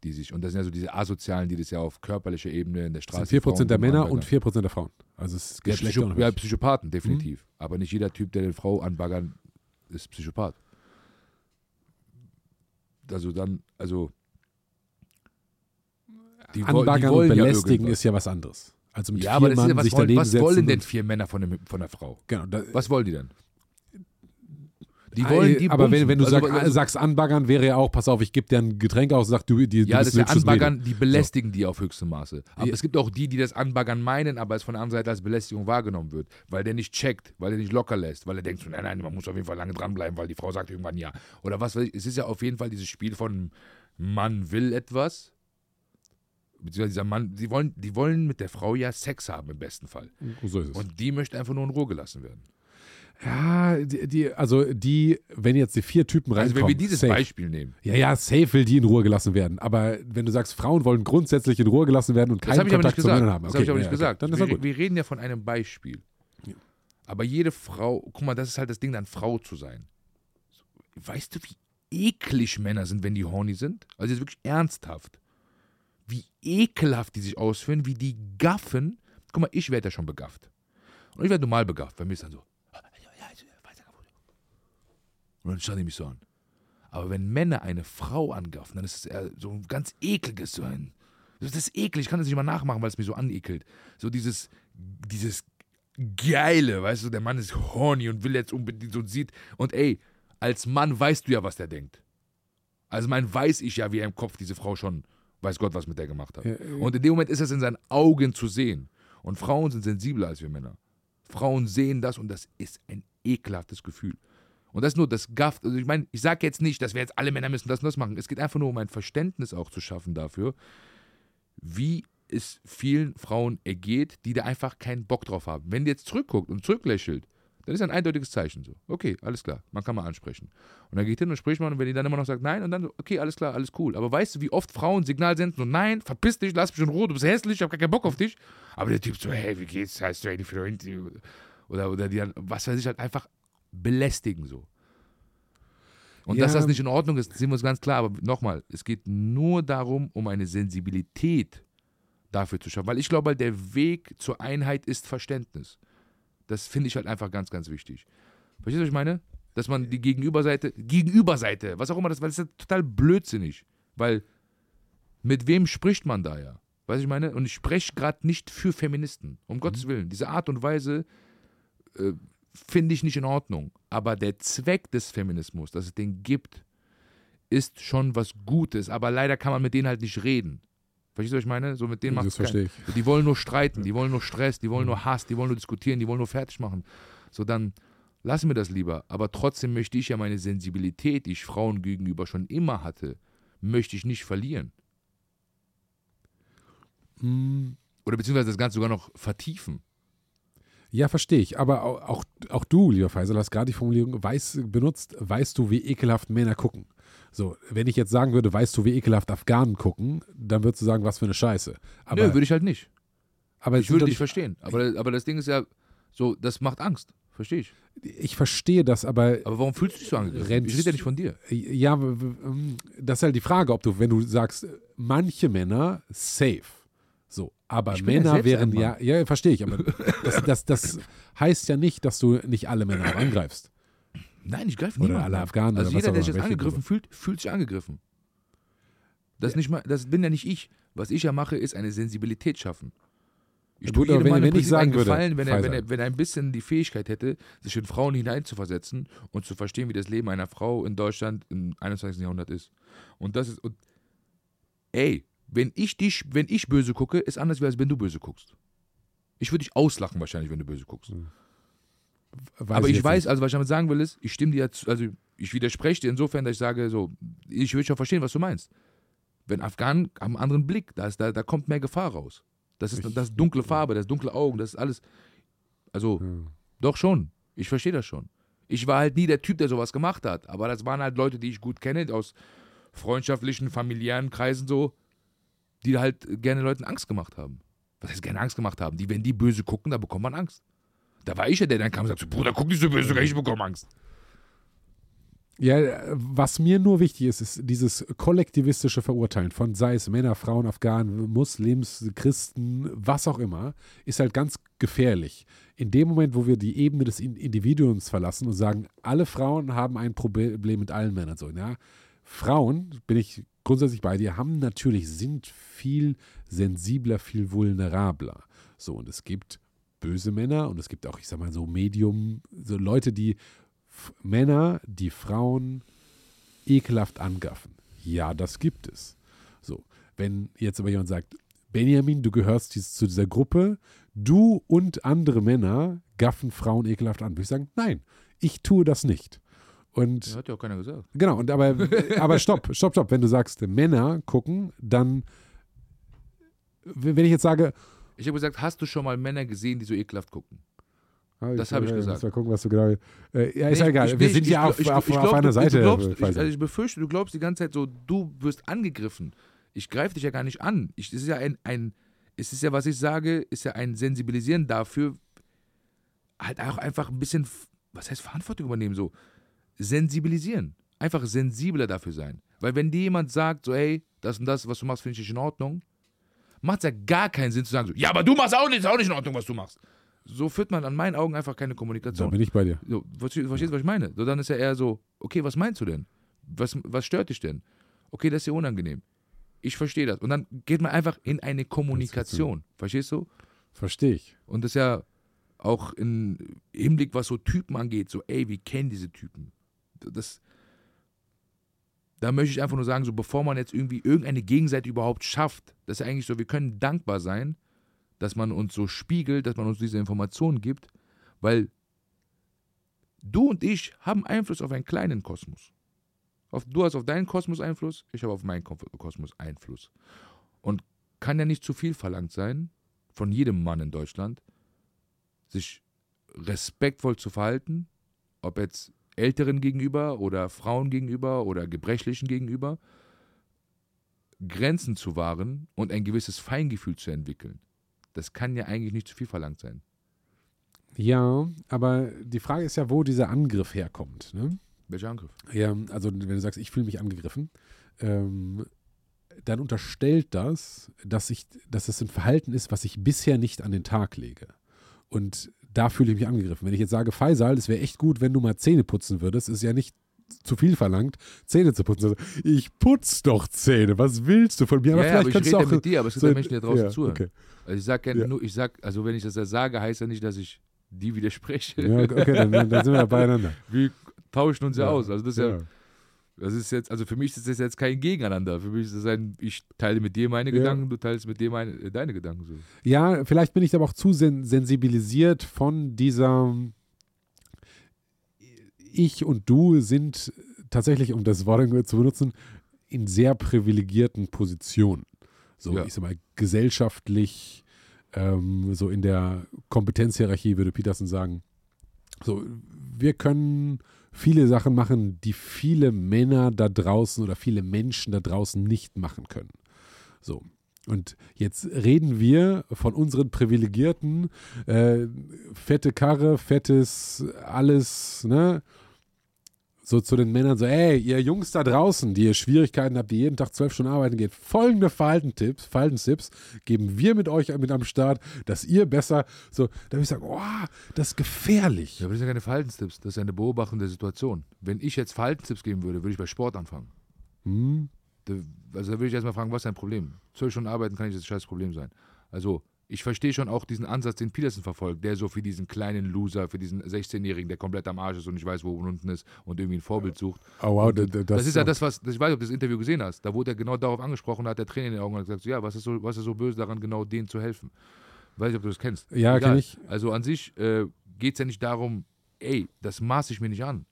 die sich, und das sind ja so diese Asozialen, die das ja auf körperlicher Ebene in der Straße. sind 4% der Männer und 4% der Frauen. Also es ist Ja, Geschlecht Psycho ja, Psychopathen, definitiv. Aber nicht jeder Typ, der eine Frau anbaggern, ist Psychopath. Also dann, also. Die, Anbaggern und ja belästigen irgendwas. ist ja was anderes. Also mit Ja, vier aber das Mann ja, was, sich wollen, daneben was wollen denn und- vier Männer von, dem, von der Frau? Genau, da, Was wollen die denn? Die wollen die aber wenn, wenn du Also, sag, also, sagst anbaggern, wäre ja auch, pass auf, ich gebe dir ein Getränk aus, sag du, die, du Ja, das bist ist ja hübsches Mädel. Anbaggern, die belästigen die auf höchstem Maße. Aber Ja. es gibt auch die, die das Anbaggern meinen, aber es von der anderen Seite als Belästigung wahrgenommen wird. Weil der nicht checkt, weil er nicht locker lässt, weil er denkt, so, nein, nein, man muss auf jeden Fall lange dranbleiben, weil die Frau sagt irgendwann ja. Oder was weiß ich. Es ist ja auf jeden Fall dieses Spiel von Mann will etwas. Beziehungsweise dieser Mann, die wollen, die wollen mit der Frau ja Sex haben im besten Fall. So ist es. Und die möchte einfach nur in Ruhe gelassen werden. ja, die, die, also die, wenn jetzt die vier Typen Also reinkommen, wenn wir dieses safe. Beispiel nehmen, Ja, ja, safe will die in Ruhe gelassen werden. Aber wenn du sagst, Frauen wollen grundsätzlich in Ruhe gelassen werden und keinen Kontakt zu. Männern haben. Das Okay, habe ich aber ja, nicht okay. gesagt. Dann ist ja wir, gut. wir reden ja von einem Beispiel. Aber jede Frau, guck mal, das ist halt das Ding, dann Frau zu sein. Weißt du, wie eklig Männer sind, wenn die horny sind? Also jetzt wirklich ernsthaft. Wie ekelhaft die sich ausführen, wie die gaffen. Guck mal, ich werde ja schon begafft. Und ich werde normal begafft. Bei mir ist dann so. Und dann schauen die mich so an. Aber wenn Männer eine Frau angaffen, dann ist es so ein ganz ekliges, so ein. Das ist eklig, ich kann das nicht mal nachmachen, weil es mich so anekelt. So dieses, dieses Geile, weißt du, der Mann ist horny und will jetzt unbedingt so sieht. Und ey, als Mann weißt du ja, was der denkt. Als Mann weiß ich ja, wie er im Kopf diese Frau schon, weiß Gott, was mit der gemacht hat. Ja. Und in dem Moment ist es in seinen Augen zu sehen. Und Frauen sind sensibler als wir Männer. Frauen sehen das und das ist ein ekelhaftes Gefühl. Und das ist nur das Gaff. Also ich meine, ich sage jetzt nicht, dass wir jetzt alle Männer müssen das und das machen. Es geht einfach nur um ein Verständnis auch zu schaffen dafür, wie es vielen Frauen ergeht, die da einfach keinen Bock drauf haben. Wenn die jetzt zurückguckt und zurücklächelt, dann ist ein eindeutiges Zeichen so. Okay, alles klar, man kann mal ansprechen. Und dann geht hin und spricht man und wenn die dann immer noch sagt nein und dann so, okay, alles klar, alles cool. Aber weißt du, wie oft Frauen Signal senden, so nein, verpiss dich, lass mich in Ruhe, du bist hässlich, ich hab gar keinen Bock auf dich. Aber der Typ so, hey, wie geht's, hast du eine Freundin? Oder, oder die dann, was weiß ich, halt einfach belästigen so. Und Ja. dass das nicht in Ordnung ist, sehen wir uns ganz klar. Aber nochmal, es geht nur darum, um eine Sensibilität dafür zu schaffen. Weil ich glaube, halt, der Weg zur Einheit ist Verständnis. Das finde ich halt einfach ganz, ganz wichtig. Verstehst du, was ich meine? Dass man die Gegenüberseite, Gegenüberseite, was auch immer das, weil das ist ja total blödsinnig. Weil mit wem spricht man da ja? Weißt du, ich meine? Und ich spreche gerade nicht für Feministen. Um Gottes Willen. Diese Art und Weise äh, finde ich nicht in Ordnung. Aber der Zweck des Feminismus, dass es den gibt, ist schon was Gutes. Aber leider kann man mit denen halt nicht reden. Verstehst du, was ich meine? So mit denen macht ich. Die wollen nur streiten, die wollen nur Stress, die wollen nur Hass, die wollen nur diskutieren, die wollen nur fertig machen. So, dann lassen wir das lieber. Aber trotzdem möchte ich ja meine Sensibilität, die ich Frauen gegenüber schon immer hatte, möchte ich nicht verlieren. Hm, Oder beziehungsweise das Ganze sogar noch vertiefen. Ja, verstehe ich. Aber auch, auch, du, lieber Faisal, hast gerade die Formulierung weiß, benutzt, weißt du, wie ekelhaft Männer gucken. So, wenn ich jetzt sagen würde, weißt du, wie ekelhaft Afghanen gucken, dann würdest du sagen, was für eine Scheiße. Aber, Nö, würde ich halt nicht. aber Ich würde dich verstehen. Aber, aber das Ding ist ja so, das macht Angst. Verstehe ich. ich verstehe das, aber Aber warum fühlst du dich so angegriffen? Ich rede ja nicht von dir. ja, ähm, das ist halt die Frage, ob du, wenn du sagst, manche Männer safe, Aber ja Männer selbst wären ja, ja, verstehe ich, aber das, das, das heißt ja nicht, dass du nicht alle Männer angreifst. Nein, ich greife Oder niemanden alle an. Afghanen Also oder jeder, der sich jetzt angegriffen fühlt, fühlt sich angegriffen. Das, nicht mal, das bin ja nicht ich. Was ich ja mache, ist eine Sensibilität schaffen. Ich Ja, tue aber jedem Mann wenn ich sagen würde, Gefallen, wenn er, wenn, er, wenn er ein bisschen die Fähigkeit hätte, sich in Frauen hineinzuversetzen und zu verstehen, wie das Leben einer Frau in Deutschland im 21. Jahrhundert ist. Und das ist, und, ey, wenn ich dich, wenn ich böse gucke, ist anders, als wenn du böse guckst. Ich würde dich auslachen wahrscheinlich, wenn du böse guckst. Weiß Aber ich weiß, nicht. also was ich damit sagen will, ist, ich stimme dir zu, also ich widerspreche dir insofern, dass ich sage, so, ich will schon verstehen, was du meinst. Wenn Afghanen haben einen anderen Blick, da, ist, da, da kommt mehr Gefahr raus. Das ist, Ich- das ist dunkle Farbe, das ist dunkle Augen, das ist alles. Also, Ja. doch schon. Ich verstehe das schon. Ich war halt nie der Typ, der sowas gemacht hat. Aber das waren halt Leute, die ich gut kenne, aus freundschaftlichen, familiären Kreisen so, die halt gerne Leuten Angst gemacht haben. Was heißt gerne Angst gemacht haben? Die, wenn die böse gucken, da bekommt man Angst. Da war ich ja der, dann kam und sagte, Bruder, guck nicht so böse, sogar ich bekomme Angst. Ja, was mir nur wichtig ist, ist dieses kollektivistische Verurteilen von sei es Männer, Frauen, Afghanen, Muslims, Christen, was auch immer, ist halt ganz gefährlich. In dem Moment, wo wir die Ebene des In- Individuums verlassen und sagen, alle Frauen haben ein Problem mit allen Männern. So, ja? Frauen, bin ich grundsätzlich bei dir, haben natürlich, sind viel sensibler, viel vulnerabler. So, und es gibt böse Männer und es gibt auch, ich sag mal, so Medium, so Leute, die Männer, die Frauen ekelhaft angaffen. Ja, das gibt es. So, wenn jetzt aber jemand sagt, Benjamin, du gehörst dies, zu dieser Gruppe, du und andere Männer gaffen Frauen ekelhaft an, würde ich sagen, nein, ich tue das nicht. Und hat ja auch keiner gesagt. Genau, und aber, <laughs> aber stopp, stopp, stopp. Wenn du sagst, Männer gucken, dann, wenn ich jetzt sage, Ich habe gesagt, hast du schon mal Männer gesehen, die so ekelhaft gucken? Ah, Das habe ich äh, gesagt. Mal gucken, was du genau. Äh, ja, ist Nee, ja egal. ich- Wir ich- sind ich- ja auf, ich- auf, ich auf glaub, einer du- Seite. Du glaubst, ich, Faisal. also ich befürchte, du glaubst die ganze Zeit so, du wirst angegriffen. Ich greife dich ja gar nicht an. Ich, es ist ja ein, ein, es ist ja, was ich sage, ist ja ein Sensibilisieren dafür, halt auch einfach ein bisschen, was heißt Verantwortung übernehmen, so sensibilisieren. Einfach sensibler dafür sein. Weil wenn dir jemand sagt, so, hey, das und das, was du machst, finde ich nicht in Ordnung, macht es ja gar keinen Sinn zu sagen, so, ja, aber du machst auch nicht, ist auch nicht in Ordnung, was du machst. So führt man an meinen Augen einfach keine da Kommunikation. bin ich bei dir. So, verstehst du, verstehst du, was ich meine? So, dann ist ja eher so, okay, was meinst du denn? Was, was stört dich denn? Okay, das ist dir unangenehm. Ich verstehe das. Und dann geht man einfach in eine Kommunikation. Verstehst du? Verstehe ich. Und das ist ja auch im Hinblick, was so Typen angeht, so, ey, wir kennen diese Typen. Das, da möchte ich einfach nur sagen, so bevor man jetzt irgendwie irgendeine Gegenseite überhaupt schafft, das ist ja eigentlich so, wir können dankbar sein, dass man uns so spiegelt, dass man uns diese Informationen gibt, weil du und ich haben Einfluss auf einen kleinen Kosmos. Auf, du hast auf deinen Kosmos Einfluss, ich habe auf meinen Ko- Kosmos Einfluss. Und kann ja nicht zu viel verlangt sein von jedem Mann in Deutschland, sich respektvoll zu verhalten, ob jetzt Älteren gegenüber oder Frauen gegenüber oder Gebrechlichen gegenüber, Grenzen zu wahren und ein gewisses Feingefühl zu entwickeln. Das kann ja eigentlich nicht zu viel verlangt sein. Ja, aber die Frage ist ja, wo dieser Angriff herkommt. Ne? Welcher Angriff? Ja, also wenn du sagst, ich fühle mich angegriffen, ähm, dann unterstellt das, dass ich, dass es ein Verhalten ist, was ich bisher nicht an den Tag lege. Und da fühle ich mich angegriffen. Wenn ich jetzt sage, Faisal, es wäre echt gut, wenn du mal Zähne putzen würdest, ist ja nicht zu viel verlangt, Zähne zu putzen. Ich putz doch Zähne, was willst du von mir? ja, ja, aber ich rede auch mit dir, aber es gibt so- ja Menschen, die da draußen ja, zuhören. Okay. Also ich sag ja, nur, ich sag, also wenn ich das ja sage, heißt ja nicht, dass ich die widerspreche. Ja, okay, dann, dann sind wir ja <laughs> beieinander. Wir tauschen uns ja, Ja, aus. Also das ist ja, das ist jetzt, also für mich ist das jetzt kein Gegeneinander. Für mich ist das ein, ich teile mit dir meine Ja. Gedanken, du teilst mit dir meine, äh, deine Gedanken. So. Ja, vielleicht bin ich aber auch zu sen sensibilisiert von dieser Ich und du sind tatsächlich, um das Wort zu benutzen, in sehr privilegierten Positionen. So, Ja. ich sag mal, gesellschaftlich, ähm, so in der Kompetenzhierarchie würde Peterson sagen. So, wir können viele Sachen machen, die viele Männer da draußen oder viele Menschen da draußen nicht machen können. So. Und jetzt reden wir von unseren Privilegierten, äh, fette Karre, fettes alles, ne? So zu den Männern so, ey, ihr Jungs da draußen, die ihr Schwierigkeiten habt, die jeden Tag zwölf Stunden arbeiten geht, folgende Verhaltenstipps, Verhaltenstipps geben wir mit euch mit am Start, dass ihr besser, so, da würde ich sagen, oh, das ist gefährlich. Ja, aber das sind ja keine Verhaltenstipps, das ist ja eine Beobachtung der Situation. Wenn ich jetzt Verhaltenstipps geben würde, würde ich bei Sport anfangen. Hm? Da, also da würde ich erstmal fragen, was ist dein Problem? Zwölf Stunden arbeiten kann nicht das scheiß Problem sein. Also, ich verstehe schon auch diesen Ansatz, den Peterson verfolgt, der so für diesen kleinen Loser, für diesen 16-Jährigen, der komplett am Arsch ist und nicht weiß, wo unten ist und irgendwie ein Vorbild sucht. Oh wow, das, das, ist ja das, was, ich weiß nicht, ob du das Interview gesehen hast. Da wurde er genau darauf angesprochen, da hat der Trainer in den Augen und hat gesagt, so, ja, was ist, so, was ist so böse daran, genau denen zu helfen? Weiß nicht, ob du das kennst. Ja, Egal. kenn ich. Also an sich äh, geht es ja nicht darum, ey, das maße ich mir nicht an.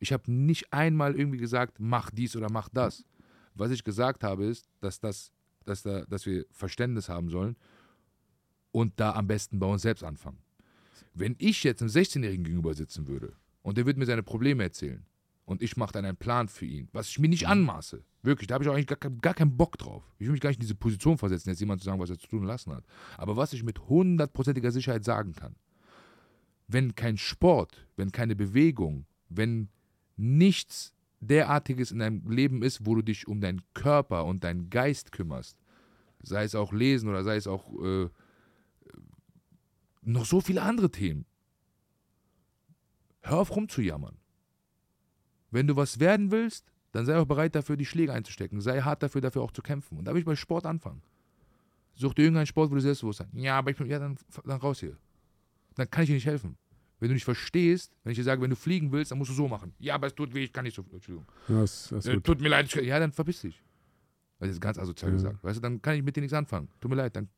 Ich habe nicht einmal irgendwie gesagt, mach dies oder mach das. Was ich gesagt habe, ist, dass, das, dass, da, dass wir Verständnis haben sollen und da am besten bei uns selbst anfangen. Wenn ich jetzt einem 16-Jährigen gegenüber sitzen würde und der würde mir seine Probleme erzählen und ich mache dann einen Plan für ihn, was ich mir nicht anmaße, wirklich, da habe ich auch eigentlich gar, gar keinen Bock drauf. Ich will mich gar nicht in diese Position versetzen, jetzt jemand zu sagen, was er zu tun lassen hat. Aber was ich mit hundertprozentiger Sicherheit sagen kann, wenn kein Sport, wenn keine Bewegung, wenn nichts derartiges in deinem Leben ist, wo du dich um deinen Körper und deinen Geist kümmerst, sei es auch Lesen oder sei es auch äh, noch so viele andere Themen. Hör auf rumzujammern. Wenn du was werden willst, dann sei auch bereit dafür, die Schläge einzustecken. Sei hart dafür, dafür auch zu kämpfen. Und da will ich bei Sport anfangen. Such dir irgendeinen Sport, wo du selbstbewusst bist. Ja, aber ich bin, ja, dann, dann raus hier. Dann kann ich dir nicht helfen. Wenn du nicht verstehst, wenn ich dir sage, wenn du fliegen willst, dann musst du so machen. Ja, aber es tut weh, ich kann nicht so. Entschuldigung. Ja, das, das Äh, tut mir leid. ich- Ja, dann verpiss dich. Das ist ganz asozial Ja. gesagt. Weißt du, dann kann ich mit dir nichts anfangen. Tut mir leid, dann.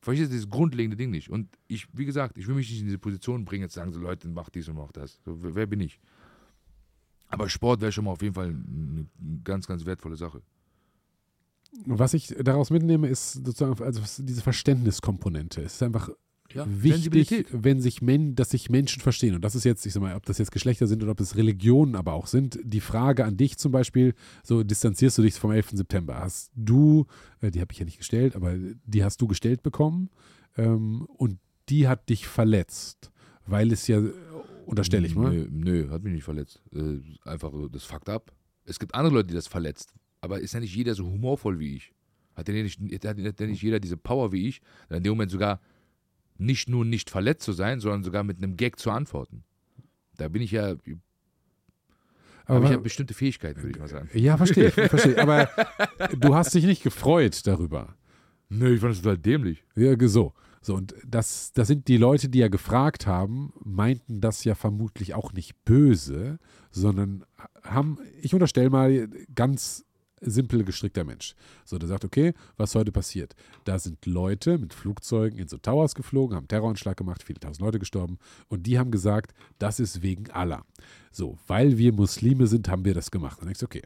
Verstehst du dieses grundlegende Ding nicht? Und ich, wie gesagt, ich will mich nicht in diese Position bringen, jetzt sagen so Leute, mach dies und mach das. So, wer wer bin ich? Aber Sport wäre schon mal auf jeden Fall eine ganz, ganz wertvolle Sache. Was ich daraus mitnehme, ist sozusagen also diese Verständniskomponente. Es ist einfach Ja, wichtig, wenn sich Men dass sich Menschen verstehen. Und das ist jetzt, ich sag mal, ob das jetzt Geschlechter sind oder ob es Religionen aber auch sind. Die Frage an dich zum Beispiel, so distanzierst du dich vom 11. September. Hast du, äh, die habe ich ja nicht gestellt, aber die hast du gestellt bekommen ähm, und die hat dich verletzt, weil es ja, unterstelle ich mal. Nö, nö, hat mich nicht verletzt. Äh, einfach das fuckt ab. Es gibt andere Leute, die das verletzt. Aber ist ja nicht jeder so humorvoll wie ich. Hat ja nicht, hat ja nicht jeder diese Power wie ich, in dem Moment sogar nicht nur nicht verletzt zu sein, sondern sogar mit einem Gag zu antworten. Da bin ich ja, habe ich ja bestimmte Fähigkeiten, würde ich mal sagen. ja, verstehe <laughs> verstehe. Aber du hast dich nicht gefreut darüber. Nö, ich fand das total dämlich. Ja, so. So, und das, das sind die Leute, die ja gefragt haben, meinten das ja vermutlich auch nicht böse, sondern haben, ich unterstelle mal, ganz simpel gestrickter Mensch. So, der sagt, okay, was heute passiert? Da sind Leute mit Flugzeugen in so Towers geflogen, haben Terroranschlag gemacht, viele tausend Leute gestorben und die haben gesagt, das ist wegen Allah. So, weil wir Muslime sind, haben wir das gemacht. Dann denkst du, okay,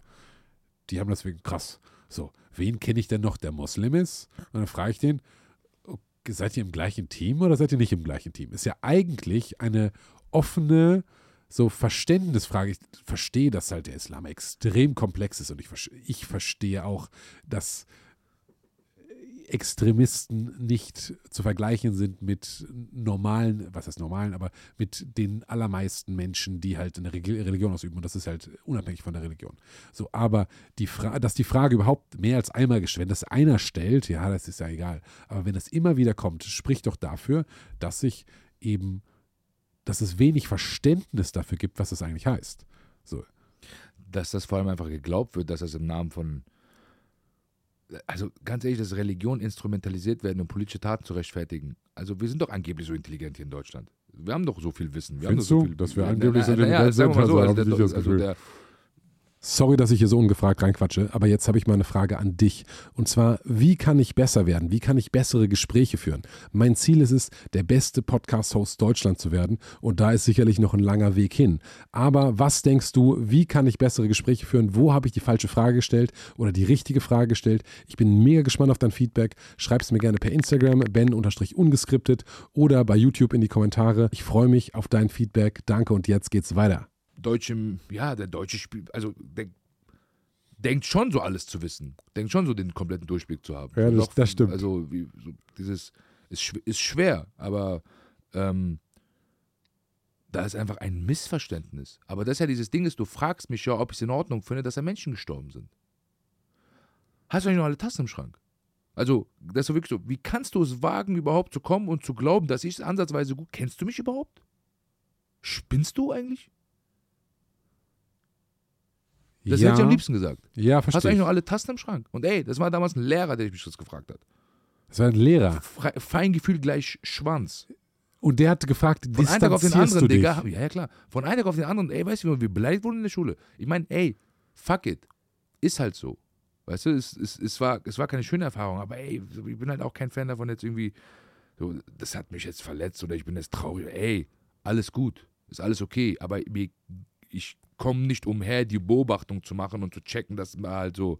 die haben das wegen krass. So, wen kenne ich denn noch, der Moslem ist? Und dann frage ich den, seid ihr im gleichen Team oder seid ihr nicht im gleichen Team? Ist ja eigentlich eine offene so Verständnisfrage. Ich verstehe, dass halt der Islam extrem komplex ist und ich, ich verstehe auch, dass Extremisten nicht zu vergleichen sind mit normalen, was heißt normalen, aber mit den allermeisten Menschen, die halt eine Religion ausüben. Und das ist halt unabhängig von der Religion. So, aber die dass die Frage überhaupt mehr als einmal gestellt, wenn das einer stellt, ja, das ist ja egal. Aber wenn das immer wieder kommt, spricht doch dafür, dass sich eben, dass es wenig Verständnis dafür gibt, was das eigentlich heißt. So, dass das vor allem einfach geglaubt wird, dass das im Namen von. Also ganz ehrlich, dass Religion instrumentalisiert werden, um politische Taten zu rechtfertigen. Also wir sind doch angeblich so intelligent hier in Deutschland. Wir haben doch so viel Wissen. Wir Findest haben doch du, so viel, dass wir angeblich so na, na, ja, intelligent sagen wir mal sind? so, Also, also, der, also der, Sorry, dass ich hier so ungefragt reinquatsche, aber jetzt habe ich mal eine Frage an dich. Und zwar, wie kann ich besser werden? Wie kann ich bessere Gespräche führen? Mein Ziel ist es, der beste Podcast-Host Deutschland zu werden. Und da ist sicherlich noch ein langer Weg hin. Aber was denkst du, wie kann ich bessere Gespräche führen? Wo habe ich die falsche Frage gestellt oder die richtige Frage gestellt? Ich bin mega gespannt auf dein Feedback. Schreib es mir gerne per Instagram, ben-ungeskriptet oder bei YouTube in die Kommentare. Ich freue mich auf dein Feedback. Danke und jetzt geht's weiter. Deutsche, ja, der deutsche Spiel, also der denkt schon so alles zu wissen. Denkt schon so den kompletten Durchblick zu haben. Ja, das- doch, das stimmt. Also wie, so dieses ist, ist schwer, aber ähm, Da ist einfach ein Missverständnis. Aber das ist ja dieses Ding, ist, du fragst mich ja, ob ich es in Ordnung finde, dass da Menschen gestorben sind. Hast du eigentlich noch alle Tassen im Schrank? Also, das ist wirklich so, wie kannst du es wagen, überhaupt zu kommen und zu glauben, dass ich es ansatzweise gut. Kennst du mich überhaupt? Spinnst du eigentlich? Das ja, hätte ich am liebsten gesagt. Ja, Hast du verstehe. eigentlich ich. noch alle Tasten im Schrank? Und ey, das war damals ein Lehrer, der mich das gefragt hat. Das war ein Lehrer. Fre Feingefühl gleich Schwanz. Und der hat gefragt, Von einem Tag auf den anderen? Digga. Ja, ja, klar. Von einem Tag auf den anderen, ey, weißt du, wie wir beleidigt wurden in der Schule? Ich meine, ey, fuck it. Ist halt so. Weißt du, es, es, es, war, es war keine schöne Erfahrung, aber ey, ich bin halt auch kein Fan davon, jetzt irgendwie, so, das hat mich jetzt verletzt oder ich bin jetzt traurig. Ey, alles gut. Ist alles okay. Aber mir, ich komme nicht umher, die Beobachtung zu machen und zu checken, dass man halt so.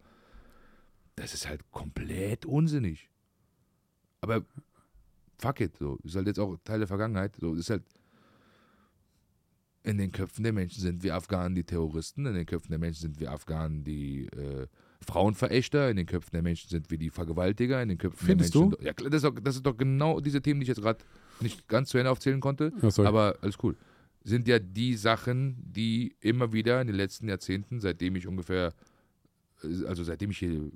Das ist halt komplett unsinnig. Aber fuck it, so. Ist halt jetzt auch Teil der Vergangenheit. So, ist halt. In den Köpfen der Menschen sind wir Afghanen die Terroristen, in den Köpfen der Menschen sind wir Afghanen die äh, Frauenverächter, in den Köpfen der Menschen sind wir die Vergewaltiger, in den Köpfen Findest der du? Menschen. Ja, klar, das ist, doch, das ist doch genau diese Themen, die ich jetzt gerade nicht ganz zu Ende aufzählen konnte. Ja. Aber alles cool. Sind ja die Sachen, die immer wieder in den letzten Jahrzehnten, seitdem ich ungefähr, äh, also seitdem ich hier,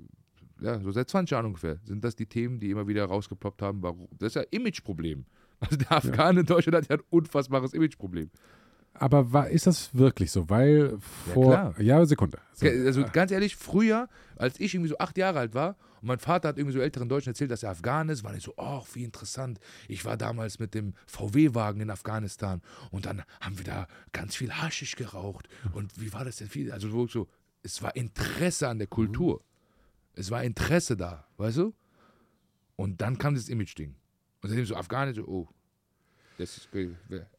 ja, so seit 20 Jahren ungefähr, sind das die Themen, die immer wieder rausgeploppt haben. Warum? Das ist ja Imageproblem. <laughs> Also der Afghanen in Deutschland hat ja ein unfassbares Imageproblem. Aber war, ist das wirklich so? Weil vor. klar. Ja, Sekunde. So. Also ganz ehrlich, früher, als ich irgendwie so acht Jahre alt war und mein Vater hat irgendwie so älteren Deutschen erzählt, dass er Afghan ist, war ich so, ach, wie interessant. Ich war damals mit dem VW-Wagen in Afghanistan und dann haben wir da ganz viel Haschisch geraucht. Und wie war das denn viel? Also so, es war Interesse an der Kultur. Es war Interesse da, weißt du? Und dann kam das Image-Ding. Und seitdem so Afghanen, so, oh. Das ist,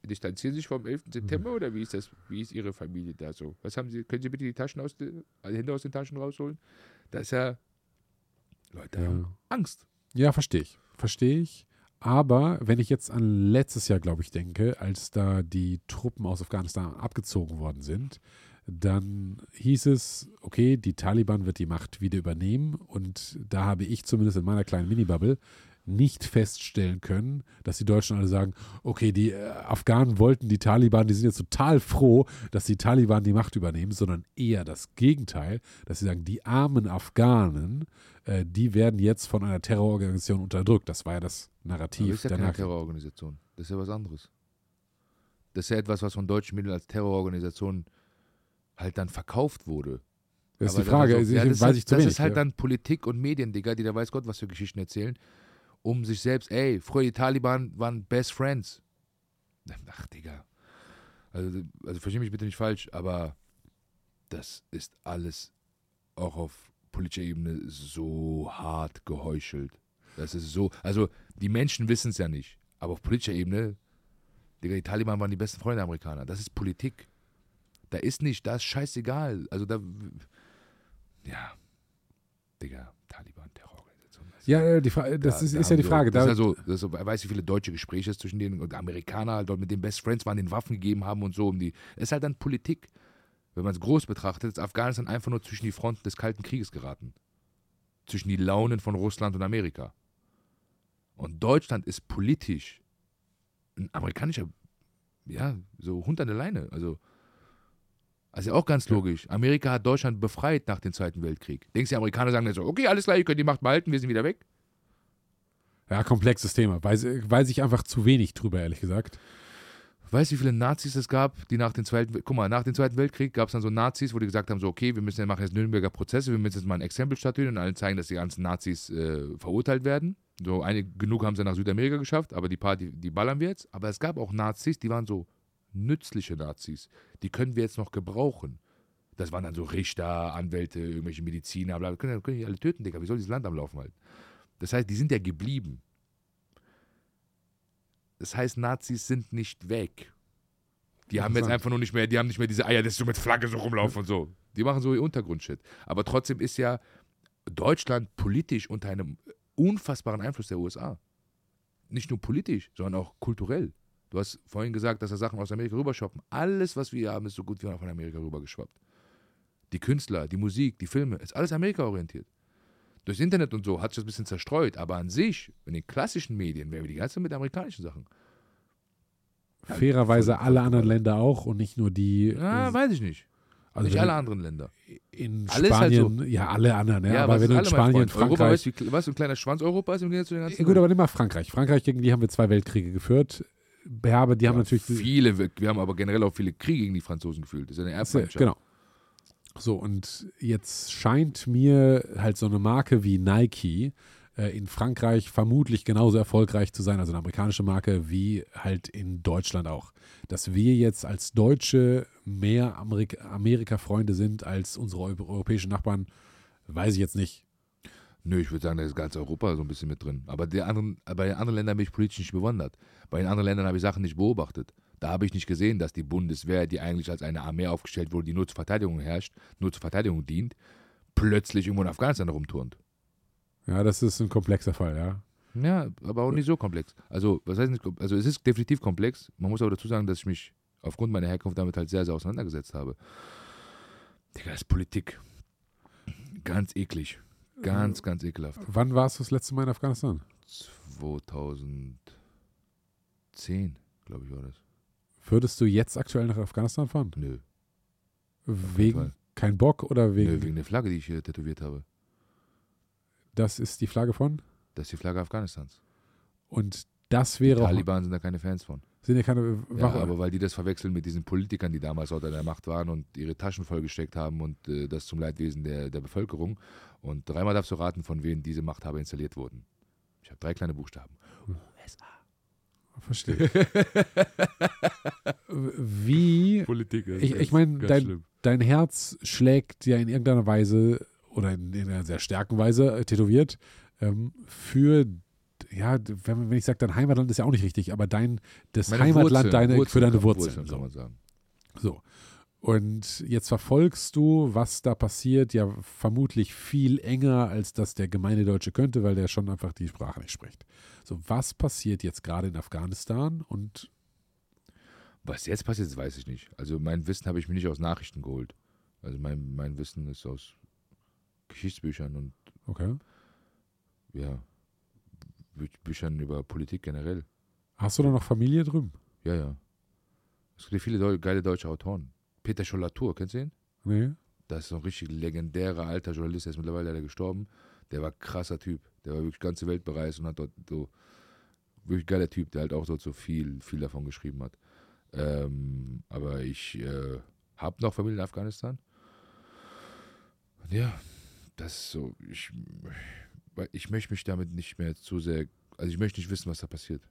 distanzieren Sie sich vom 11. September oder wie ist das? Wie ist Ihre Familie da so? Was haben Sie? Können Sie bitte die Taschen aus den, also Hände aus den Taschen rausholen? Das ist ja. Leute Ja. haben Angst. Ja, verstehe ich. Verstehe ich. Aber wenn ich jetzt an letztes Jahr, glaube ich, denke, als da die Truppen aus Afghanistan abgezogen worden sind, dann hieß es, okay, die Taliban wird die Macht wieder übernehmen. Und da habe ich zumindest in meiner kleinen Mini-Bubble nicht feststellen können, dass die Deutschen alle sagen, okay, die äh, Afghanen wollten die Taliban, die sind jetzt total froh, dass die Taliban die Macht übernehmen, sondern eher das Gegenteil, dass sie sagen, die armen Afghanen, äh, die werden jetzt von einer Terrororganisation unterdrückt. Das war ja das Aber Narrativ das ist ja keine danach. Terrororganisation. Das ist ja was anderes. Das ist ja etwas, was von deutschen Medien als Terrororganisation halt dann verkauft wurde. Das ist Aber die Frage, ja, das ist halt, Das ist halt ja. dann Politik und Medien, Digga, die da weiß Gott was für Geschichten erzählen, um sich selbst, ey, früher die Taliban waren Best Friends. <laughs> Ach, Digga. Also, also verstehe mich bitte nicht falsch, aber das ist alles auch auf politischer Ebene so hart geheuchelt. Das ist so, also die Menschen wissen es ja nicht, aber auf politischer Ebene, Digga, die Taliban waren die besten Freunde der Amerikaner. Das ist Politik. Da ist nicht, da ist scheißegal. Also da, ja, Digga. Ja, die Fra das Da- ist, da ist ja die Frage. Das Da, ist also, das ist weiß, wie viele deutsche Gespräche es zwischen denen und Amerikaner halt dort mit den Best Friends waren, den Waffen gegeben haben und so. Um die, das ist halt dann Politik. Wenn man es groß betrachtet, ist Afghanistan einfach nur zwischen die Fronten des Kalten Krieges geraten. Zwischen die Launen von Russland und Amerika. Und Deutschland ist politisch ein amerikanischer, ja, so Hund an der Leine. Also, also auch ganz Ja. logisch. Amerika hat Deutschland befreit nach dem Zweiten Weltkrieg. Denkst du, die Amerikaner sagen dann so, okay, alles klar, ihr könnt die Macht behalten, wir sind wieder weg? ja, komplexes Thema. Weiß, weiß ich einfach zu wenig drüber, ehrlich gesagt. Weißt du, wie viele Nazis es gab, die nach dem Zweiten Wel- Guck mal, nach dem Zweiten Weltkrieg gab es dann so Nazis, wo die gesagt haben: so, okay, wir müssen ja machen jetzt Nürnberger Prozesse, wir müssen jetzt mal ein Exempel statuieren und allen zeigen, dass die ganzen Nazis äh, verurteilt werden. So, einige, genug haben sie nach Südamerika geschafft, aber die paar, die, die ballern wir jetzt. Aber es gab auch Nazis, die waren so nützliche Nazis. Die können wir jetzt noch gebrauchen. Das waren dann so Richter, Anwälte, irgendwelche Mediziner, bla. Können, können die alle töten, Digga. Wie soll dieses Land am Laufen halten? Das heißt, die sind ja geblieben. Das heißt, Nazis sind nicht weg. Die haben jetzt einfach nur nicht mehr, die haben nicht mehr diese Eier, dass so mit Flagge so rumlaufen und so. Die machen so ihr Untergrundshit. Aber trotzdem ist ja Deutschland politisch unter einem unfassbaren Einfluss der USA. Nicht nur politisch, sondern auch kulturell. Du hast vorhin gesagt, dass da Sachen aus Amerika rüberschoppen. Alles, was wir hier haben, ist so gut wie von Amerika rübergeschwappt. Die Künstler, die Musik, die Filme, ist alles Amerika-orientiert. Durchs Internet und so hat sich das ein bisschen zerstreut, aber an sich, in den klassischen Medien, wären wir die ganze Zeit mit amerikanischen Sachen. fairerweise alle anderen. Länder auch und nicht nur die. Ja, äh, weiß ich nicht. also nicht wenn alle anderen Länder. in Alles halt Spanien, ja, alle anderen, ja, Ja, aber wenn du in Spanien, Freund? Europa, Frankreich. weißt du, was ein kleiner Schwanz Europa ist im Gegensatz zu den ganzen Ja, gut, aber nimm mal Frankreich. Frankreich, gegen die haben wir zwei Weltkriege geführt. Ja, aber die haben Ja, natürlich. viele, wir, haben aber generell auch viele Kriege gegen die Franzosen gefühlt. Das ist eine Erbfeindschaft. Genau. So, und jetzt scheint mir halt so eine Marke wie Nike äh, in Frankreich vermutlich genauso erfolgreich zu sein, also eine amerikanische Marke, wie halt in Deutschland auch. Dass wir jetzt als Deutsche mehr Amerika- Amerika-Freunde sind als unsere eu europäischen Nachbarn, weiß ich jetzt nicht. Nö, ich würde sagen, da ist ganz Europa so ein bisschen mit drin. Aber der anderen, bei den anderen Ländern bin ich politisch nicht bewandert. Bei den anderen Ländern habe ich Sachen nicht beobachtet. Da habe ich nicht gesehen, dass die Bundeswehr, die eigentlich als eine Armee aufgestellt wurde, die nur zur Verteidigung herrscht, nur zur Verteidigung dient, plötzlich irgendwo in Afghanistan rumturnt. Ja, das ist ein komplexer Fall, ja. Ja, aber auch nicht so komplex. Also, was heißt nicht, also es ist definitiv komplex. Man muss aber dazu sagen, dass ich mich aufgrund meiner Herkunft damit halt sehr, sehr auseinandergesetzt habe. Digga, das ist Politik. Ganz eklig. Ganz, ganz ekelhaft. Wann warst du das letzte Mal in Afghanistan? 2010, glaube ich, war das. Würdest du jetzt aktuell nach Afghanistan fahren? Nö. Wegen kein Bock oder wegen, Nö, wegen der Flagge, die ich hier tätowiert habe. das ist die Flagge von? Das ist die Flagge Afghanistans. Und das Die wäre auch, Taliban sind da keine Fans von. Sind ja keine, Ja, warum, aber weil die das verwechseln mit diesen Politikern, die damals dort an der Macht waren und ihre Taschen vollgesteckt haben und äh, das zum Leidwesen der, der Bevölkerung. Und dreimal darfst du raten, von wem diese Machthaber installiert wurden. Ich habe drei kleine Buchstaben. USA. verstehe. <laughs> Wie, Politik. Ich- ich mein, dein- dein Herz schlägt ja in irgendeiner Weise oder in, in einer sehr starken Weise äh, tätowiert ähm, für, ja, wenn, wenn ich sage, dein Heimatland ist ja auch nicht richtig, aber dein, das Heimatland deine, für deine Wurzeln. kann so. man sagen. So. Und jetzt verfolgst du, was da passiert, ja vermutlich viel enger, als das der gemeine Deutsche könnte, weil der schon einfach die Sprache nicht spricht. So, was passiert jetzt gerade in Afghanistan und Was jetzt passiert, das weiß ich nicht. Also mein Wissen habe ich mir nicht aus Nachrichten geholt. Also mein, mein Wissen ist aus Geschichtsbüchern und okay. ja, Büchern über Politik generell. Hast du da noch Familie drüben? Ja, ja. Es gibt viele geile deutsche Autoren. Peter Schollatur, kennst du ihn? Nee. Das ist so ein richtig legendärer alter Journalist, der ist mittlerweile leider gestorben. Der war krasser Typ. Der war wirklich ganze Welt bereist und hat dort so wirklich geiler Typ, der halt auch dort so viel, viel davon geschrieben hat. Ähm, aber ich äh, habe noch Familie in Afghanistan. Und ja, das ist so, ich, weil ich möchte mich damit nicht mehr zu sehr, also ich möchte nicht wissen, was da passiert.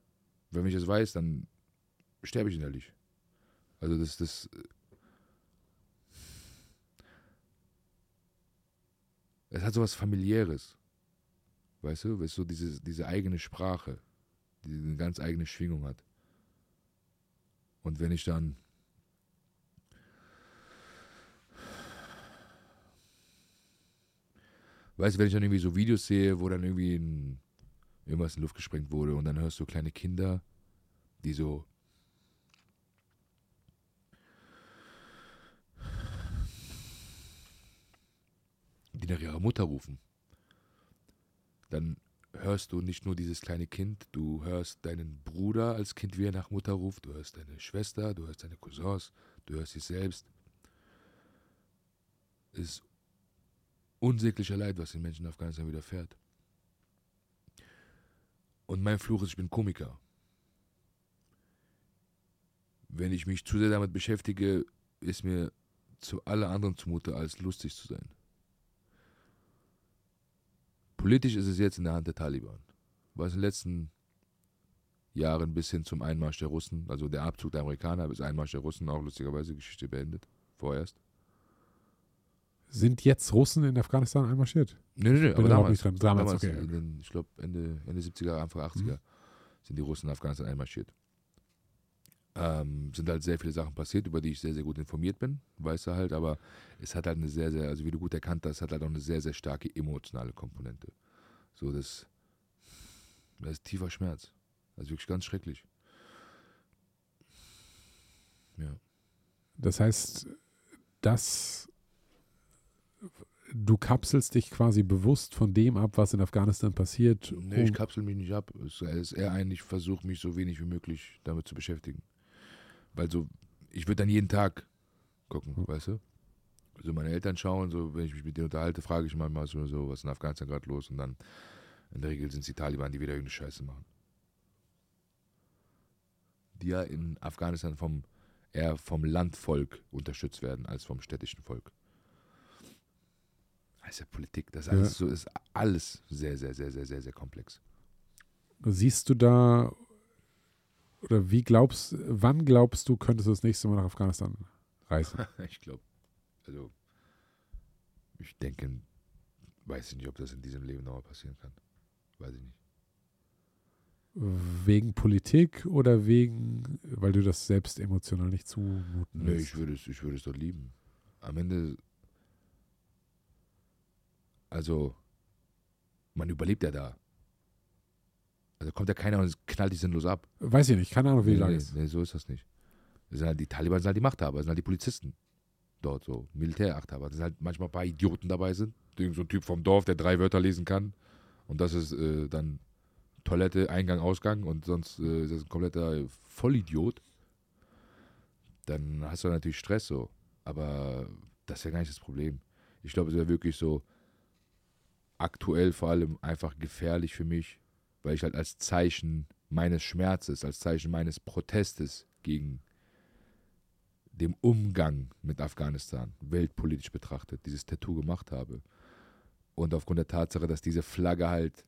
Wenn ich es weiß, dann sterbe ich innerlich. Also das, das, es hat so was familiäres. Weißt du, weißt du, diese, diese eigene Sprache, die eine ganz eigene Schwingung hat. Und wenn ich dann weißt du, wenn ich dann irgendwie so Videos sehe, wo dann irgendwie ein, irgendwas in Luft gesprengt wurde und dann hörst du kleine Kinder, die so die nach ihrer Mutter rufen, dann hörst du nicht nur dieses kleine Kind, du hörst deinen Bruder als Kind, wie er nach Mutter ruft, du hörst deine Schwester, du hörst deine Cousins, du hörst dich selbst. Es ist unsäglicher Leid, was den Menschen in Afghanistan widerfährt. Und mein Fluch ist, ich bin Komiker. Wenn ich mich zu sehr damit beschäftige, ist mir zu alle anderen zumute, als lustig zu sein. Politisch ist es jetzt in der Hand der Taliban. Was in den letzten Jahren bis hin zum Einmarsch der Russen, also der Abzug der Amerikaner bis Einmarsch der Russen, auch lustigerweise Geschichte beendet. Vorerst. Sind jetzt Russen in Afghanistan einmarschiert? Nee, nee, nee, Bin aber damals, nicht dran. Damals, damals okay, in den, ich glaube Ende, Ende 70er, Anfang 80er sind die Russen in Afghanistan einmarschiert. Ähm, sind halt sehr viele Sachen passiert, über die ich sehr, sehr gut informiert bin, weißt du halt, aber es hat halt eine sehr, sehr, also wie du gut erkannt hast, hat halt auch eine sehr, sehr starke emotionale Komponente. So, das, das ist tiefer Schmerz. Also wirklich ganz schrecklich. Ja. Das heißt, dass du kapselst dich quasi bewusst von dem ab, was in Afghanistan passiert. Nee, ich kapsel mich nicht ab. Es ist eher ein, ich versuche mich so wenig wie möglich damit zu beschäftigen. weil so, ich würde dann jeden Tag gucken, weißt du? So meine Eltern schauen, so, wenn ich mich mit denen unterhalte, frage ich manchmal so, so was ist in Afghanistan gerade los? Und dann in der Regel sind es die Taliban, die wieder irgendeine Scheiße machen. Die ja in Afghanistan vom eher vom Landvolk unterstützt werden als vom städtischen Volk. Das ist ja Politik, das ist alles, ja. so, ist alles sehr, sehr, sehr, sehr, sehr, sehr komplex. Siehst du da oder wie glaubst, wann glaubst du, könntest du das nächste Mal nach Afghanistan reisen? <laughs> ich glaube, also ich denke, weiß ich nicht, ob das in diesem Leben nochmal passieren kann. Weiß ich nicht. Wegen Politik oder wegen, weil du das selbst emotional nicht zumuten willst? Nee, ich würde es, ich würde es dort lieben. Am Ende, also, man überlebt ja da. Also kommt ja keiner und knallt die sinnlos ab. Weiß ich nicht, keine Ahnung, wie nee, lange nee, nee, so ist das nicht. Das sind halt die Taliban sind halt die Machthaber, sind halt die Polizisten dort, so Militärachthaber. Das sind halt manchmal ein paar Idioten dabei sind. Irgend so ein Typ vom Dorf, der drei Wörter lesen kann. Und das ist äh, dann Toilette, Eingang, Ausgang und sonst äh, ist das ein kompletter Vollidiot, dann hast du natürlich Stress so. Aber das ist ja gar nicht das Problem. Ich glaube, es wäre wirklich so aktuell vor allem einfach gefährlich für mich, weil ich halt als Zeichen meines Schmerzes, als Zeichen meines Protestes gegen dem Umgang mit Afghanistan, weltpolitisch betrachtet, dieses Tattoo gemacht habe. Und aufgrund der Tatsache, dass diese Flagge halt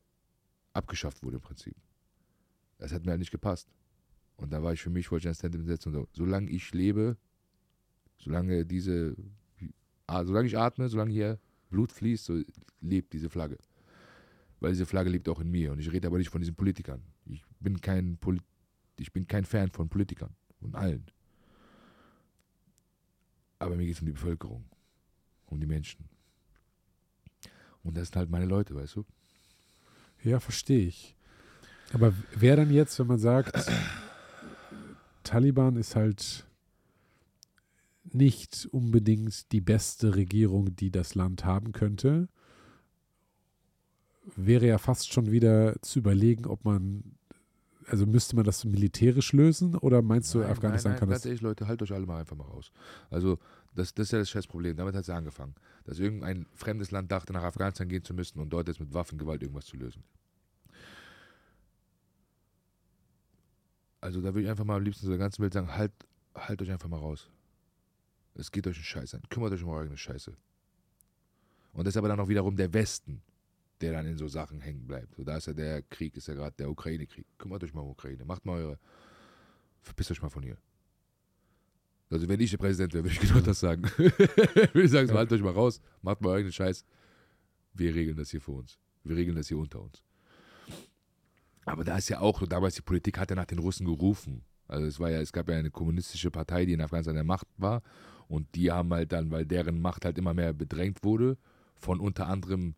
abgeschafft wurde im Prinzip. Das hat mir halt nicht gepasst. Und da war ich für mich, wollte ich ein Statement setzen und so, solange ich lebe, solange diese, solange ich atme, solange hier Blut fließt, so lebt diese Flagge. Weil diese Flagge lebt auch in mir. Und ich rede aber nicht von diesen Politikern. Ich bin kein, Poli ich bin kein Fan von Politikern. Von allen. Aber mir geht es um die Bevölkerung. Um die Menschen. Und das sind halt meine Leute, weißt du? Ja, verstehe ich. Aber wer dann jetzt, wenn man sagt, Taliban ist halt nicht unbedingt die beste Regierung, die das Land haben könnte, wäre ja fast schon wieder zu überlegen, ob man, also müsste man das militärisch lösen oder meinst nein, du, Afghanistan nein, nein, kann das? Ehrlich, Leute, haltet euch alle mal einfach mal raus. Also, das, das ist ja das scheiß Problem. Damit hat es ja angefangen. Dass irgendein fremdes Land dachte, nach Afghanistan gehen zu müssen und dort jetzt mit Waffengewalt irgendwas zu lösen. Also da würde ich einfach mal am liebsten so der ganzen Welt sagen, halt, halt euch einfach mal raus. Es geht euch einen Scheiß an. Kümmert euch um eure eigene Scheiße. Und das ist aber dann auch wiederum der Westen, der dann in so Sachen hängen bleibt. So, da ist ja der Krieg, ist ja gerade der Ukraine-Krieg. Kümmert euch mal um Ukraine. Macht mal eure. Verpisst euch mal von hier. Also, wenn ich der Präsident wäre, würde ich <laughs> genau das sagen. <laughs> würde ich sagen, so, halt euch mal raus, macht mal eigenen Scheiß. Wir regeln das hier für uns. Wir regeln das hier unter uns. Aber da ist ja auch, damals die Politik hat ja nach den Russen gerufen. Also es war ja, es gab ja eine kommunistische Partei, die in Afghanistan an der Macht war. Und die haben halt dann, weil deren Macht halt immer mehr bedrängt wurde, von unter anderem,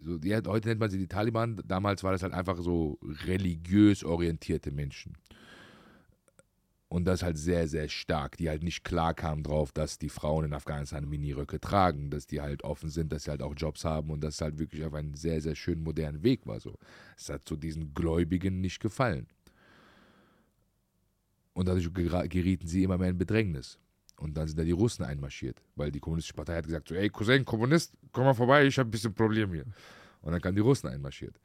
so, ja, heute nennt man sie die Taliban, damals war das halt einfach so religiös orientierte Menschen. Und das halt sehr, sehr stark, die halt nicht klar kamen drauf, dass die Frauen in Afghanistan Miniröcke tragen, dass die halt offen sind, dass sie halt auch Jobs haben und dass es halt wirklich auf einen sehr, sehr schönen modernen Weg war. So. Es hat so diesen Gläubigen nicht gefallen. Und dadurch gerieten sie immer mehr in Bedrängnis. Und dann sind da die Russen einmarschiert, weil die Kommunistische Partei hat gesagt: so, Ey, Cousin, Kommunist, komm mal vorbei, ich habe ein bisschen Problem hier. Und dann kamen die Russen einmarschiert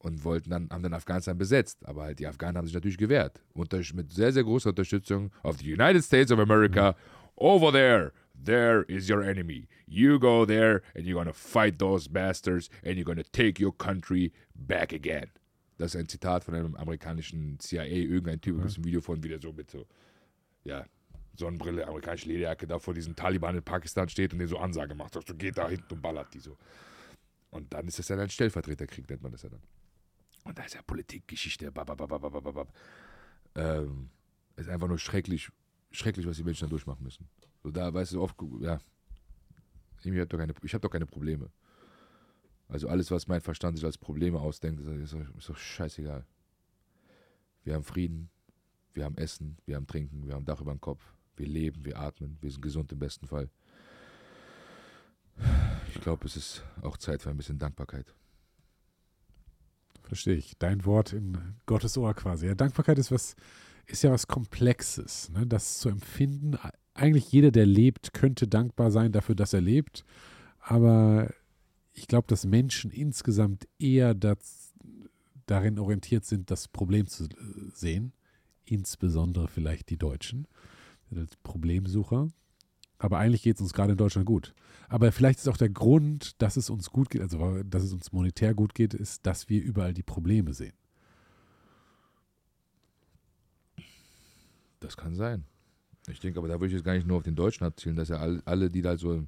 und wollten dann, haben dann Afghanistan besetzt. Aber halt die Afghanen haben sich natürlich gewehrt. Unter, mit sehr, sehr großer Unterstützung of the United States of America. Over there, there is your enemy. You go there and you're gonna fight those bastards and you're gonna take your country back again. Das ist ein Zitat von einem amerikanischen CIA, irgendein Typ, das ist ein Video von wieder so mit so, ja, Sonnenbrille, amerikanische Lederjacke da vor diesem Taliban in Pakistan steht und den so Ansage macht. So, geht da hinten und ballert die so. Und dann ist das ja ein Stellvertreterkrieg, nennt man das ja dann. Und da ist ja Politik, Geschichte, bababababababab. Ähm, ist einfach nur schrecklich, schrecklich, was die Menschen da durchmachen müssen. So da, weißt du, oft, ja, ich habe doch, keine, hab doch keine Probleme. Also alles, was mein Verstand sich als Probleme ausdenkt, ist, ist, ist doch scheißegal. Wir haben Frieden, wir haben Essen, wir haben Trinken, wir haben Dach über dem Kopf, wir leben, wir atmen, wir sind gesund im besten Fall. Ich glaube, es ist auch Zeit für ein bisschen Dankbarkeit. Verstehe ich. Dein Wort in Gottes Ohr quasi. Ja, Dankbarkeit ist was, ist ja was Komplexes. Ne? Das zu empfinden, eigentlich jeder, der lebt, könnte dankbar sein dafür, dass er lebt. Aber ich glaube, dass Menschen insgesamt eher das, darin orientiert sind, das Problem zu äh, sehen. Insbesondere vielleicht die Deutschen als Problemsucher. Aber eigentlich geht es uns gerade in Deutschland gut. Aber vielleicht ist auch der Grund, dass es uns gut geht, also dass es uns monetär gut geht, ist, dass wir überall die Probleme sehen. Das kann sein. Ich denke, aber da würde ich jetzt gar nicht nur auf den Deutschen abzielen, dass ja alle, alle die da so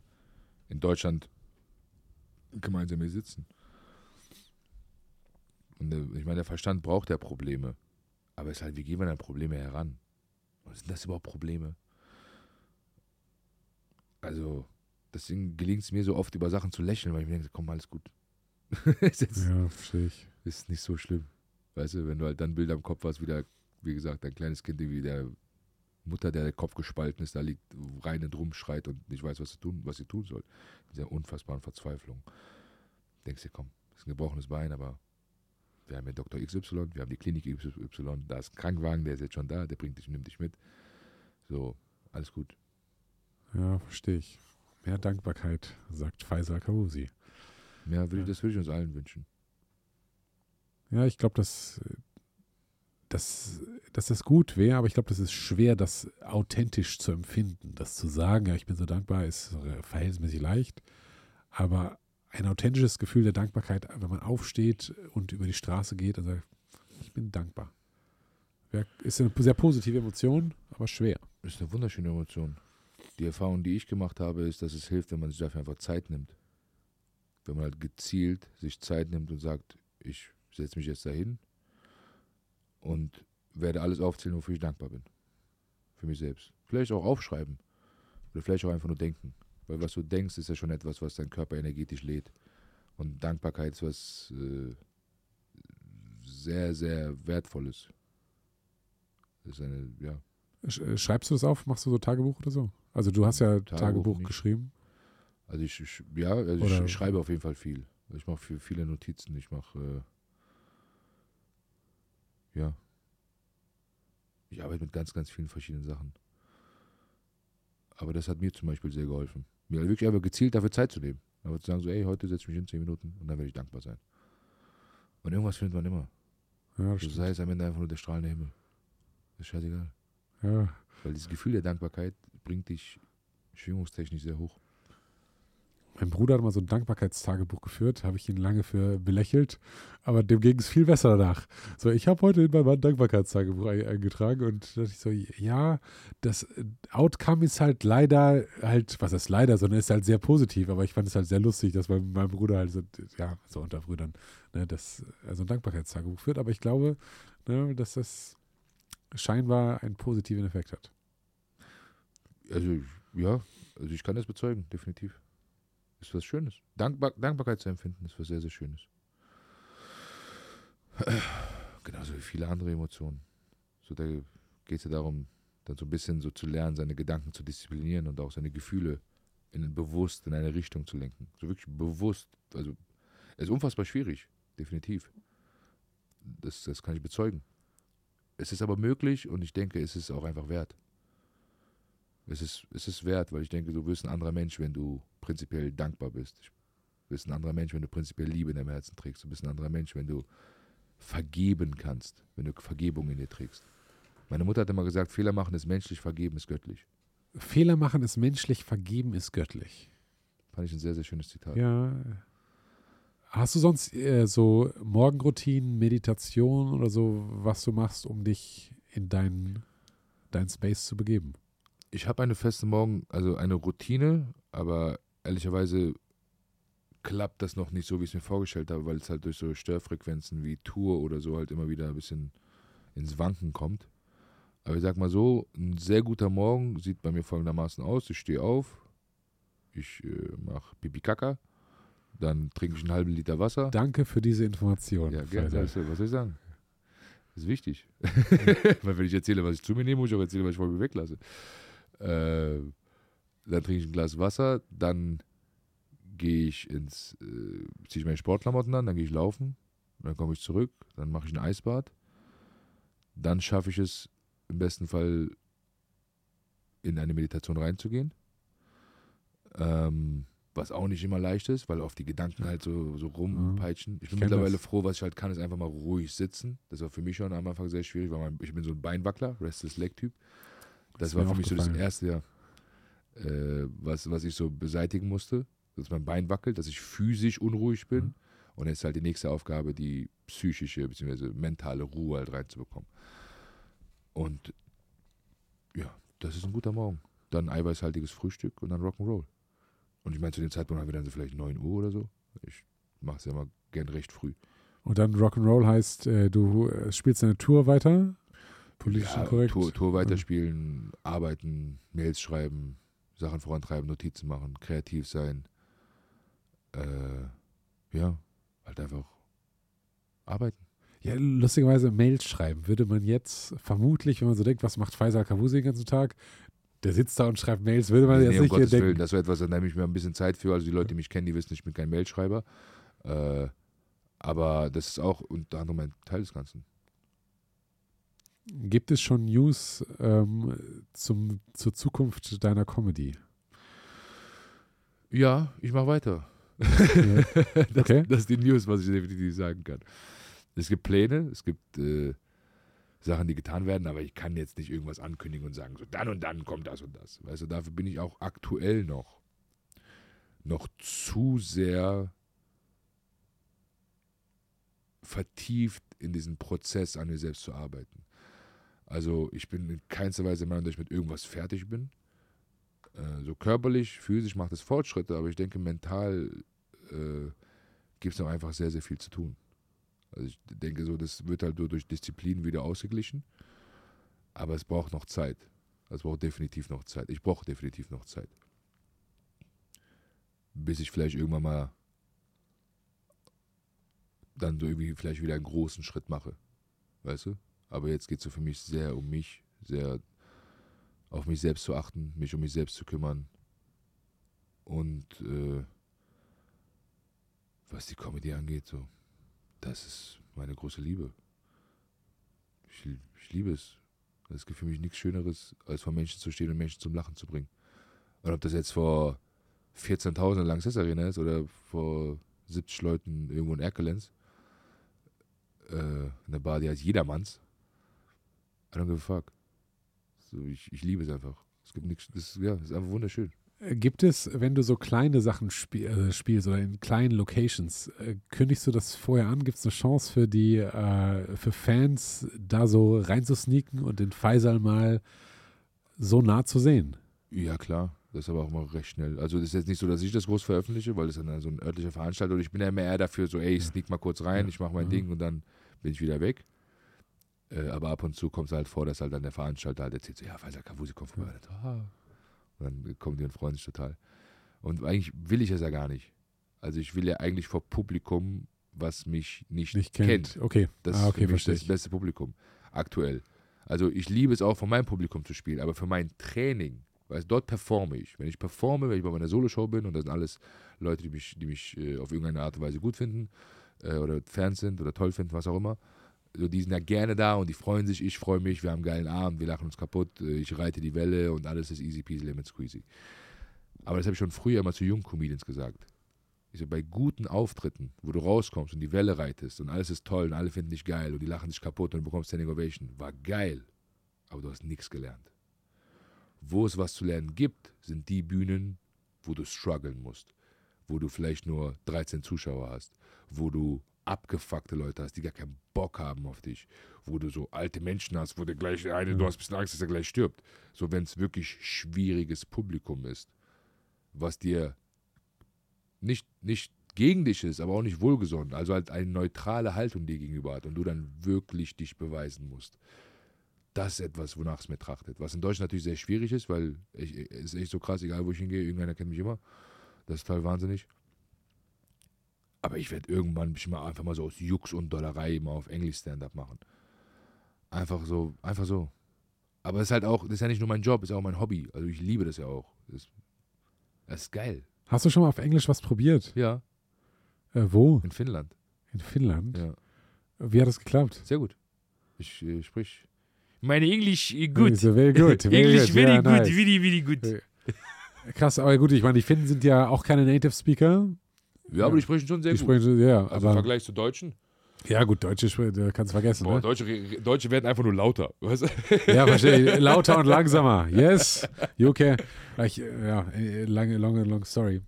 in Deutschland gemeinsam hier sitzen. Und der, ich meine, der Verstand braucht ja Probleme. Aber es ist halt, wie gehen wir an Probleme heran? Und sind das überhaupt Probleme? Also, deswegen gelingt es mir so oft, über Sachen zu lächeln, weil ich mir denke, komm, alles gut. <laughs> ist jetzt, ja, verstehe ich. Ist nicht so schlimm. Weißt du, wenn du halt dann Bilder im Kopf hast, wie der, wie gesagt, dein kleines Kind, wie der Mutter, der der Kopf gespalten ist, da liegt, rein und rumschreit und nicht weiß, was sie tun, was sie tun soll. In dieser unfassbaren Verzweiflung. Denkst dir, komm, das ist ein gebrochenes Bein, aber wir haben ja Dr. XY, wir haben die Klinik XY, da ist ein Krankenwagen, der ist jetzt schon da, der bringt dich, nimmt dich mit. So, alles gut. Ja, verstehe ich. Mehr Dankbarkeit, sagt Faisal Karusi. Ja, will, das würde ich uns allen wünschen. Ja, ich glaube, dass, dass, dass das gut wäre, aber ich glaube, das ist schwer, das authentisch zu empfinden. Das zu sagen, ja, ich bin so dankbar, ist verhältnismäßig leicht. Aber ein authentisches Gefühl der Dankbarkeit, wenn man aufsteht und über die Straße geht und sagt, ich bin dankbar. Ist eine sehr positive Emotion, aber schwer. Ist eine wunderschöne Emotion. Die Erfahrung, die ich gemacht habe, ist, dass es hilft, wenn man sich dafür einfach Zeit nimmt. Wenn man halt gezielt sich Zeit nimmt und sagt, ich setze mich jetzt dahin und werde alles aufzählen, wofür ich dankbar bin. Für mich selbst. Vielleicht auch aufschreiben. Oder vielleicht auch einfach nur denken. Weil was du denkst, ist ja schon etwas, was dein Körper energetisch lädt. Und Dankbarkeit ist was äh, sehr, sehr Wertvolles. Das ist eine, ja. Äh, schreibst du das auf? Machst du so Tagebuch oder so? Also du hast ja Tagebuch, Tagebuch geschrieben. Also ich, ich ja, also ich, ich, schreibe auf jeden Fall viel. Ich mache viele Notizen. Ich mache äh, ja. Ich arbeite mit ganz, ganz vielen verschiedenen Sachen. Aber das hat mir zum Beispiel sehr geholfen mir wirklich einfach gezielt dafür Zeit zu nehmen. Aber zu sagen, so, ey, heute setze ich mich in zehn Minuten und dann werde ich dankbar sein. Und irgendwas findet man immer. Ja, so sei es am Ende einfach nur der strahlende Himmel. Das ist scheißegal. Ja. Weil dieses Gefühl der Dankbarkeit bringt dich schwingungstechnisch sehr hoch. Mein Bruder hat mal so ein Dankbarkeitstagebuch geführt, habe ich ihn lange für belächelt, aber dem ging es viel besser danach. So, ich habe heute in meinem Dankbarkeitstagebuch eingetragen und dachte ich so, ja, das äh, Outcome ist halt leider halt, was ist leider, sondern ist halt sehr positiv, aber ich fand es halt sehr lustig, dass mein, mein Bruder halt so, ja, so unter Brüdern, ne, das, also ein Dankbarkeitstagebuch führt, aber ich glaube, ne, dass das scheinbar einen positiven Effekt hat. Also, ja, also ich kann das bezeugen, definitiv ist was Schönes. Dankbar, Dankbarkeit zu empfinden ist was sehr, sehr Schönes. <sighs> Genauso wie viele andere Emotionen. So, da geht es ja darum, dann so ein bisschen so zu lernen, seine Gedanken zu disziplinieren und auch seine Gefühle in, bewusst in eine Richtung zu lenken. So wirklich bewusst. Also, es ist unfassbar schwierig, definitiv. Das, das kann ich bezeugen. Es ist aber möglich und ich denke, es ist auch einfach wert. Es ist, es ist wert, weil ich denke, du wirst ein anderer Mensch, wenn du prinzipiell dankbar bist. Du bist ein anderer Mensch, wenn du prinzipiell Liebe in deinem Herzen trägst. Du bist ein anderer Mensch, wenn du vergeben kannst, wenn du Vergebung in dir trägst. Meine Mutter hat immer gesagt, Fehler machen ist menschlich, vergeben ist göttlich. Fehler machen ist menschlich, vergeben ist göttlich. Fand ich ein sehr, sehr schönes Zitat. Ja. Hast du sonst äh, so Morgenroutinen, Meditation oder so, was du machst, um dich in deinen dein Space zu begeben? Ich habe eine feste Morgen, also eine Routine, aber ehrlicherweise klappt das noch nicht so, wie ich es mir vorgestellt habe, weil es halt durch so Störfrequenzen wie Tour oder so halt immer wieder ein bisschen ins Wanken kommt. Aber ich sag mal so, ein sehr guter Morgen sieht bei mir folgendermaßen aus. Ich stehe auf, ich äh, mache Pipi Kaka, dann trinke ich einen halben Liter Wasser. Danke für diese Information. Ja, gerne. Was soll ich sagen? Das ist wichtig. <laughs> weil wenn ich erzähle, was ich zu mir nehme, muss ich auch erzählen, was ich von mir weglasse. Äh, dann trinke ich ein Glas Wasser, dann gehe ich ins, äh, ziehe ich meine Sportklamotten an, dann gehe ich laufen, dann komme ich zurück, dann mache ich ein Eisbad, dann schaffe ich es im besten Fall in eine Meditation reinzugehen. Ähm, was auch nicht immer leicht ist, weil oft die Gedanken halt so, so rumpeitschen. Ich bin kenn mittlerweile das. froh, was ich halt kann, ist einfach mal ruhig sitzen. Das war für mich schon am Anfang sehr schwierig, weil mein, ich bin so ein Beinwackler, Restless Leg-Typ. Das Ist war für mich so das erste, ja, äh, was, was ich so beseitigen musste, dass mein Bein wackelt, dass ich physisch unruhig bin. Mhm. Und jetzt halt die nächste Aufgabe, die psychische bzw. mentale Ruhe halt reinzubekommen. Und ja, das ist ein guter Morgen. Dann eiweißhaltiges Frühstück und dann Rock'n'Roll. Und ich meine, zu dem Zeitpunkt haben wir dann so vielleicht 9 Uhr oder so. Ich mache es ja mal gern recht früh. Und dann Rock'n'Roll heißt, äh, du äh, spielst deine Tour weiter, politisch ja, korrekt. Tour, Tour weiterspielen, arbeiten, Mails schreiben, Sachen vorantreiben, Notizen machen, kreativ sein. Äh, ja, halt einfach arbeiten. Ja, lustigerweise Mails schreiben würde man jetzt vermutlich, wenn man so denkt, was macht Faisal Kavusi den ganzen Tag? Der sitzt da und schreibt Mails, würde man Nee, jetzt um nicht Gottes denken. Willen, das wäre etwas, da nehme ich mir ein bisschen Zeit für. Also die Leute, die mich kennen, die wissen, ich bin kein Mailschreiber. Äh, aber das ist auch unter anderem ein Teil des Ganzen. Gibt es schon News ähm, zum, zur Zukunft deiner Comedy? Ja, ich mache weiter. Ja. <laughs> das, Okay. das ist die News, was ich definitiv sagen kann. Es gibt Pläne, es gibt äh, Sachen, die getan werden, aber ich kann jetzt nicht irgendwas ankündigen und sagen, so dann und dann kommt das und das. Weißt du, dafür bin ich auch aktuell noch, noch zu sehr vertieft in diesen Prozess an mir selbst zu arbeiten. Also ich bin in keinster Weise der Meinung, dass ich mit irgendwas fertig bin. Äh, so körperlich, physisch macht es Fortschritte, aber ich denke, mental äh, gibt es noch einfach sehr, sehr viel zu tun. Also ich denke so, das wird halt nur durch Disziplin wieder ausgeglichen. Aber es braucht noch Zeit. Es braucht definitiv noch Zeit. Ich brauche definitiv noch Zeit. Bis ich vielleicht irgendwann mal dann so irgendwie vielleicht wieder einen großen Schritt mache. Weißt du? Aber jetzt geht es für mich sehr um mich, sehr auf mich selbst zu achten, mich um mich selbst zu kümmern. Und äh, was die Comedy angeht, so, das ist meine große Liebe. Ich, ich liebe es. Es gibt für mich nichts Schöneres, als vor Menschen zu stehen und Menschen zum Lachen zu bringen. Und ob das jetzt vor 14.000 in Lanxess Arena ist oder vor 70 Leuten irgendwo in Erkelenz, äh, in der Bar, die heißt Jedermanns, I don't give a fuck. So, ich, ich liebe es einfach. Es gibt nichts, das, ist- ja, das ist einfach wunderschön. Äh, Gibt es, wenn du so kleine Sachen spiel, äh, spielst oder in kleinen Locations, äh, kündigst du das vorher an? Gibt es eine Chance für die, äh, für Fans, da so reinzusneaken und den Faisal mal so nah zu sehen? Ja, klar. Das ist aber auch immer recht schnell. Also das ist jetzt nicht so, dass ich das groß veröffentliche, weil das ist dann so ein örtlicher Veranstalter und ich bin ja immer eher dafür so, ey, ich sneak mal kurz rein, Ja. ich mache mein Mhm. Ding und dann bin ich wieder weg. Äh, aber ab und zu kommt es halt vor, dass halt dann der Veranstalter halt erzählt so, ja, Faisal Kavusi kommt vorbei. Und, ah. und dann kommen die und freuen sich total. Und eigentlich will ich es ja gar nicht. Also ich will ja eigentlich vor Publikum, was mich nicht, Nicht kennt. Okay. Das ah, ist okay, für mich das beste Publikum aktuell. Also ich liebe es auch von meinem Publikum zu spielen, aber für mein Training, weil dort performe ich. Wenn ich performe, wenn ich bei meiner Soloshow bin und das sind alles Leute, die mich, die mich äh, auf irgendeine Art und Weise gut finden äh, oder Fans sind oder toll finden, was auch immer, so, die sind ja gerne da und die freuen sich, ich freue mich, wir haben einen geilen Abend, wir lachen uns kaputt, ich reite die Welle und alles ist easy peasy lemon squeezy. Aber das habe ich schon früher immer zu jungen Comedians gesagt. Ich so, bei guten Auftritten, wo du rauskommst und die Welle reitest und alles ist toll und alle finden dich geil und die lachen dich kaputt und du bekommst Standing Ovation, war geil, aber du hast nichts gelernt. Wo es was zu lernen gibt, sind die Bühnen, wo du strugglen musst, wo du vielleicht nur 13 Zuschauer hast, wo du abgefuckte Leute hast, die gar keinen Bock haben auf dich, wo du so alte Menschen hast, wo der gleich eine, du hast ein bisschen Angst, dass er gleich stirbt. So, wenn es wirklich schwieriges Publikum ist, was dir nicht, nicht gegen dich ist, aber auch nicht wohlgesonnen, also halt eine neutrale Haltung dir gegenüber hat und du dann wirklich dich beweisen musst. Das ist etwas, wonach es mir trachtet. Was in Deutschland natürlich sehr schwierig ist, weil es ist echt so krass, egal wo ich hingehe, irgendeiner kennt mich immer. Das ist total wahnsinnig. Aber ich werde irgendwann mal einfach mal so aus Jux und Dollerei mal auf Englisch Stand-up machen. Einfach so, einfach so. Aber es ist halt auch, das ist ja nicht nur mein Job, es ist auch mein Hobby. Also ich liebe das ja auch. Das, das ist geil. Hast du schon mal auf Englisch was probiert? Ja, Äh, wo? in Finnland. In Finnland? Ja. Wie hat das geklappt? Sehr gut. Ich äh, sprich, Meine English good. So, very good. Very English good. very good, nice. very, very good. Krass, aber gut, ich meine, die Finnen sind ja auch keine Native Speaker. Ja, aber die sprechen schon sehr Die gut. sprechen, ja, also im Vergleich zu Deutschen. ja gut, Deutsche da kannst du vergessen. Boah, Ne? Deutsche, Deutsche werden einfach nur lauter. <laughs> Weißt du? Ja, verstehe. Lauter und langsamer. Yes. Can. Ich, ja, äh, lange, lange, long story.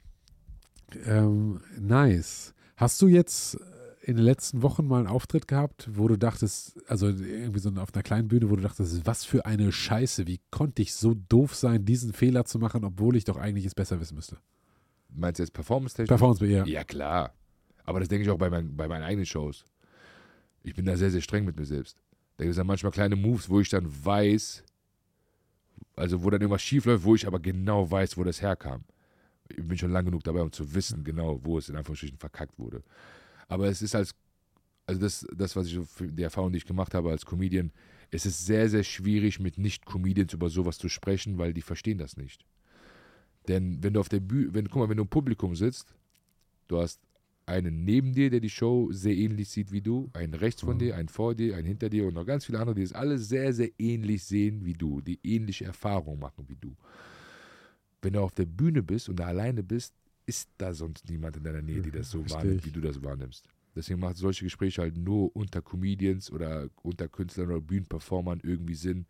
Ähm, nice. Hast du jetzt in den letzten Wochen mal einen Auftritt gehabt, wo du dachtest, also irgendwie so auf einer kleinen Bühne, wo du dachtest, was für eine Scheiße, wie konnte ich so doof sein, diesen Fehler zu machen, obwohl ich doch eigentlich es besser wissen müsste? Meinst du jetzt Performance-technisch? Performance, ja. Ja, klar. Aber das denke ich auch bei, mein, bei meinen eigenen Shows. Ich bin da sehr, sehr streng mit mir selbst. Da gibt es dann manchmal kleine Moves, wo ich dann weiß, also wo dann irgendwas schief läuft, wo ich aber genau weiß, wo das herkam. Ich bin schon lang genug dabei, um zu wissen, genau, wo es in Anführungsstrichen verkackt wurde. Aber es ist als, also das, das was ich die Erfahrung, die ich gemacht habe als Comedian, es ist sehr, sehr schwierig, mit Nicht-Comedians über sowas zu sprechen, weil die verstehen das nicht. Denn wenn du auf der Bühne, wenn, guck mal, wenn du im Publikum sitzt, du hast einen neben dir, der die Show sehr ähnlich sieht wie du, einen rechts von Mhm. dir, einen vor dir, einen hinter dir und noch ganz viele andere, die es alle sehr, sehr ähnlich sehen wie du, die ähnliche Erfahrungen machen wie du. Wenn du auf der Bühne bist und da alleine bist, ist da sonst niemand in deiner Nähe, die das so Versteh wahrnimmt, wie du das wahrnimmst. Deswegen macht solche Gespräche halt nur unter Comedians oder unter Künstlern oder Bühnenperformern irgendwie Sinn,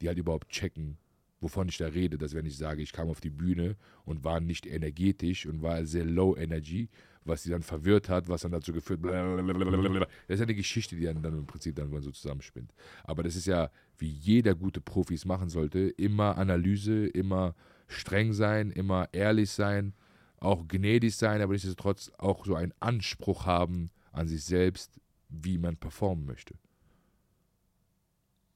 die halt überhaupt checken, wovon ich da rede. Dass wenn ich sage, ich kam auf die Bühne und war nicht energetisch und war sehr low energy, was sie dann verwirrt hat, was dann dazu geführt, blablabla. das ist eine Geschichte, die dann, dann im Prinzip dann so zusammenspinnt. Aber das ist ja, wie jeder gute Profis machen sollte, immer Analyse, immer streng sein, immer ehrlich sein, auch gnädig sein, aber nichtsdestotrotz auch so einen Anspruch haben an sich selbst, wie man performen möchte.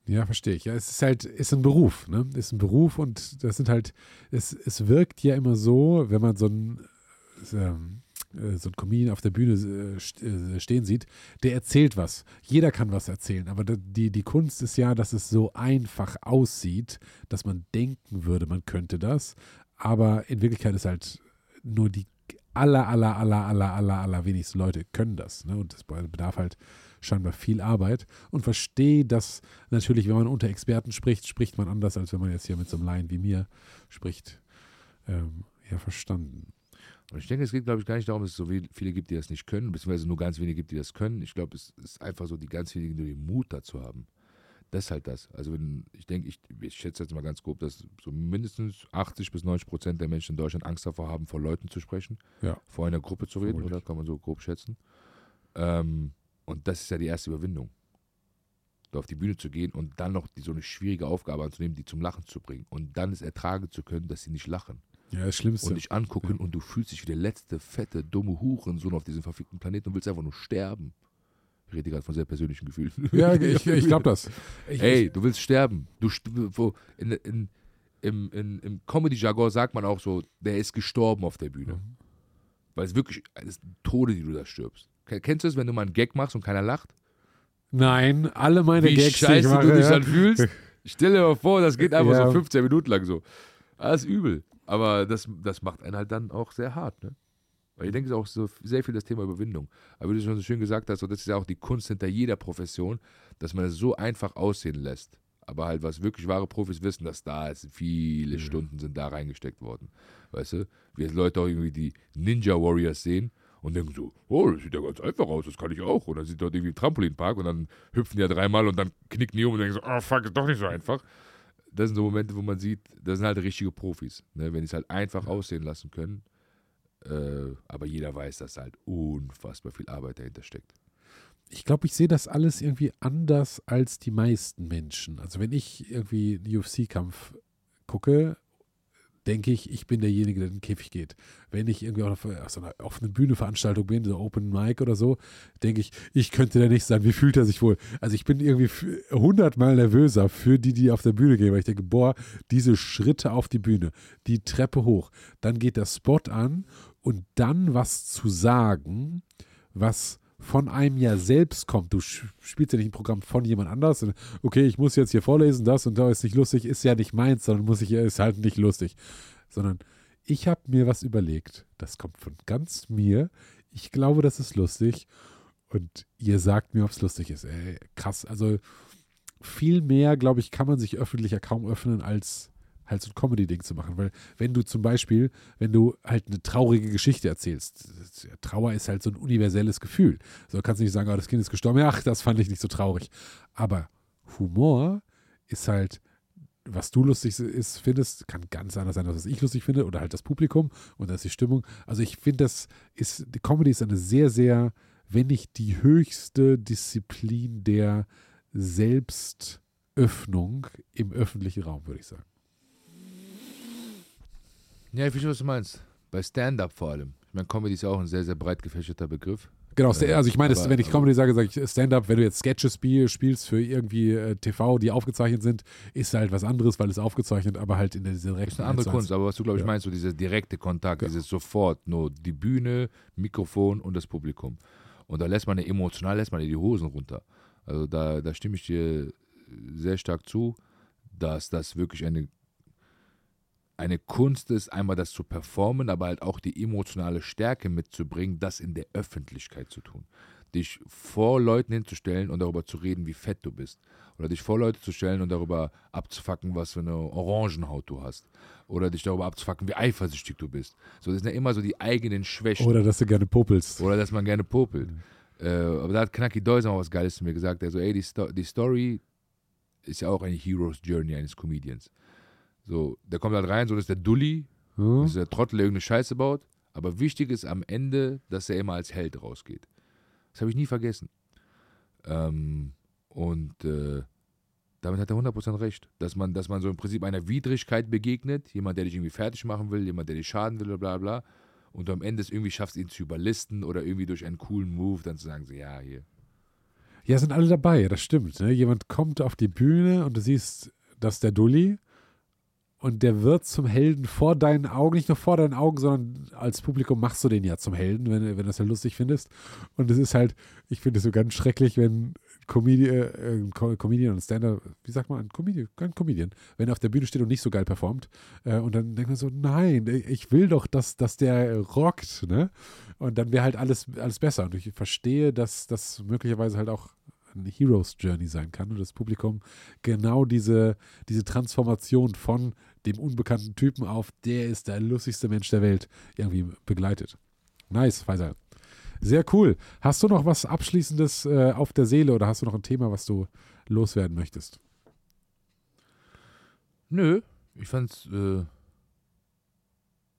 Ja, verstehe ich. Ja, es ist halt, ist ein Beruf, ne? Ist ein Beruf und das sind halt, es, es wirkt ja immer so, wenn man so ein, ähm, äh, so ein Comedian auf der Bühne äh, äh, stehen sieht, der erzählt was. Jeder kann was erzählen, aber die, die Kunst ist ja, dass es so einfach aussieht, dass man denken würde, man könnte das, aber in Wirklichkeit ist halt nur die aller, aller, aller, aller, aller, aller wenigsten Leute können das. Ne? Und das bedarf halt scheinbar viel Arbeit und verstehe, dass natürlich, wenn man unter Experten spricht, spricht man anders, als wenn man jetzt hier mit so einem Laien wie mir spricht. Ähm, ja, verstanden. Und ich denke, es geht, glaube ich, gar nicht darum, dass es so viele gibt, die das nicht können, beziehungsweise nur ganz wenige gibt, die das können. Ich glaube, es ist einfach so, die ganz wenigen, die den Mut dazu haben. Das ist halt das. Also wenn, ich denke, ich, ich schätze jetzt mal ganz grob, dass so mindestens 80 bis 90 Prozent der Menschen in Deutschland Angst davor haben, vor Leuten zu sprechen, Ja. vor einer Gruppe zu reden, Vermutlich. oder kann man so grob schätzen. Ähm, und das ist ja die erste Überwindung. Da auf die Bühne zu gehen und dann noch die, so eine schwierige Aufgabe anzunehmen, die zum Lachen zu bringen. Und dann es ertragen zu können, dass sie nicht lachen Ja, das Schlimmste. und dich angucken und du fühlst dich wie der letzte, fette, dumme Hurensohn auf diesem verfickten Planeten und willst einfach nur sterben. Ich rede gerade von sehr persönlichen Gefühlen. ja, ich, <laughs> ich glaube das. Ich, Ey, du willst sterben. Du, wo, in, in, Im, in, im Comedy-Jargon sagt man auch so, der ist gestorben auf der Bühne. Mhm. Weil es wirklich, es ist Tode, die du da stirbst. Ken- Kennst du es, wenn du mal einen Gag machst und keiner lacht? Nein, alle meine Wie Gags, die ich scheiße mache, du dich ja. dann fühlst. <laughs> Stell dir mal vor, das geht einfach Ja. so 15 Minuten lang so. Das ist übel. Aber das, das macht einen halt dann auch sehr hart, ne? Weil ich denke, es ist auch so sehr viel das Thema Überwindung. Aber wie du schon so schön gesagt hast, so, das ist ja auch die Kunst hinter jeder Profession, dass man es so einfach aussehen lässt. Aber halt, was wirklich wahre Profis wissen, dass da ist, viele Stunden sind da reingesteckt worden. Weißt du? Wie jetzt Leute auch irgendwie die Ninja Warriors sehen und denken so, oh, das sieht ja ganz einfach aus, das kann ich auch. Und dann sind dort irgendwie im Trampolinpark und dann hüpfen die ja dreimal und dann knicken die um und denken so, oh fuck, ist doch nicht so einfach. Das sind so Momente, wo man sieht, das sind halt richtige Profis. Ne? Wenn die es halt einfach aussehen lassen können. Äh, aber jeder weiß, dass halt unfassbar viel Arbeit dahinter steckt. Ich glaube, ich sehe das alles irgendwie anders als die meisten Menschen. Also wenn ich irgendwie einen UFC-Kampf gucke, denke ich, ich bin derjenige, der in den Käfig geht. Wenn ich irgendwie auf, auf so einer offenen Bühnenveranstaltung bin, so Open Mic oder so, denke ich, ich könnte der nicht sein. Wie fühlt er sich wohl? Also ich bin irgendwie hundertmal nervöser für die, die auf der Bühne gehen, weil ich denke, boah, diese Schritte auf die Bühne, die Treppe hoch, dann geht der Spot an und dann was zu sagen, was von einem ja selbst kommt. Du spielst ja nicht ein Programm von jemand anders. Und, okay, ich muss jetzt hier vorlesen, das und da ist nicht lustig, ist ja nicht meins, sondern muss ich, ist halt nicht lustig. Sondern ich habe mir was überlegt. Das kommt von ganz mir. Ich glaube, das ist lustig. Und ihr sagt mir, ob es lustig ist. Ey, krass. Also viel mehr, glaube ich, kann man sich öffentlich ja kaum öffnen, als halt so ein Comedy-Ding zu machen. Weil wenn du zum Beispiel, wenn du halt eine traurige Geschichte erzählst, Trauer ist halt so ein universelles Gefühl. So kannst du nicht sagen, oh, das Kind ist gestorben, ach, das fand ich nicht so traurig. Aber Humor ist halt, was du lustig ist, findest, kann ganz anders sein, als was ich lustig finde, oder halt das Publikum und das ist die Stimmung. Also ich finde, das ist, die Comedy ist eine sehr, sehr, wenn nicht die höchste Disziplin der Selbstöffnung im öffentlichen Raum, würde ich sagen. Ja, ich verstehe, was du meinst. Bei Stand-up vor allem. Ich meine, Comedy ist ja auch ein sehr, sehr breit gefächerter Begriff. Genau, also ich meine, wenn ich Comedy sage, sage ich Stand-up, wenn du jetzt Sketches spiel, spielst für irgendwie äh, TV, die aufgezeichnet sind, ist halt was anderes, weil es aufgezeichnet, aber halt in der direkten. Ist eine andere Kunst, aber was du, glaube ich, ja. meinst, so dieser direkte Kontakt, ja. dieses sofort nur die Bühne, Mikrofon und das Publikum. Und da lässt man emotional, lässt man die Hosen runter. Also da, da stimme ich dir sehr stark zu, dass das wirklich eine eine Kunst ist, einmal das zu performen, aber halt auch die emotionale Stärke mitzubringen, das in der Öffentlichkeit zu tun. Dich vor Leuten hinzustellen und darüber zu reden, wie fett du bist. Oder dich vor Leute zu stellen und darüber abzufacken, was für eine Orangenhaut du hast. Oder dich darüber abzufacken, wie eifersüchtig du bist. So, das sind ja immer so die eigenen Schwächen. Oder dass du gerne popelst. Oder dass man gerne popelt. Mhm. Äh, aber da hat Knacki Deuser mal was Geiles zu mir gesagt. Er so, ey, die, Sto die Story ist ja auch eine Hero's Journey eines Comedians. So, der kommt halt rein, so das ist der Dulli, hm? das ist der Trottel, der irgendeine Scheiße baut. Aber wichtig ist am Ende, dass er immer als Held rausgeht. Das habe ich nie vergessen. Ähm, und äh, damit hat er 100% recht. Dass man, dass man so im Prinzip einer Widrigkeit begegnet, jemand, der dich irgendwie fertig machen will, jemand, der dich schaden will, bla bla. Und du am Ende es irgendwie schaffst, ihn zu überlisten oder irgendwie durch einen coolen Move dann zu sagen, so, ja, hier. Ja, sind alle dabei, das stimmt. Ne? Jemand kommt auf die Bühne und du siehst, das ist der Dulli und der wird zum Helden vor deinen Augen, nicht nur vor deinen Augen, sondern als Publikum machst du den ja zum Helden, wenn, wenn du das ja lustig findest. Und es ist halt, ich finde es so ganz schrecklich, wenn Comedian, äh, Comedian und Stand-up, wie sagt man, ein Comedian, kein Comedian, wenn er auf der Bühne steht und nicht so geil performt. Äh, und dann denkt man so, nein, ich will doch, dass, dass der rockt, ne? Und dann wäre halt alles, alles besser. Und ich verstehe, dass das möglicherweise halt auch eine Hero's Journey sein kann und das Publikum genau diese, diese Transformation von dem unbekannten Typen auf, der ist der lustigste Mensch der Welt, irgendwie begleitet. Nice, Faisal. Sehr cool. Hast du noch was Abschließendes äh, auf der Seele oder hast du noch ein Thema, was du loswerden möchtest? Nö, ich fand's, äh,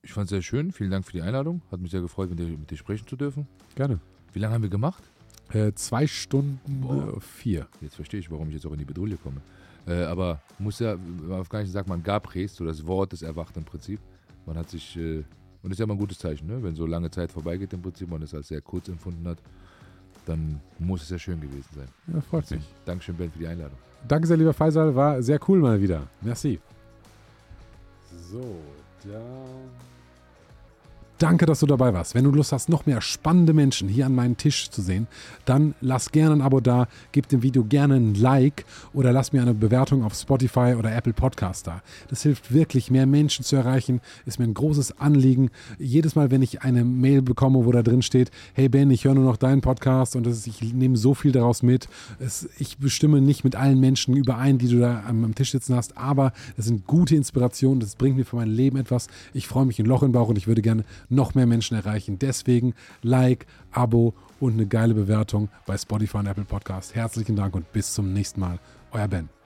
ich fand's sehr schön. Vielen Dank für die Einladung. Hat mich sehr gefreut, mit dir, mit dir sprechen zu dürfen. Gerne. Wie lange haben wir gemacht? Äh, zwei Stunden äh, vier. Jetzt verstehe ich, warum ich jetzt auch in die Bedrohung komme. Äh, aber muss ja, auf gar nicht sagt man Gabres, so das Wort des Erwacht im Prinzip. Man hat sich, äh, und das ist ja mal ein gutes Zeichen, ne? wenn so lange Zeit vorbeigeht im Prinzip, man es als sehr kurz empfunden hat, dann muss es ja schön gewesen sein. Ja, freut mich. Dankeschön, Ben, für die Einladung. Danke sehr, lieber Faisal, war sehr cool mal wieder. Merci. So, dann. Danke, dass du dabei warst. Wenn du Lust hast, noch mehr spannende Menschen hier an meinem Tisch zu sehen, dann lass gerne ein Abo da, gib dem Video gerne ein Like oder lass mir eine Bewertung auf Spotify oder Apple Podcast da. Das hilft wirklich, mehr Menschen zu erreichen. Ist mir ein großes Anliegen. Jedes Mal, wenn ich eine Mail bekomme, wo da drin steht, hey Ben, ich höre nur noch deinen Podcast und ich nehme so viel daraus mit. Ich bestimme nicht mit allen Menschen überein, die du da am, am Tisch sitzen hast, aber das sind gute Inspirationen. Das bringt mir für mein Leben etwas. Ich freue mich ein Loch im Bauch und ich würde gerne noch mehr Menschen erreichen. Deswegen Like, Abo und eine geile Bewertung bei Spotify und Apple Podcast. Herzlichen Dank und bis zum nächsten Mal. Euer Ben.